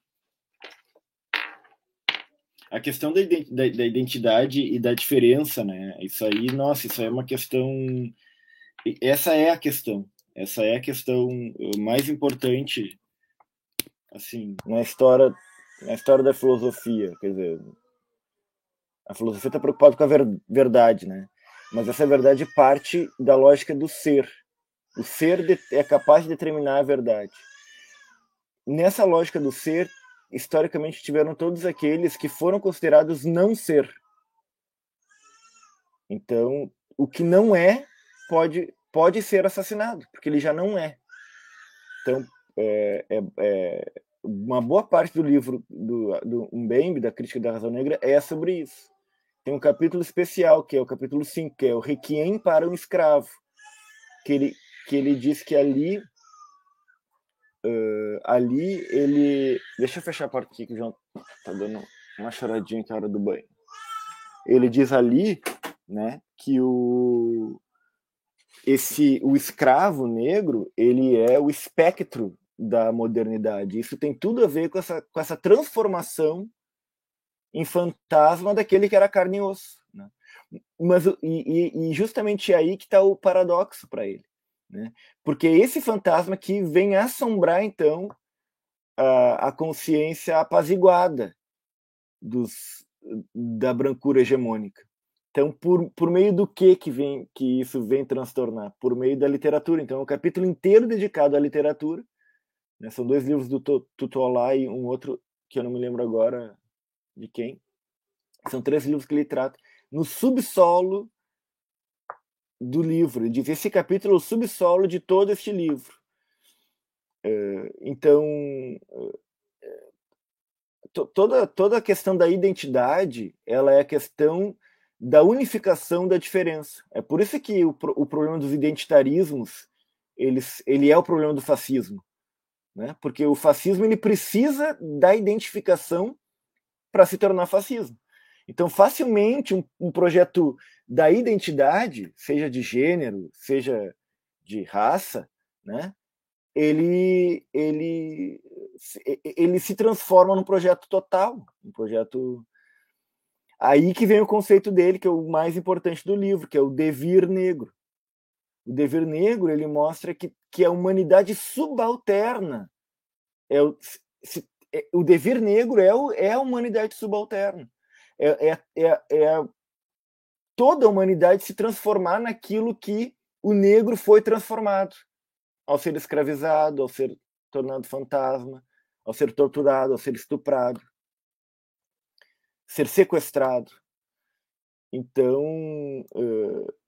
A questão da, da, da identidade e da diferença, né? Isso aí, nossa, isso aí é uma questão essa é a questão. Essa é a questão eh, mais importante, assim, na história, na história da filosofia. Quer dizer, a filosofia está preocupada com a ver, verdade, né? Mas essa verdade parte da lógica do ser. O ser é capaz de determinar a verdade. Nessa lógica do ser, historicamente tiveram todos aqueles que foram considerados não ser. Então, o que não é pode, pode ser assassinado, porque ele já não é. Então, é, é, é uma boa parte do livro do, do Mbembe, da Crítica da Razão Negra, é sobre isso. Tem um capítulo especial, que é o capítulo 5, que é o Requiem para um Escravo, que ele, que ele diz que ali Uh, ali ele. Deixa eu fechar a porta aqui que o João tá dando uma choradinha que é a hora do banho. Ele diz ali, né, que o, esse o escravo negro ele é o espectro da modernidade. Isso tem tudo a ver com essa, com essa transformação em fantasma daquele que era carne e osso. Né? Mas, e, e justamente aí que está o paradoxo para ele. Né? Porque esse fantasma que vem assombrar, então, a, a consciência apaziguada dos, da brancura hegemônica. Então, por, por meio do que que vem que isso vem transtornar? Por meio da literatura. Então, é um capítulo inteiro dedicado à literatura. Né? São dois livros do Tutolá e um outro que eu não me lembro agora de quem. São três livros que ele trata no subsolo do livro. Diz: esse capítulo é o subsolo de todo este livro. É, então, é, toda, toda a questão da identidade ela é a questão da unificação da diferença. É por isso que o, o problema dos identitarismos eles, ele é o problema do fascismo. Né? Porque o fascismo ele precisa da identificação para se tornar fascismo. Então, facilmente, um, um, projeto da identidade, seja de gênero, seja de raça, né, ele, ele, ele se transforma num projeto total, um projeto. Aí que vem o conceito dele, que é o mais importante do livro, que é o devir negro. O devir negro ele mostra que, que a humanidade subalterna é o, se, é, o devir negro é, o, é a humanidade subalterna é, é, é, é toda a humanidade se transformar naquilo que o negro foi transformado ao ser escravizado, ao ser tornado fantasma, ao ser torturado, ao ser estuprado, ser sequestrado. Então,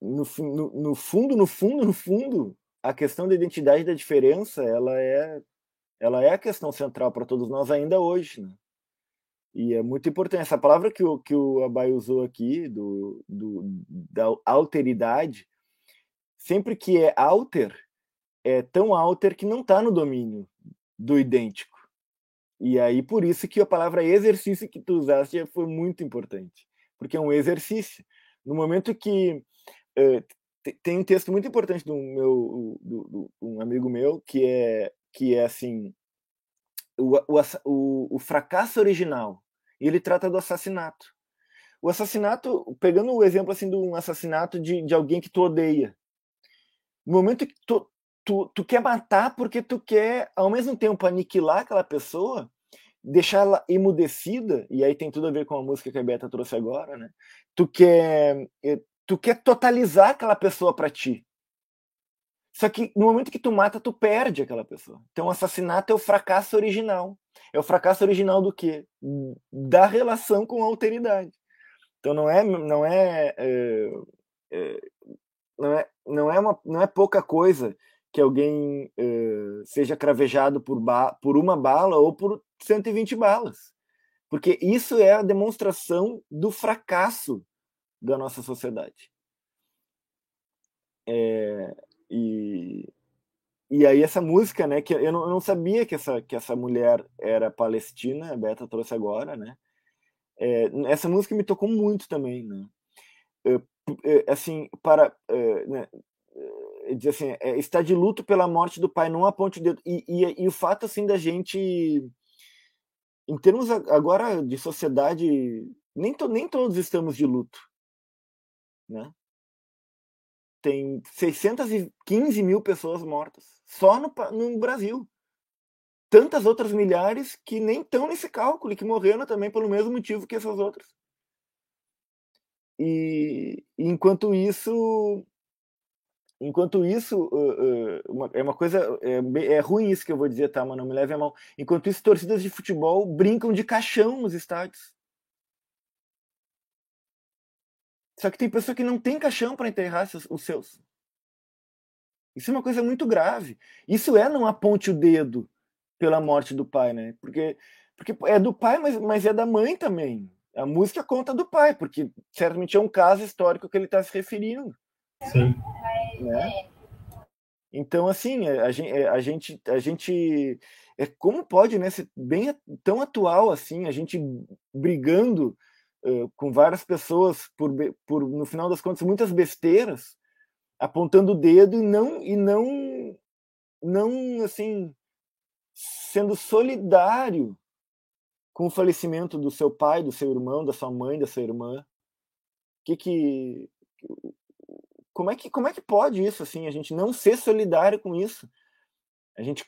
no, no, no, fundo, no fundo, no fundo, a questão da identidade e da diferença, ela é, ela é a questão central para todos nós ainda hoje. Né? E é muito importante. Essa palavra que o, que o Abai usou aqui, do, do, da alteridade, sempre que é alter, é tão alter que não está no domínio do idêntico. E aí, por isso que a palavra exercício que tu usaste foi muito importante, porque é um exercício. No momento que. Uh, tem um texto muito importante do meu do, do, um amigo meu que é que é assim o, o, o fracasso original e ele trata do assassinato. O assassinato, pegando o exemplo assim de um assassinato de, de alguém que tu odeia. No momento que tu, tu, tu quer matar porque tu quer, ao mesmo tempo, aniquilar aquela pessoa, deixar ela emudecida, e aí tem tudo a ver com a música que a Beta trouxe agora, né? Tu quer, eh, tu quer totalizar aquela pessoa para ti. Só que no momento que tu mata, tu perde aquela pessoa. Então, o assassinato é o fracasso original. É o fracasso original do quê? Da relação com a alteridade. Então, não é, não é, é, é não é, não é, uma, não é pouca coisa que alguém é, seja cravejado por, por uma bala ou por 120 balas. Porque isso é a demonstração do fracasso da nossa sociedade. É, e, e aí essa música, né, que eu não, eu não, sabia que essa, que essa mulher era palestina, a Beta trouxe agora, né? É, essa música me tocou muito também, né? É, assim, para é, né, é, dizer assim, é, está de luto pela morte do pai, não aponte o dedo. E, e, e o fato assim da gente, em termos agora de sociedade, nem, to, nem todos estamos de luto, né? Tem 615 mil pessoas mortas só no, no Brasil. Tantas outras milhares que nem estão nesse cálculo e que morreram também pelo mesmo motivo que essas outras. E enquanto isso, enquanto isso, uh, uh, é uma coisa é, é, ruim isso que eu vou dizer, tá? Mas não me leve a mal. Enquanto isso, torcidas de futebol brincam de caixão nos estádios. Só que tem pessoa que não tem caixão para enterrar os seus. Isso é uma coisa muito grave. Isso é não aponte o dedo pela morte do pai, né? Porque, porque é do pai, mas, mas é da mãe também. A música conta do pai, porque certamente é um caso histórico que ele está se referindo. Sim. Né? Então, assim, a gente, a gente, a gente é como pode, né, ser bem tão atual assim, a gente brigando com várias pessoas por, por no final das contas muitas besteiras apontando o dedo e não e não não assim sendo solidário com o falecimento do seu pai, do seu irmão, da sua mãe, da sua irmã. Que que como é que como é que pode isso assim, a gente não ser solidário com isso? A gente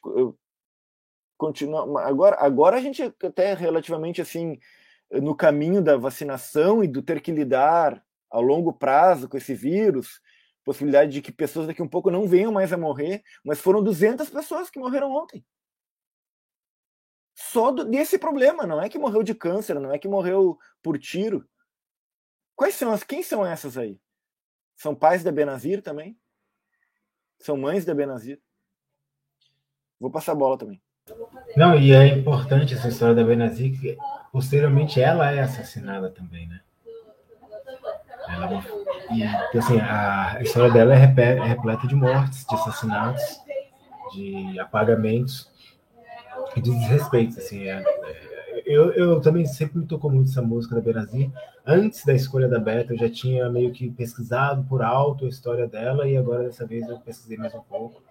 continua agora agora a gente até relativamente assim no caminho da vacinação e do ter que lidar a longo prazo com esse vírus, possibilidade de que pessoas daqui um pouco não venham mais a morrer, mas foram 200 pessoas que morreram ontem. Só do, desse problema, não é que morreu de câncer, não é que morreu por tiro. Quais são as. Quem são essas aí? São pais da Benazir também? São mães da Benazir? Vou passar a bola também. Não, e é importante essa história da Benazir, que posteriormente ela é assassinada também, né? Ela, é e, assim, a história dela é, é repleta de mortes, de assassinatos, de apagamentos e de desrespeitos. Assim, é, é, eu, eu também sempre me tocou muito essa música da Benazir. Antes da escolha da Beta, eu já tinha meio que pesquisado por alto a história dela e agora dessa vez eu pesquisei mais um pouco.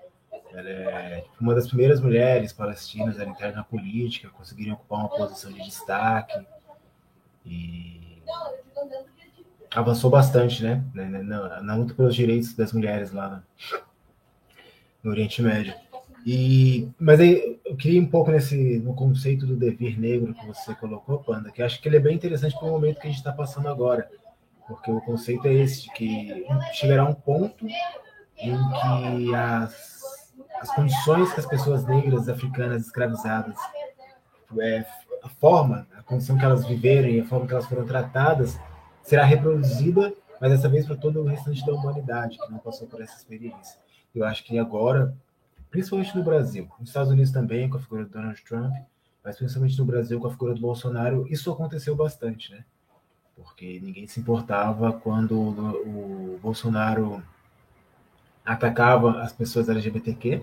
Ela é tipo, uma das primeiras mulheres palestinas a entrar na política, conseguiram ocupar uma posição de destaque e avançou bastante, né? Na, na luta pelos direitos das mulheres lá no Oriente Médio. E, mas aí eu queria um pouco nesse no conceito do devir negro que você colocou, Panda, que acho que ele é bem interessante para o momento que a gente está passando agora, porque o conceito é esse de que chegará um ponto em que as, as condições que as pessoas negras africanas escravizadas, é, a forma, a condição que elas viveram e a forma que elas foram tratadas será reproduzida, mas dessa vez para todo o restante da humanidade que não passou por essa experiência. Eu acho que agora principalmente no Brasil. Nos Estados Unidos também, com a figura do Donald Trump, mas principalmente no Brasil, com a figura do Bolsonaro, isso aconteceu bastante, né? Porque ninguém se importava quando o Bolsonaro atacava as pessoas LGBTQ,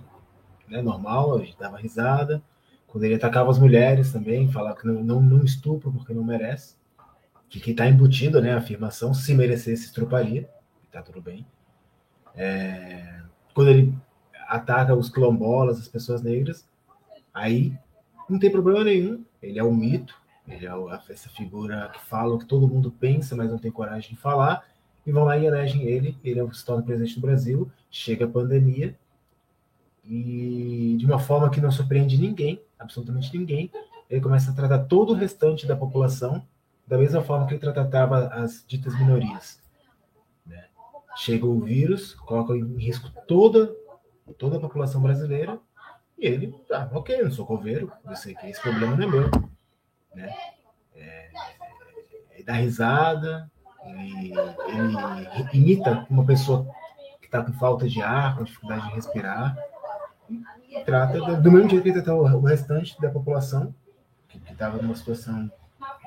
né? Normal, a gente dava risada. Quando ele atacava as mulheres também, falava que não, não, não estupro porque não merece. Que que está embutido, né? A afirmação, se merecesse, estruparia. Tá tudo bem. É... Quando ele ataca os quilombolas, as pessoas negras, aí não tem problema nenhum. Ele é o mito, ele é essa figura que fala o que todo mundo pensa, mas não tem coragem de falar, e vão lá e elegem ele, ele é se torna presidente do Brasil, chega a pandemia, e de uma forma que não surpreende ninguém, absolutamente ninguém, ele começa a tratar todo o restante da população da mesma forma que ele tratava as ditas minorias. Né? Chega o vírus, coloca em risco toda toda a população brasileira, e ele, tá, ok, não sou coveiro, eu sei que esse problema não é meu. Né? É, ele dá risada, ele, imita uma pessoa que está com falta de ar, com dificuldade de respirar, e trata do mesmo jeito que ele trata o restante da população, que estava numa situação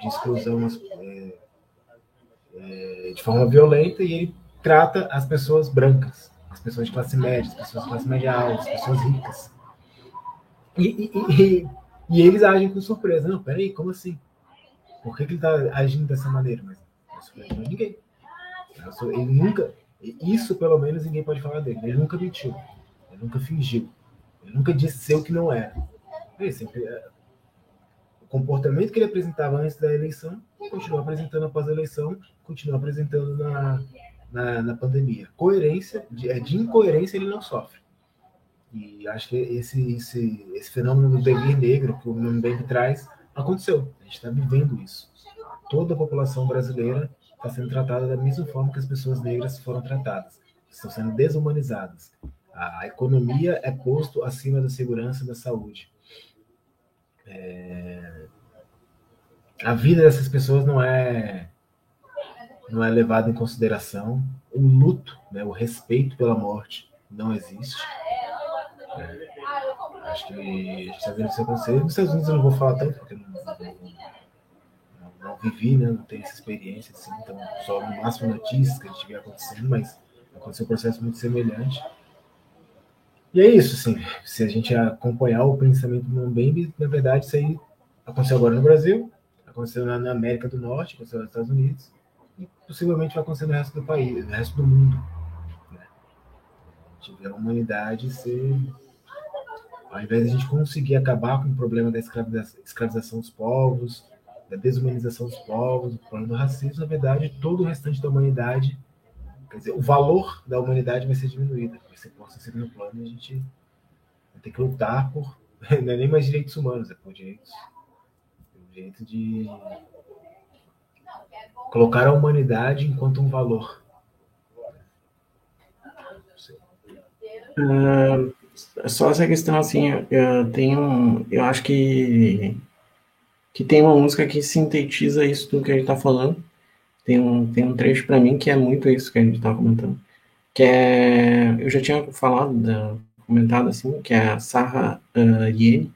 de exclusão é, é, de forma violenta, e ele trata as pessoas brancas as pessoas de classe média, as pessoas de classe média alta, as pessoas ricas. E, e, e, e, eles agem com surpresa. Não, peraí, como assim? Por que, que ele está agindo dessa maneira? Mas não é ninguém. Ele nunca. Isso, pelo menos, ninguém pode falar dele. Ele nunca mentiu. Ele nunca fingiu. Ele nunca disse ser o que não era. Ele sempre, é, o comportamento que ele apresentava antes da eleição, continua apresentando após a eleição, continua apresentando na, na, na pandemia. Coerência, de, é, de incoerência ele não sofre. E acho que esse, esse, esse fenômeno do devir negro que o Mbembe traz aconteceu. A gente está vivendo isso. Toda a população brasileira está sendo tratada da mesma forma que as pessoas negras foram tratadas. Estão sendo desumanizadas. A economia é posto acima da segurança e da saúde. É... A vida dessas pessoas não é não é levado em consideração. O luto, né, o respeito pela morte não existe. É, acho que a gente está vendo isso acontecer. Nos Estados Unidos eu não vou falar tanto, porque não, não, não, vivi, né, não tenho essa experiência, assim, então só no máximo notícias que a gente vê acontecendo, mas aconteceu um processo muito semelhante. E é isso, assim, se a gente acompanhar o pensamento do Mbembe, na verdade, isso aí aconteceu agora no Brasil, aconteceu na América do Norte, aconteceu nos Estados Unidos, e possivelmente vai acontecer no resto do país, no resto do mundo. Né? A a humanidade ser. Ao invés de a gente conseguir acabar com o problema da escravização dos povos, da desumanização dos povos, do problema do racismo, na verdade, todo o restante da humanidade, quer dizer, o valor da humanidade vai ser diminuído, vai ser posto em segundo plano e a gente vai ter que lutar por, não é nem mais direitos humanos, é por direitos, por direito de Colocar a humanidade enquanto um valor. Uh, só essa questão assim, eu tenho, eu acho que que tem uma música que sintetiza isso do que ele está falando. tem um, tem um trecho para mim que é muito isso que a gente estava comentando. Que é. Eu já tinha falado, da, comentado assim, que é a Sarah uh, Yeni,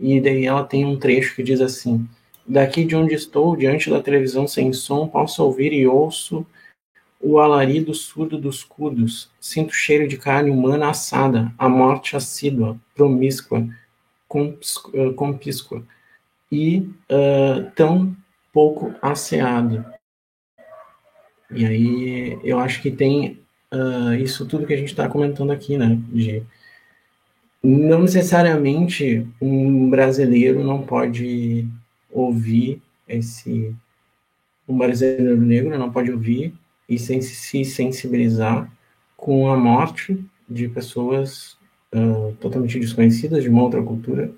e daí ela tem um trecho que diz assim: Daqui de onde estou, diante da televisão sem som, posso ouvir e ouço o alarido surdo dos cudos, sinto cheiro de carne humana assada, a morte assídua, promíscua, compíscua, e uh, tão pouco asseado. E aí eu acho que tem uh, isso tudo que a gente está comentando aqui, né? De não necessariamente um brasileiro não pode ouvir esse um brasileiro negro não pode ouvir e se sensibilizar com a morte de pessoas uh, totalmente desconhecidas de uma outra cultura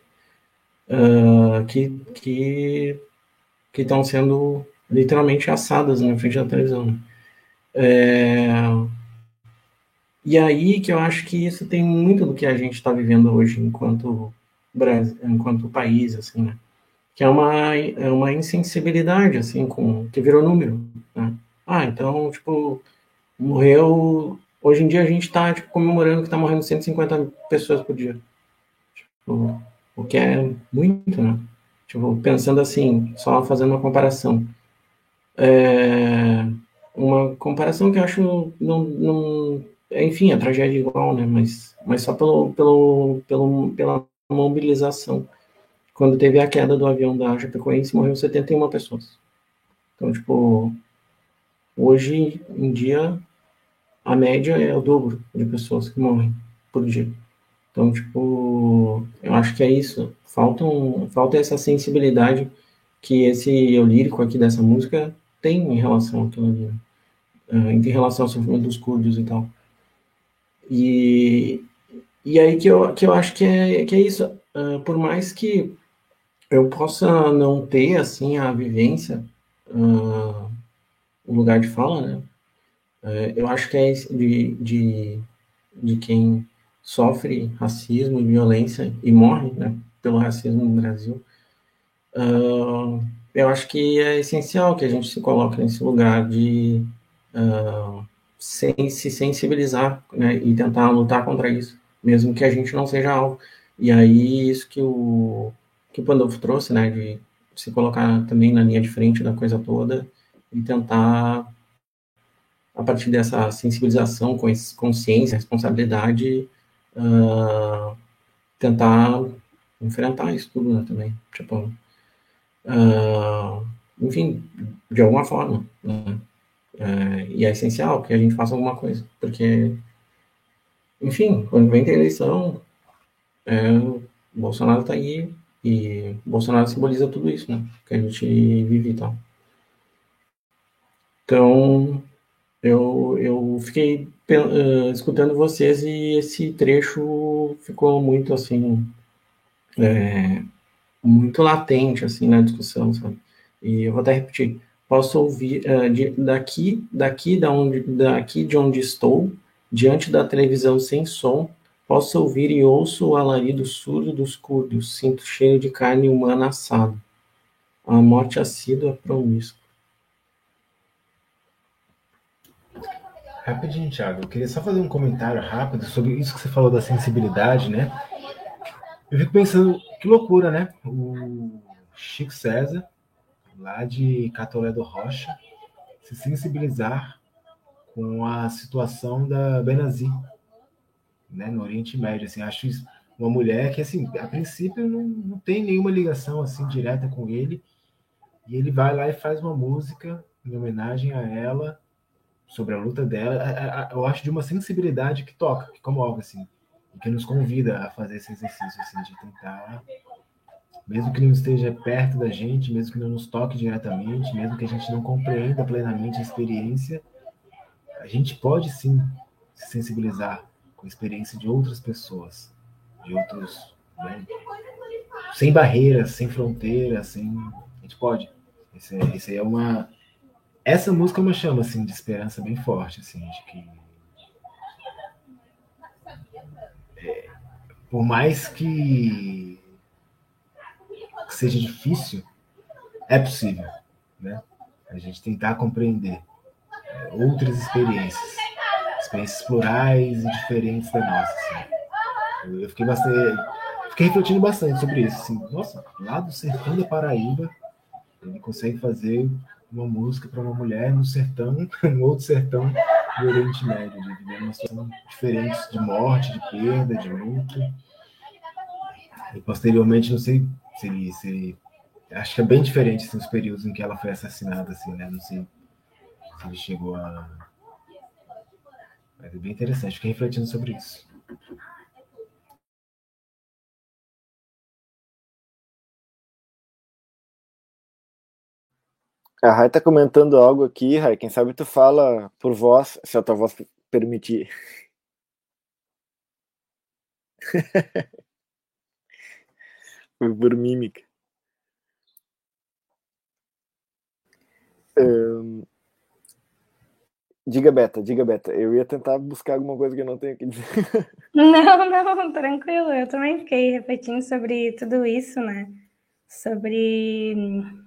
uh, que que que estão sendo literalmente assadas na frente da televisão. É, e aí que eu acho que isso tem muito do que a gente está vivendo hoje enquanto Brasil, enquanto país, assim, né? Que é uma, é uma insensibilidade, assim, com que virou número, né? Ah, então, tipo, morreu. Hoje em dia a gente está tipo, comemorando que está morrendo 150 pessoas por dia. Tipo, o que é muito, né? Tipo, pensando assim, só fazendo uma comparação. É, uma comparação que eu acho não, não enfim, a tragédia é igual, né? Mas, mas só pelo, pelo, pelo, pela mobilização. Quando teve a queda do avião da Chapecoense, morreu 71 pessoas. Então, tipo, hoje em dia, a média é o dobro de pessoas que morrem por dia. Então, tipo, eu acho que é isso. Falta, um, falta essa sensibilidade que esse eu lírico aqui dessa música tem em relação àquilo ali, né? uh, em relação ao sofrimento dos curdos e tal. E, e aí que eu, que eu acho que é, que é isso. Uh, por mais que eu possa não ter, assim, a vivência, uh, o lugar de fala, né? Uh, eu acho que é de, de, de quem sofre racismo e violência e morre, né? Pelo racismo no Brasil. eu acho que é essencial que a gente se coloque nesse lugar de uh, sem se sensibilizar né, e tentar lutar contra isso, mesmo que a gente não seja alvo. E aí, isso que o, que o Pandolfo trouxe, né, de se colocar também na linha de frente da coisa toda e tentar, a partir dessa sensibilização, consciência, responsabilidade, uh, tentar enfrentar isso tudo né, também. Tipo, uh, enfim, de alguma forma. Né? É, e é essencial que a gente faça alguma coisa, porque, enfim, quando vem ter eleição, é, Bolsonaro está aí e Bolsonaro simboliza tudo isso, né? Que a gente vive e tal. Então, eu, eu fiquei uh, escutando vocês e esse trecho ficou muito assim, é, muito latente assim na discussão, sabe? E eu vou até repetir posso ouvir uh, de, daqui, daqui, da onde, daqui de onde estou, diante da televisão sem som, posso ouvir e ouço o alarido surdo dos curdos, sinto cheio de carne humana assada. A morte assídua promíscua. Rapidinho, Thiago, eu queria só fazer um comentário rápido sobre isso que você falou da sensibilidade, né? Eu fico pensando, que loucura, né? O Chico César lá de Catolé do Rocha, se sensibilizar com a situação da Benazir, né, no Oriente Médio. Assim, acho uma mulher que, assim, a princípio não, não tem nenhuma ligação assim direta com ele, e ele vai lá e faz uma música em homenagem a ela, sobre a luta dela. Eu acho de uma sensibilidade que toca, que comove, assim, e que nos convida a fazer esse exercício, assim, de tentar mesmo que não esteja perto da gente, mesmo que não nos toque diretamente, mesmo que a gente não compreenda plenamente a experiência, a gente pode sim se sensibilizar com a experiência de outras pessoas, de outros, né? sem barreiras, sem fronteiras, sem, a gente pode. Esse, é, esse é uma, essa música é uma chama assim de esperança bem forte, assim, de que é, por mais que seja difícil, é possível, né? A gente tentar compreender é, outras experiências, experiências plurais e diferentes da nossa. Assim. Eu fiquei bastante, fiquei refletindo bastante sobre isso. Assim, nossa, lá do sertão da Paraíba, ele consegue fazer uma música para uma mulher no sertão, no outro sertão do Oriente Médio, de viver uma situação diferente de morte, de perda, de luto. E posteriormente, não sei se, se acho que é bem diferente assim, os períodos em que ela foi assassinada, assim, né? Não sei se ele chegou a. Mas é bem interessante, fiquei refletindo sobre isso. A Rai tá comentando algo aqui, Rai. Quem sabe tu fala por voz, se a tua voz permitir. Foi por mímica. Um... Diga, Beta, diga, Beta. Eu ia tentar buscar alguma coisa que eu não tenho que dizer. Não, não, tranquilo. Eu também fiquei refletindo sobre tudo isso, né? Sobre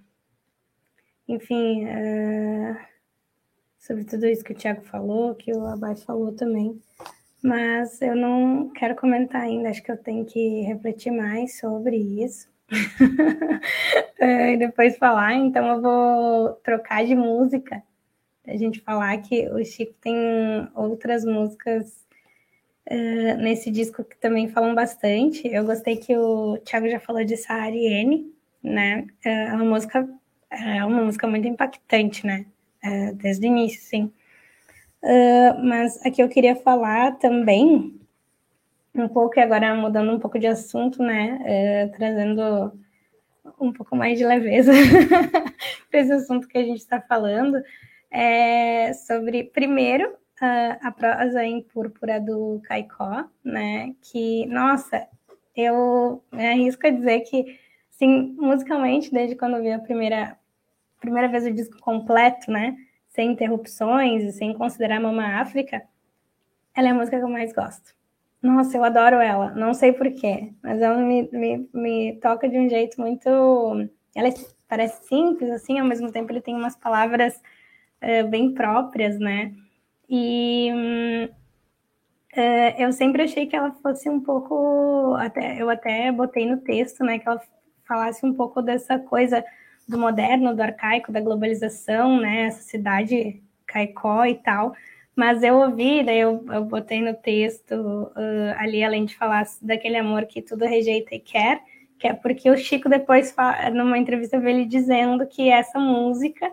enfim, uh, sobre tudo isso que o Tiago falou, que o Abai falou também. Mas eu não quero comentar ainda, acho que eu tenho que refletir mais sobre isso. e depois falar, então eu vou trocar de música. A gente falar que o Chico tem outras músicas uh, nesse disco que também falam bastante. Eu gostei que o Thiago já falou de Sahariene, né? Uh, é uma música é uma música muito impactante, né? É, desde o início, sim. Uh, mas aqui eu queria falar também um pouco, e agora mudando um pouco de assunto, né? Uh, trazendo um pouco mais de leveza para esse assunto que a gente está falando, é sobre, primeiro, uh, a prosa em púrpura do Caicó, né? Que, nossa, eu me arrisco a dizer que Sim, musicalmente, desde quando eu vi a primeira, primeira vez o disco completo, né? Sem interrupções e sem considerar Mama África, ela é a música que eu mais gosto. Nossa, eu adoro ela. Não sei porquê, mas ela me, me, me toca de um jeito muito. Ela é, parece simples, assim, ao mesmo tempo ele tem umas palavras uh, bem próprias, né? E hum, uh, eu sempre achei que ela fosse um pouco. Até, eu até botei no texto, né? Que ela falasse um pouco dessa coisa do moderno, do arcaico, da globalização, né? Essa cidade caicó e tal. Mas eu ouvi, daí eu, eu botei no texto uh, ali, além de falar daquele amor que tudo rejeita e quer, que é porque o Chico depois, numa entrevista, veio ele dizendo que essa música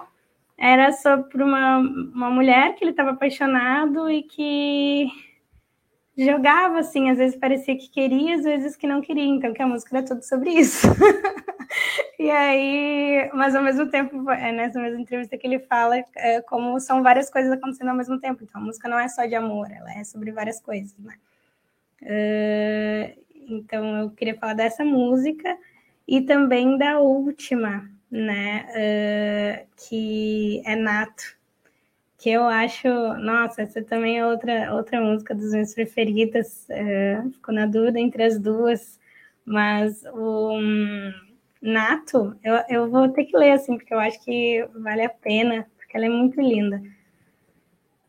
era sobre uma, uma mulher que ele estava apaixonado e que jogava assim, às vezes parecia que queria, às vezes que não queria, então que a música era tudo sobre isso. e aí, mas ao mesmo tempo, é nessa mesma entrevista que ele fala é, como são várias coisas acontecendo ao mesmo tempo. Então a música não é só de amor, ela é sobre várias coisas, né? Uh, então eu queria falar dessa música e também da última, né? Uh, que é Nato que eu acho, nossa, essa também é outra, outra música das minhas preferidas, é, fico na dúvida entre as duas, mas o um, Nato, eu, eu vou ter que ler, assim, porque eu acho que vale a pena, porque ela é muito linda.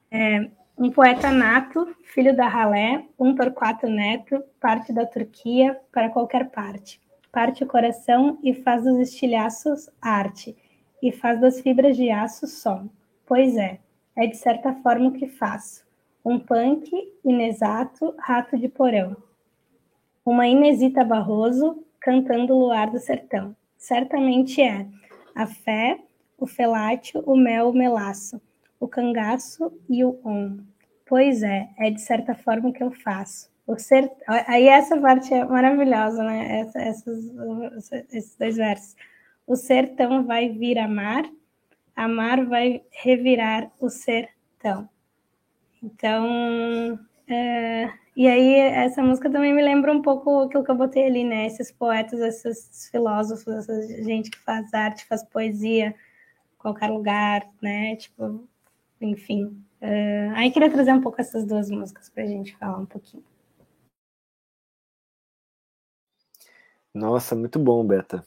É, um poeta nato, filho da ralé, um Torquato Neto, parte da Turquia para qualquer parte. Parte o coração e faz dos estilhaços arte, e faz das fibras de aço som. Pois é, é de certa forma o que faço. Um punk inexato, rato de porão. Uma Inesita Barroso cantando Luar do Sertão. Certamente é a fé, o felátil, o mel, o melaço, o cangaço e o on. Pois é, é de certa forma o que eu faço. O ser... Aí essa parte é maravilhosa, né? Essa, essas, esses dois versos. O sertão vai vir a mar, amar vai revirar o sertão. Então, é, e aí essa música também me lembra um pouco aquilo que eu botei ali, né? Esses poetas, esses filósofos, essa gente que faz arte, faz poesia, qualquer lugar, né? Tipo, enfim. É, aí queria trazer um pouco essas duas músicas para a gente falar um pouquinho. Nossa, muito bom, Beta.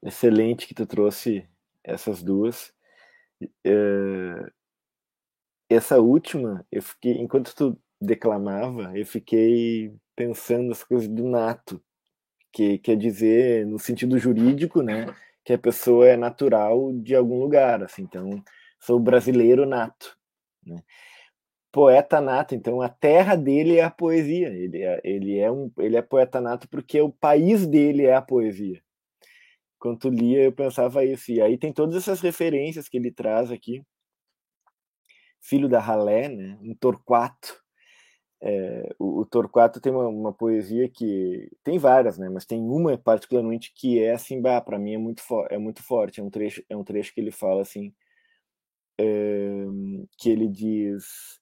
Excelente que tu trouxe essas duas. Uh, essa última, eu fiquei, enquanto tu declamava, eu fiquei pensando as coisas do nato, que quer dizer, no sentido jurídico, né, que a pessoa é natural de algum lugar, assim, então, sou brasileiro nato, né? Poeta nato, então a terra dele é a poesia, ele é, ele é um, ele é poeta nato porque o país dele é a poesia. Quando lia, eu pensava isso, e aí tem todas essas referências que ele traz aqui, filho da Ralé, né, um Torquato, é, o, o, Torquato tem uma, uma, poesia que tem várias, né? Mas tem uma particularmente que é assim, para mim é muito é muito forte. É um trecho é um trecho que ele fala assim, é, que ele diz: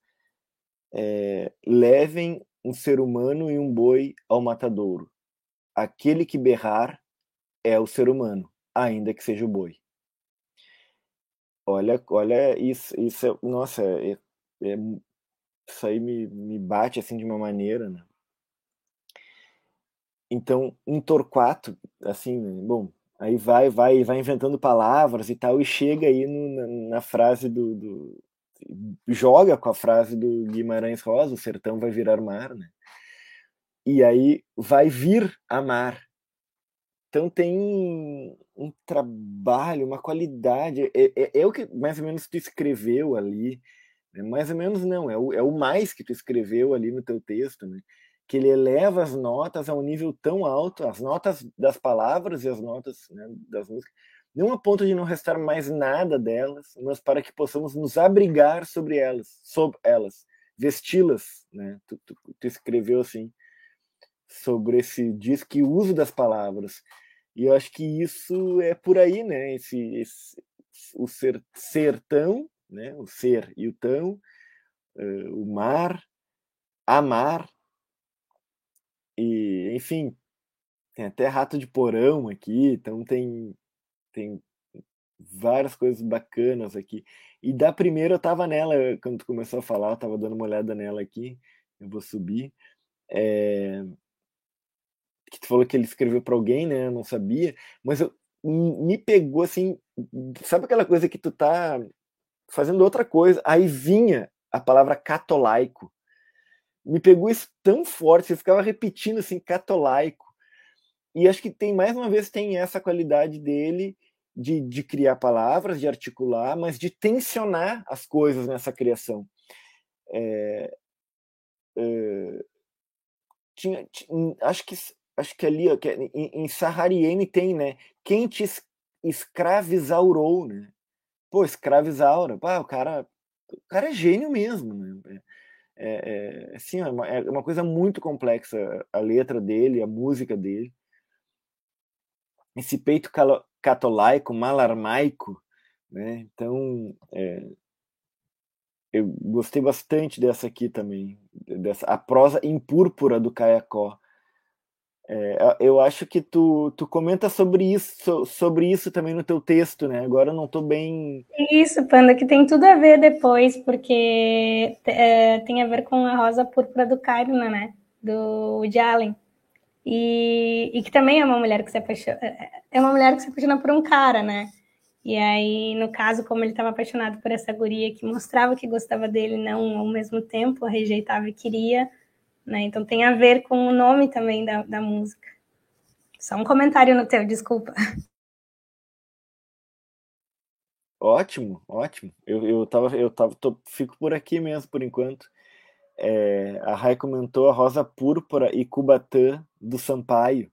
é, levem um ser humano e um boi ao matadouro. Aquele que berrar é o ser humano, ainda que seja o boi. Olha, olha isso, isso é, nossa, é, é isso aí me, me bate assim de uma maneira, né? Então, um Torquato, assim, bom, aí vai, vai, vai inventando palavras e tal, e chega aí no, na, na, frase do, do, joga com a frase do Guimarães Rosa, o sertão vai virar mar, né? E aí vai vir a mar. Então tem um trabalho, uma qualidade, é, é, é o que mais ou menos tu escreveu ali, é mais ou menos não, é o, é o mais que tu escreveu ali no teu texto, né? que ele eleva as notas a um nível tão alto, as notas das palavras e as notas né, das músicas, não a ponto de não restar mais nada delas, mas para que possamos nos abrigar sobre elas, sobre elas, vesti-las, né? Tu, tu, tu, escreveu assim sobre esse disco que uso das palavras. E eu acho que isso é por aí, né? Esse, esse o ser sertão né? o ser e o tão, uh, o mar, amar, e enfim, tem até rato de porão aqui, então tem, tem várias coisas bacanas aqui. E da primeira eu tava nela, quando tu começou a falar, eu tava dando uma olhada nela aqui, eu vou subir. É... Que tu falou que ele escreveu para alguém, né? Eu não sabia, mas eu, me pegou assim, sabe aquela coisa que tu tá fazendo outra coisa. Aí vinha a palavra catolaico. Me pegou isso tão forte, você ficava repetindo assim, catolaico. E acho que tem, mais uma vez, tem essa qualidade dele de, de criar palavras, de articular, mas de tensionar as coisas nessa criação. É, é, tinha, tinha, acho que acho que ali ó, que em, em Sahariene tem, né? Quem te escravizaurou, né? pô, escravizaura, pá, o cara, o cara é gênio mesmo, né? É, é, é assim, é uma, é uma coisa muito complexa a letra dele, a música dele. Esse peito catolaico, malarmaico, né? Então, é, eu gostei bastante dessa aqui também, dessa a prosa em púrpura do Caiacó. É, eu acho que tu, tu comenta sobre isso, sobre isso também no teu texto, né? Agora eu não estou bem. Isso, Panda, que tem tudo a ver depois, porque é, tem a ver com a rosa púrpura do Carna, né? Do Woody Allen. E, e que também é uma mulher que se apaixona. É, é uma mulher que se apaixona por um cara, né? E aí, no caso, como ele estava apaixonado por essa guria que mostrava que gostava dele, não ao mesmo tempo, rejeitava e queria né? Então tem a ver com o nome também da, da música. Só um comentário no teu, desculpa. Ótimo, ótimo. Eu, eu tava, eu tava, tô, fico por aqui mesmo por enquanto. É, a Rai comentou a Rosa Púrpura e Cubatã do Sampaio,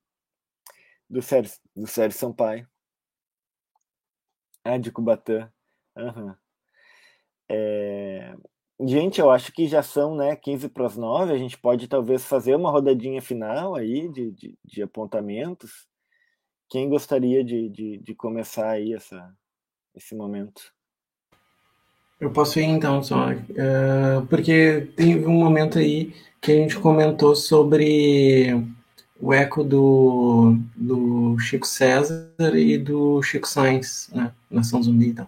do Sérgio, do Sérgio Sampaio. Ah, de Cubatã. Uhum. É, Gente, eu acho que já são né, 15 para as 9. A gente pode talvez fazer uma rodadinha final aí de, de, de apontamentos. Quem gostaria de, de, de, começar aí essa, esse momento? Eu posso ir então só, uh, porque teve um momento aí que a gente comentou sobre o eco do, do Chico César e do Chico Sainz, né, Nação Zumbi então.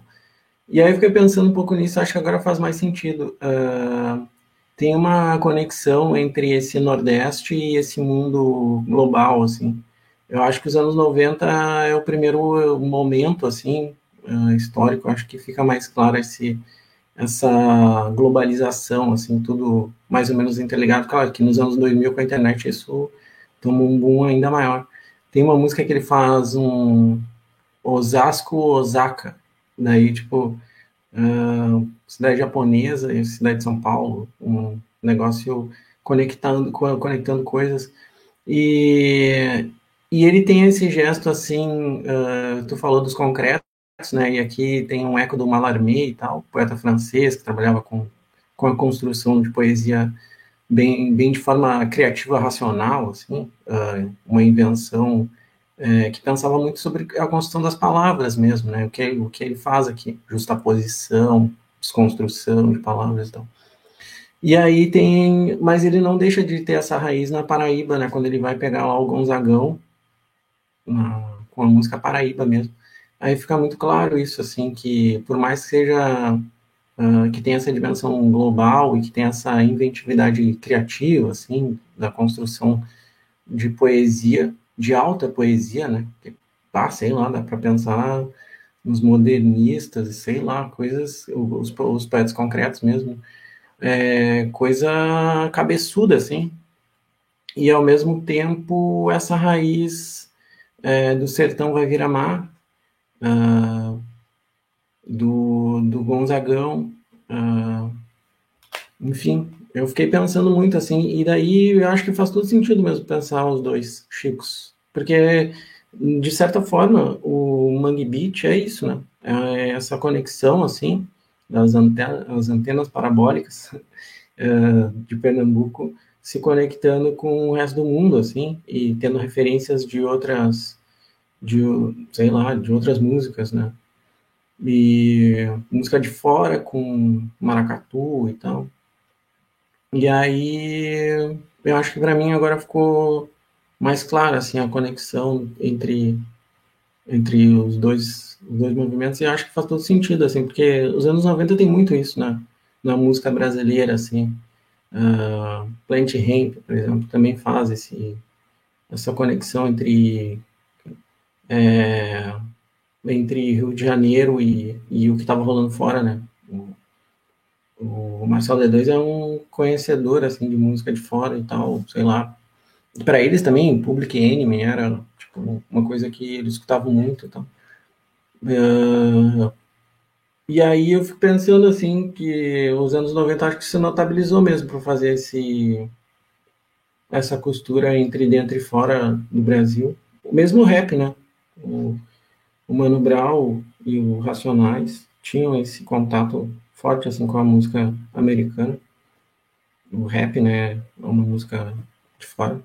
E aí eu fiquei pensando um pouco nisso, acho que agora faz mais sentido. Uh, tem uma conexão entre esse Nordeste e esse mundo global, assim. Eu acho que os anos 90 é o primeiro momento, assim, uh, histórico, acho que fica mais claro esse, essa globalização, assim, tudo mais ou menos interligado. Claro que nos anos 2000 com a internet isso tomou um boom ainda maior. Tem uma música que ele faz um Osasco, Osaka, daí, tipo, uh, cidade japonesa e cidade de São Paulo, um negócio conectando, conectando coisas. E, e ele tem esse gesto assim, uh, tu falou dos concretos, né? E aqui tem um eco do Mallarmé e tal, poeta francês que trabalhava com, com a construção de poesia bem, bem de forma criativa, racional, assim, uh, uma invenção uh, que pensava muito sobre a construção das palavras mesmo, né? O que, o que ele faz aqui, justaposição, desconstrução de palavras e tal. E aí tem, mas ele não deixa de ter essa raiz na Paraíba, né? Quando ele vai pegar lá o Gonzagão, na, com a música Paraíba mesmo. Aí fica muito claro isso, assim, que por mais que seja uh, que tenha essa dimensão global e que tenha essa inventividade criativa, assim, da construção de poesia, de alta poesia, né? Que, ah, sei lá, dá para pensar nos modernistas, sei lá, coisas, os, os poetas concretos mesmo, é, coisa cabeçuda, assim, e ao mesmo tempo essa raiz é, do sertão vai virar mar, uh, do, do Gonzagão, uh, enfim, eu fiquei pensando muito assim, e daí eu acho que faz todo sentido mesmo pensar os dois Chicos, porque de certa forma o Mangue Beach é isso, né? É essa conexão assim das antenas, as antenas parabólicas uh, de Pernambuco se conectando com o resto do mundo, assim, e tendo referências de outras, de, sei lá, de outras músicas, né? E música de fora com maracatu e tal. E aí, eu acho que para mim agora ficou mais clara, assim, a conexão entre, entre os dois os dois movimentos, e acho que faz todo sentido, assim, porque os anos 90 tem muito isso na, na música brasileira, assim. Uh, Plant Ramp, por exemplo, também faz esse, essa conexão entre, é, entre Rio de Janeiro e, e o que estava rolando fora, né? O, Marcelo D2 é um conhecedor, assim, de música de fora e tal, sei lá. Para eles também, Public Enemy era, tipo, uma coisa que eles escutavam muito e tal. Uh, e aí eu fico pensando assim que os anos 90 acho que se notabilizou mesmo para fazer esse essa costura entre dentro e fora do Brasil. O mesmo rap, né? O, o Mano Brown e o Racionais tinham esse contato forte assim com a música americana. O rap, né, é uma música de fora.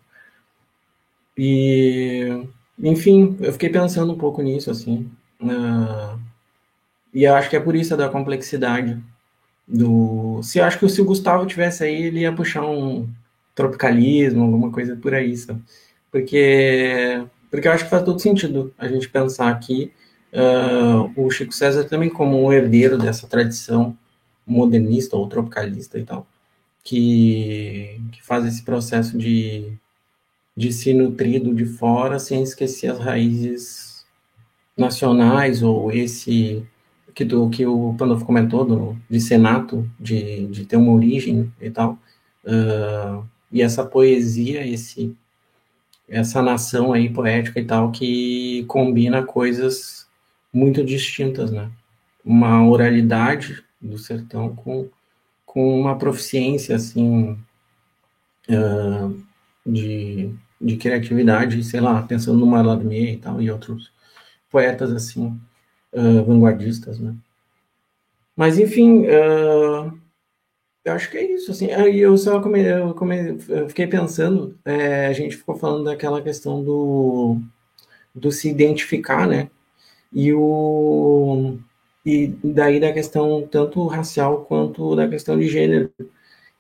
E enfim, eu fiquei pensando um pouco nisso assim. Uh, e acho que é por isso da complexidade do. Se acho que se o Gustavo tivesse aí, ele ia puxar um tropicalismo, alguma coisa por aí, sabe? Porque, porque eu acho que faz todo sentido a gente pensar aqui uh, o Chico César também como um herdeiro dessa tradição modernista ou tropicalista e tal, que, que faz esse processo de, de se nutrir do de fora sem esquecer as raízes nacionais ou esse que, do, que o Pandolfo comentou do, de senato, de, de ter uma origem e tal, uh, e essa poesia, esse essa nação aí poética e tal que combina coisas muito distintas, né? Uma oralidade do sertão com, com uma proficiência assim uh, de, de criatividade, sei lá, pensando no Mallarmé e tal e outros poetas assim uh, vanguardistas, né? Mas enfim, uh, eu acho que é isso. Assim, aí eu só come, eu, come, eu fiquei pensando, é, a gente ficou falando daquela questão do, do se identificar, né? E o e daí da questão tanto racial quanto da questão de gênero.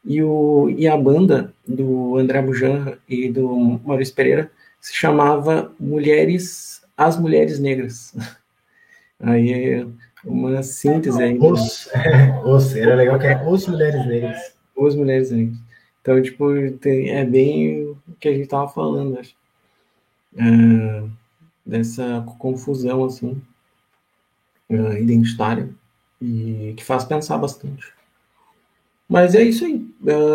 E, o, e a banda do André Bujan e do Maurício Pereira se chamava Mulheres as mulheres negras. Aí uma síntese aí. Os, é, os, era legal que era os mulheres negras. Os mulheres negras. Então, tipo, tem, é bem o que a gente tava falando, acho. É, dessa confusão, assim. Uh, identitária e que faz pensar bastante. Mas é isso aí.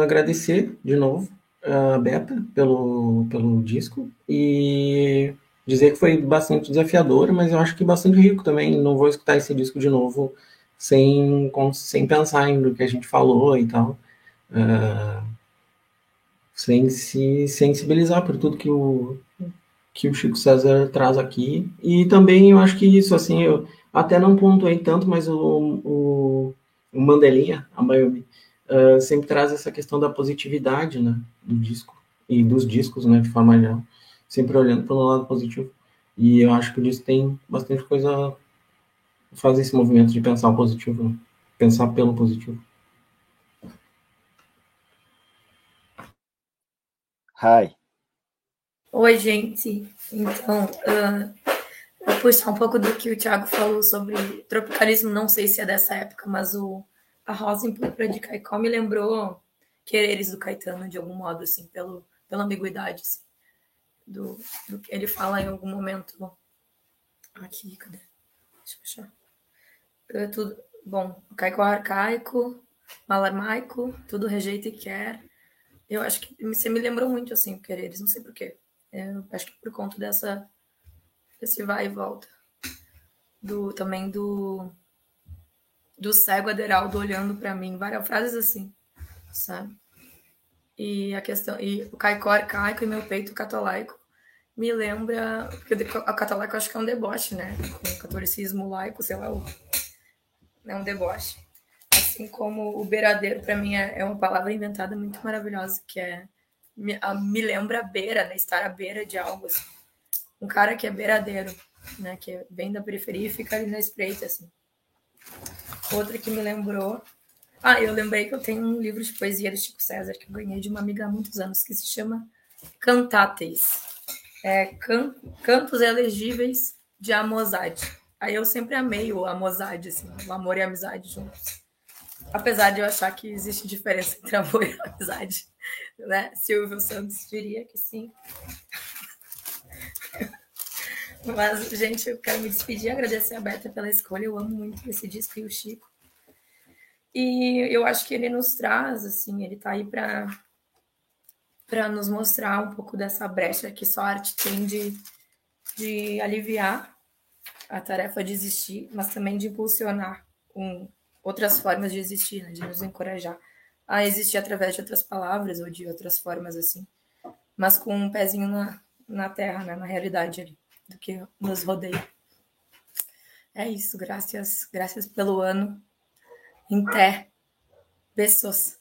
Agradecer de novo a Beta pelo, pelo disco e dizer que foi bastante desafiador, mas eu acho que bastante rico também. Não vou escutar esse disco de novo sem, sem pensar do que a gente falou e tal. Uh, sem se sensibilizar por tudo que o, que o Chico César traz aqui. E também eu acho que isso, assim, eu até não pontuei tanto, mas o, o, o Mandelinha, a Miami, uh, sempre traz essa questão da positividade, né, do disco, e dos discos, né, de forma geral, sempre olhando pelo lado positivo. E eu acho que o disco tem bastante coisa, faz esse movimento de pensar o positivo, né? pensar pelo positivo. Hi. Oi, gente. Então, uh, vou puxar um pouco do que o Thiago falou sobre tropicalismo. Não sei se é dessa época, mas o, a Rosa em Púrpura de Caicó me lembrou Quereres do Caetano, de algum modo, assim, pelo, pela ambiguidade, assim, do, do que ele fala em algum momento. Aqui, cadê? Deixa eu achar. É tudo, bom, Caicó arcaico, malarmaico, tudo rejeita e quer. Eu acho que você me lembrou muito, assim, Quereres, não sei porquê. Eu acho que por conta dessa desse vai e volta. Do, também do do cego Aderaldo olhando para mim, várias frases assim, sabe? E a questão e o caicó arcaico e meu peito catolaico me lembra, porque o catolaico acho que é um deboche, né? O catolicismo laico, sei lá, é um deboche. Assim como o beiradeiro, para mim, é, é uma palavra inventada muito maravilhosa, que é me, me lembra a beira, né? Estar à beira de algo, assim. Um cara que é beiradeiro, né? Que vem da periferia e fica ali na espreita, assim. Outra que me lembrou... Ah, eu lembrei que eu tenho um livro de poesia do Chico César que eu ganhei de uma amiga há muitos anos, que se chama Cantáteis. É, can, cantos elegíveis de Amosade. Aí eu sempre amei o Amosade, assim, o amor e a amizade juntos. Apesar de eu achar que existe diferença entre amor e amizade né? Silvio Santos diria que sim. Mas, gente, eu quero me despedir, agradecer a Berta pela escolha. Eu amo muito esse disco e o Chico. E eu acho que ele nos traz, assim, ele tá aí para para nos mostrar um pouco dessa brecha que só a arte tem de, de aliviar a tarefa de existir, mas também de impulsionar com outras formas de existir, né? de nos encorajar a existir através de outras palavras ou de outras formas assim, mas com um pezinho na, na terra, né, na realidade ali, do que nos rodeia. É isso, graças, graças pelo ano. Em té. Beijos.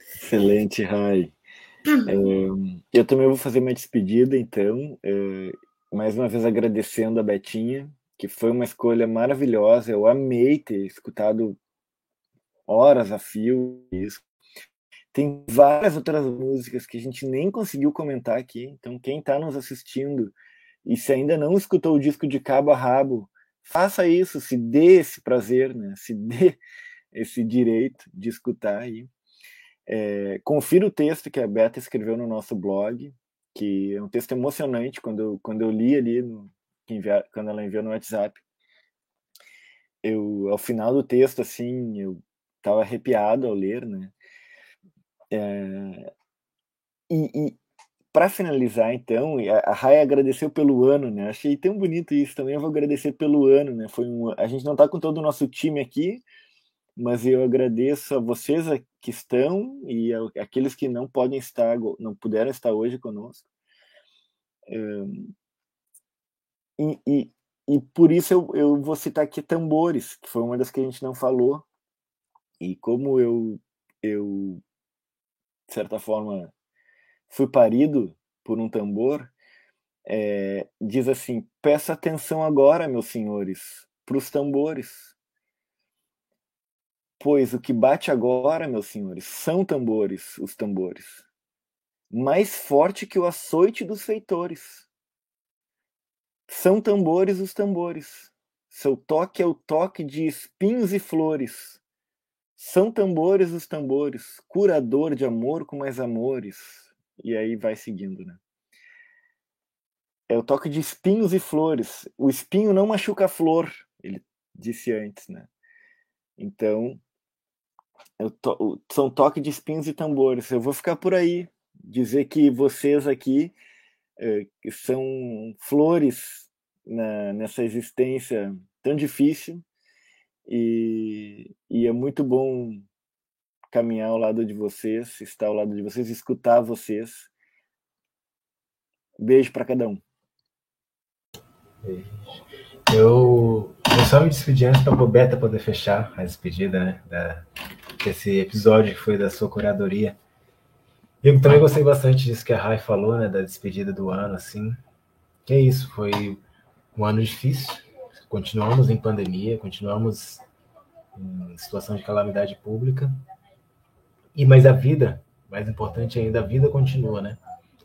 Excelente, Rai. É, eu também vou fazer uma despedida, então, é, mais uma vez agradecendo a Betinha, que foi uma escolha maravilhosa. Eu amei ter escutado horas a fio isso. Tem várias outras músicas que a gente nem conseguiu comentar aqui. Então, quem está nos assistindo e se ainda não escutou o disco de cabo a rabo, faça isso, se dê esse prazer, né? se dê esse direito de escutar aí. É, confira o texto que a Beta escreveu no nosso blog, que é um texto emocionante quando eu, quando eu li ali, no, quando ela enviou no WhatsApp. Eu, ao final do texto, assim, eu estava arrepiado ao ler, né? É, e, e para finalizar, então, a Rai agradeceu pelo ano, né? Achei tão bonito isso também. Eu vou agradecer pelo ano, né? Foi um, a gente não está com todo o nosso time aqui, mas eu agradeço a vocês que estão e a, aqueles que não podem estar, não puderam estar hoje conosco. É, e, e, e, por isso eu, eu vou citar aqui tambores, que foi uma das que a gente não falou, e como eu, eu, de certa forma, fui parido por um tambor, é, diz assim: peça atenção agora, meus senhores, para os tambores. Pois o que bate agora, meus senhores, são tambores, os tambores, mais forte que o açoite dos feitores. São tambores os tambores. Seu toque é o toque de espinhos e flores. São tambores os tambores, curador de amor com mais amores. E aí vai seguindo, né? é o toque de espinhos e flores. O espinho não machuca a flor, ele disse antes, né? Então, to, são toque de espinhos e tambores. Eu vou ficar por aí, dizer que vocês aqui é, são flores na, nessa existência tão difícil e, e é muito bom caminhar ao lado de vocês, estar ao lado de vocês, escutar vocês. Beijo para cada um. Eu, só me despedi antes para a Beta poder fechar a despedida né, da, desse episódio que foi da sua curadoria. Eu também gostei bastante disso que a Rai falou, né, da despedida do ano, assim. Que é isso, foi um ano difícil. Continuamos em pandemia, continuamos em situação de calamidade pública. E mas a vida, mais importante ainda, a vida continua, né?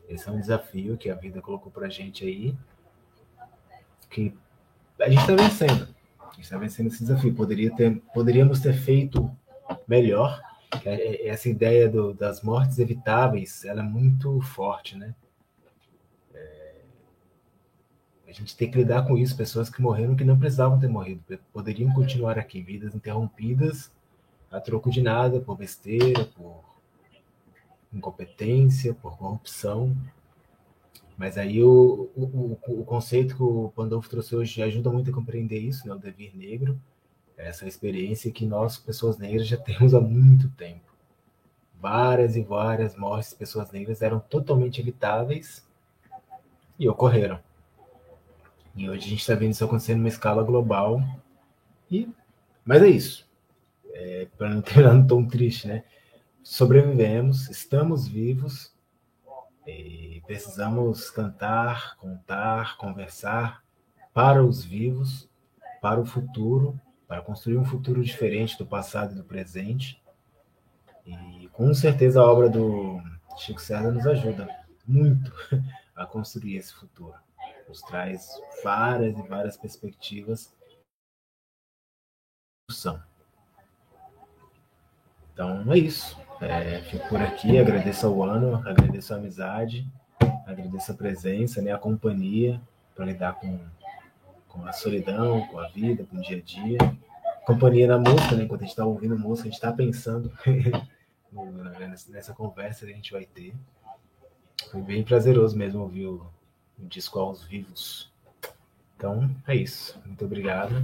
Esse é um desafio que a vida colocou para a gente aí, que a gente está vencendo. A gente está vencendo esse desafio. Poderia ter, poderíamos ter feito melhor. É, é, essa ideia do, das mortes evitáveis, ela é muito forte, né? É, a gente tem que lidar com isso. Pessoas que morreram que não precisavam ter morrido, poderiam continuar aqui, vidas interrompidas a troco de nada, por besteira, por incompetência, por corrupção. Mas aí o, o, o, conceito que o Pandolfo trouxe hoje ajuda muito a compreender isso, né? o devir negro, essa experiência que nós, pessoas negras, já temos há muito tempo. Várias e várias mortes de pessoas negras eram totalmente evitáveis e ocorreram. E hoje a gente está vendo isso acontecendo numa escala global. E, mas é isso. É, Para não terminar num tom triste, né? sobrevivemos, estamos vivos e precisamos cantar, contar, conversar para os vivos, para o futuro, para construir um futuro diferente do passado e do presente. E com certeza a obra do Chico César nos ajuda muito a construir esse futuro. Nos traz várias e várias perspectivas. Então é isso. É, fico por aqui, agradeço ao ano, agradeço a amizade, agradeço a presença, né, a companhia para lidar com, com a solidão, com a vida, com o dia a dia. Companhia na música, né, enquanto a gente está ouvindo música, a gente está pensando nessa conversa que a gente vai ter. Foi bem prazeroso mesmo ouvir o, o disco aos vivos. Então, é isso. Muito obrigado.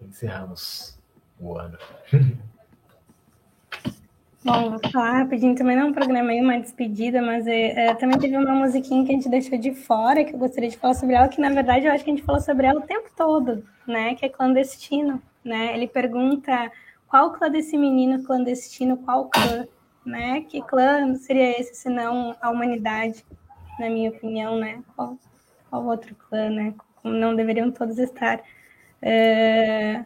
Encerramos o ano. Bom, vou falar rapidinho também, não é um programa aí, uma despedida, mas é, é, também teve uma musiquinha que a gente deixou de fora, que eu gostaria de falar sobre ela, que na verdade eu acho que a gente falou sobre ela o tempo todo, né? Que é clandestino, né? Ele pergunta qual clã desse menino clandestino, qual clã, né? Que clã seria esse, se não a humanidade, na minha opinião, né? Qual, qual outro clã, né? Não deveriam todos estar. É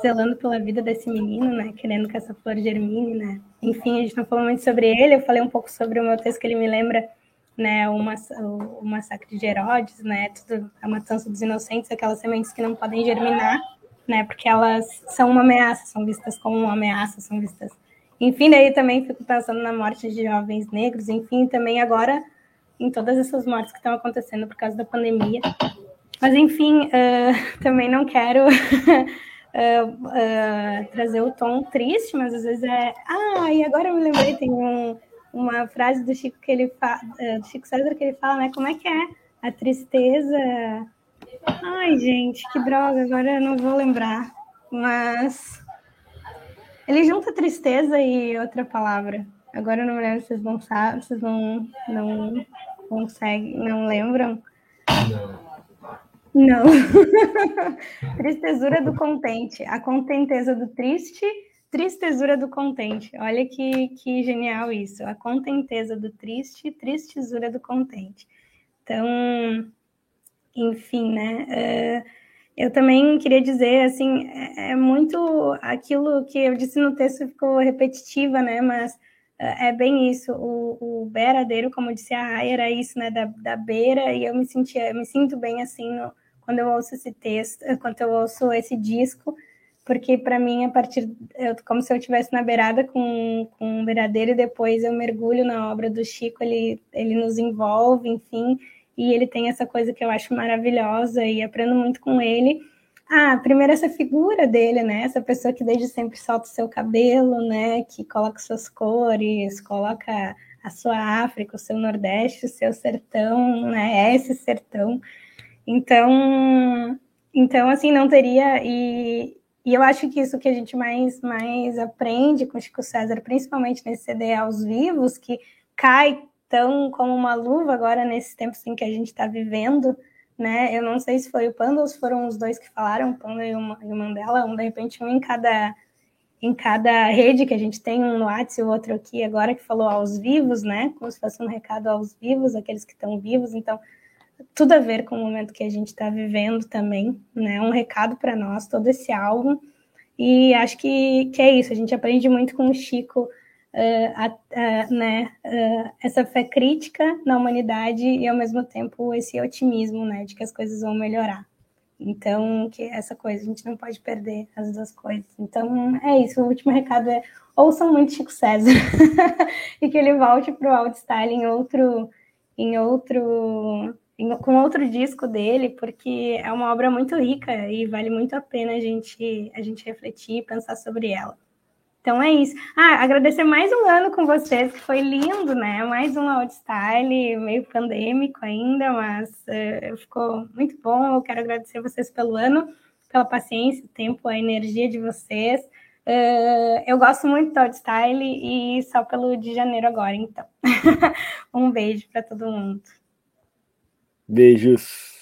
zelando pela vida desse menino, né? Querendo que essa flor germine, né? Enfim, a gente não falou muito sobre ele. Eu falei um pouco sobre o meu texto que ele me lembra, né? O, o, o massacre de Herodes, né? Tudo, a matança dos inocentes, aquelas sementes que não podem germinar, né? Porque elas são uma ameaça, são vistas como uma ameaça, são vistas. Enfim, daí também fico pensando na morte de jovens negros. Enfim, também agora em todas essas mortes que estão acontecendo por causa da pandemia. Mas enfim, uh, também não quero uh, uh, trazer o tom triste, mas às vezes é. Ah, e agora eu me lembrei, tem um, uma frase do Chico que ele do Chico César que ele fala, né? Como é que é? A tristeza. Ai, gente, que droga, agora eu não vou lembrar. Mas ele junta tristeza e outra palavra. Agora eu não lembro, vocês não sabem, vocês não, não conseguem, não lembram? Não. Não. Tristezura do contente. A contenteza do triste, tristezura do contente. Olha que, que genial isso. A contenteza do triste, tristezura do contente. Então, enfim, né? Uh, eu também queria dizer, assim, é, é, muito aquilo que eu disse no texto ficou repetitiva, né? Mas é bem isso. O, o beiradeiro, como disse a Rai, era isso, né? Da, da beira, e eu me sentia, eu me sinto bem assim no, quando eu ouço esse texto, quando eu ouço esse disco, porque para mim, a partir, eu, como se eu estivesse na beirada com, com um beiradeiro e depois eu mergulho na obra do Chico, ele, ele nos envolve, enfim, e ele tem essa coisa que eu acho maravilhosa e aprendo muito com ele. Ah, primeiro essa figura dele, né? Essa pessoa que desde sempre solta o seu cabelo, né? Que coloca suas cores, coloca a sua África, o seu Nordeste, o seu sertão, né? É esse sertão. Então, então assim, não teria e, e eu acho que isso que a gente mais mais aprende com Chico César, principalmente nesse CD aos vivos, que cai tão como uma luva agora nesses tempos em que a gente está vivendo, né? Eu não sei se foi o Panda ou se foram os dois que falaram, o Panda e o, Mandela, um de repente um em cada em cada rede que a gente tem, um no WhatsApp e o outro aqui agora que falou aos vivos, né? Como se fosse um recado aos vivos, aqueles que estão vivos, então tudo a ver com o momento que a gente está vivendo também, né? Um recado para nós, todo esse álbum. E acho que, que é isso, a gente aprende muito com o Chico uh, né, uh, essa fé crítica na humanidade e ao mesmo tempo esse otimismo, né, de que as coisas vão melhorar. Então, que essa coisa, a gente não pode perder as duas coisas. Então, é isso. O último recado é ouçam muito Chico César e que ele volte para o Outstyle em outro, em outro, em, com outro disco dele, porque é uma obra muito rica e vale muito a pena a gente, a gente refletir e pensar sobre ela. Então é isso. Ah, agradecer mais um ano com vocês, que foi lindo, né? Mais um Outstyle, meio pandêmico ainda, mas uh, ficou muito bom. Eu quero agradecer vocês pelo ano, pela paciência, o tempo, a energia de vocês. Uh, eu gosto muito do Outstyle e só pelo de janeiro agora, então. um beijo para todo mundo. Beijos.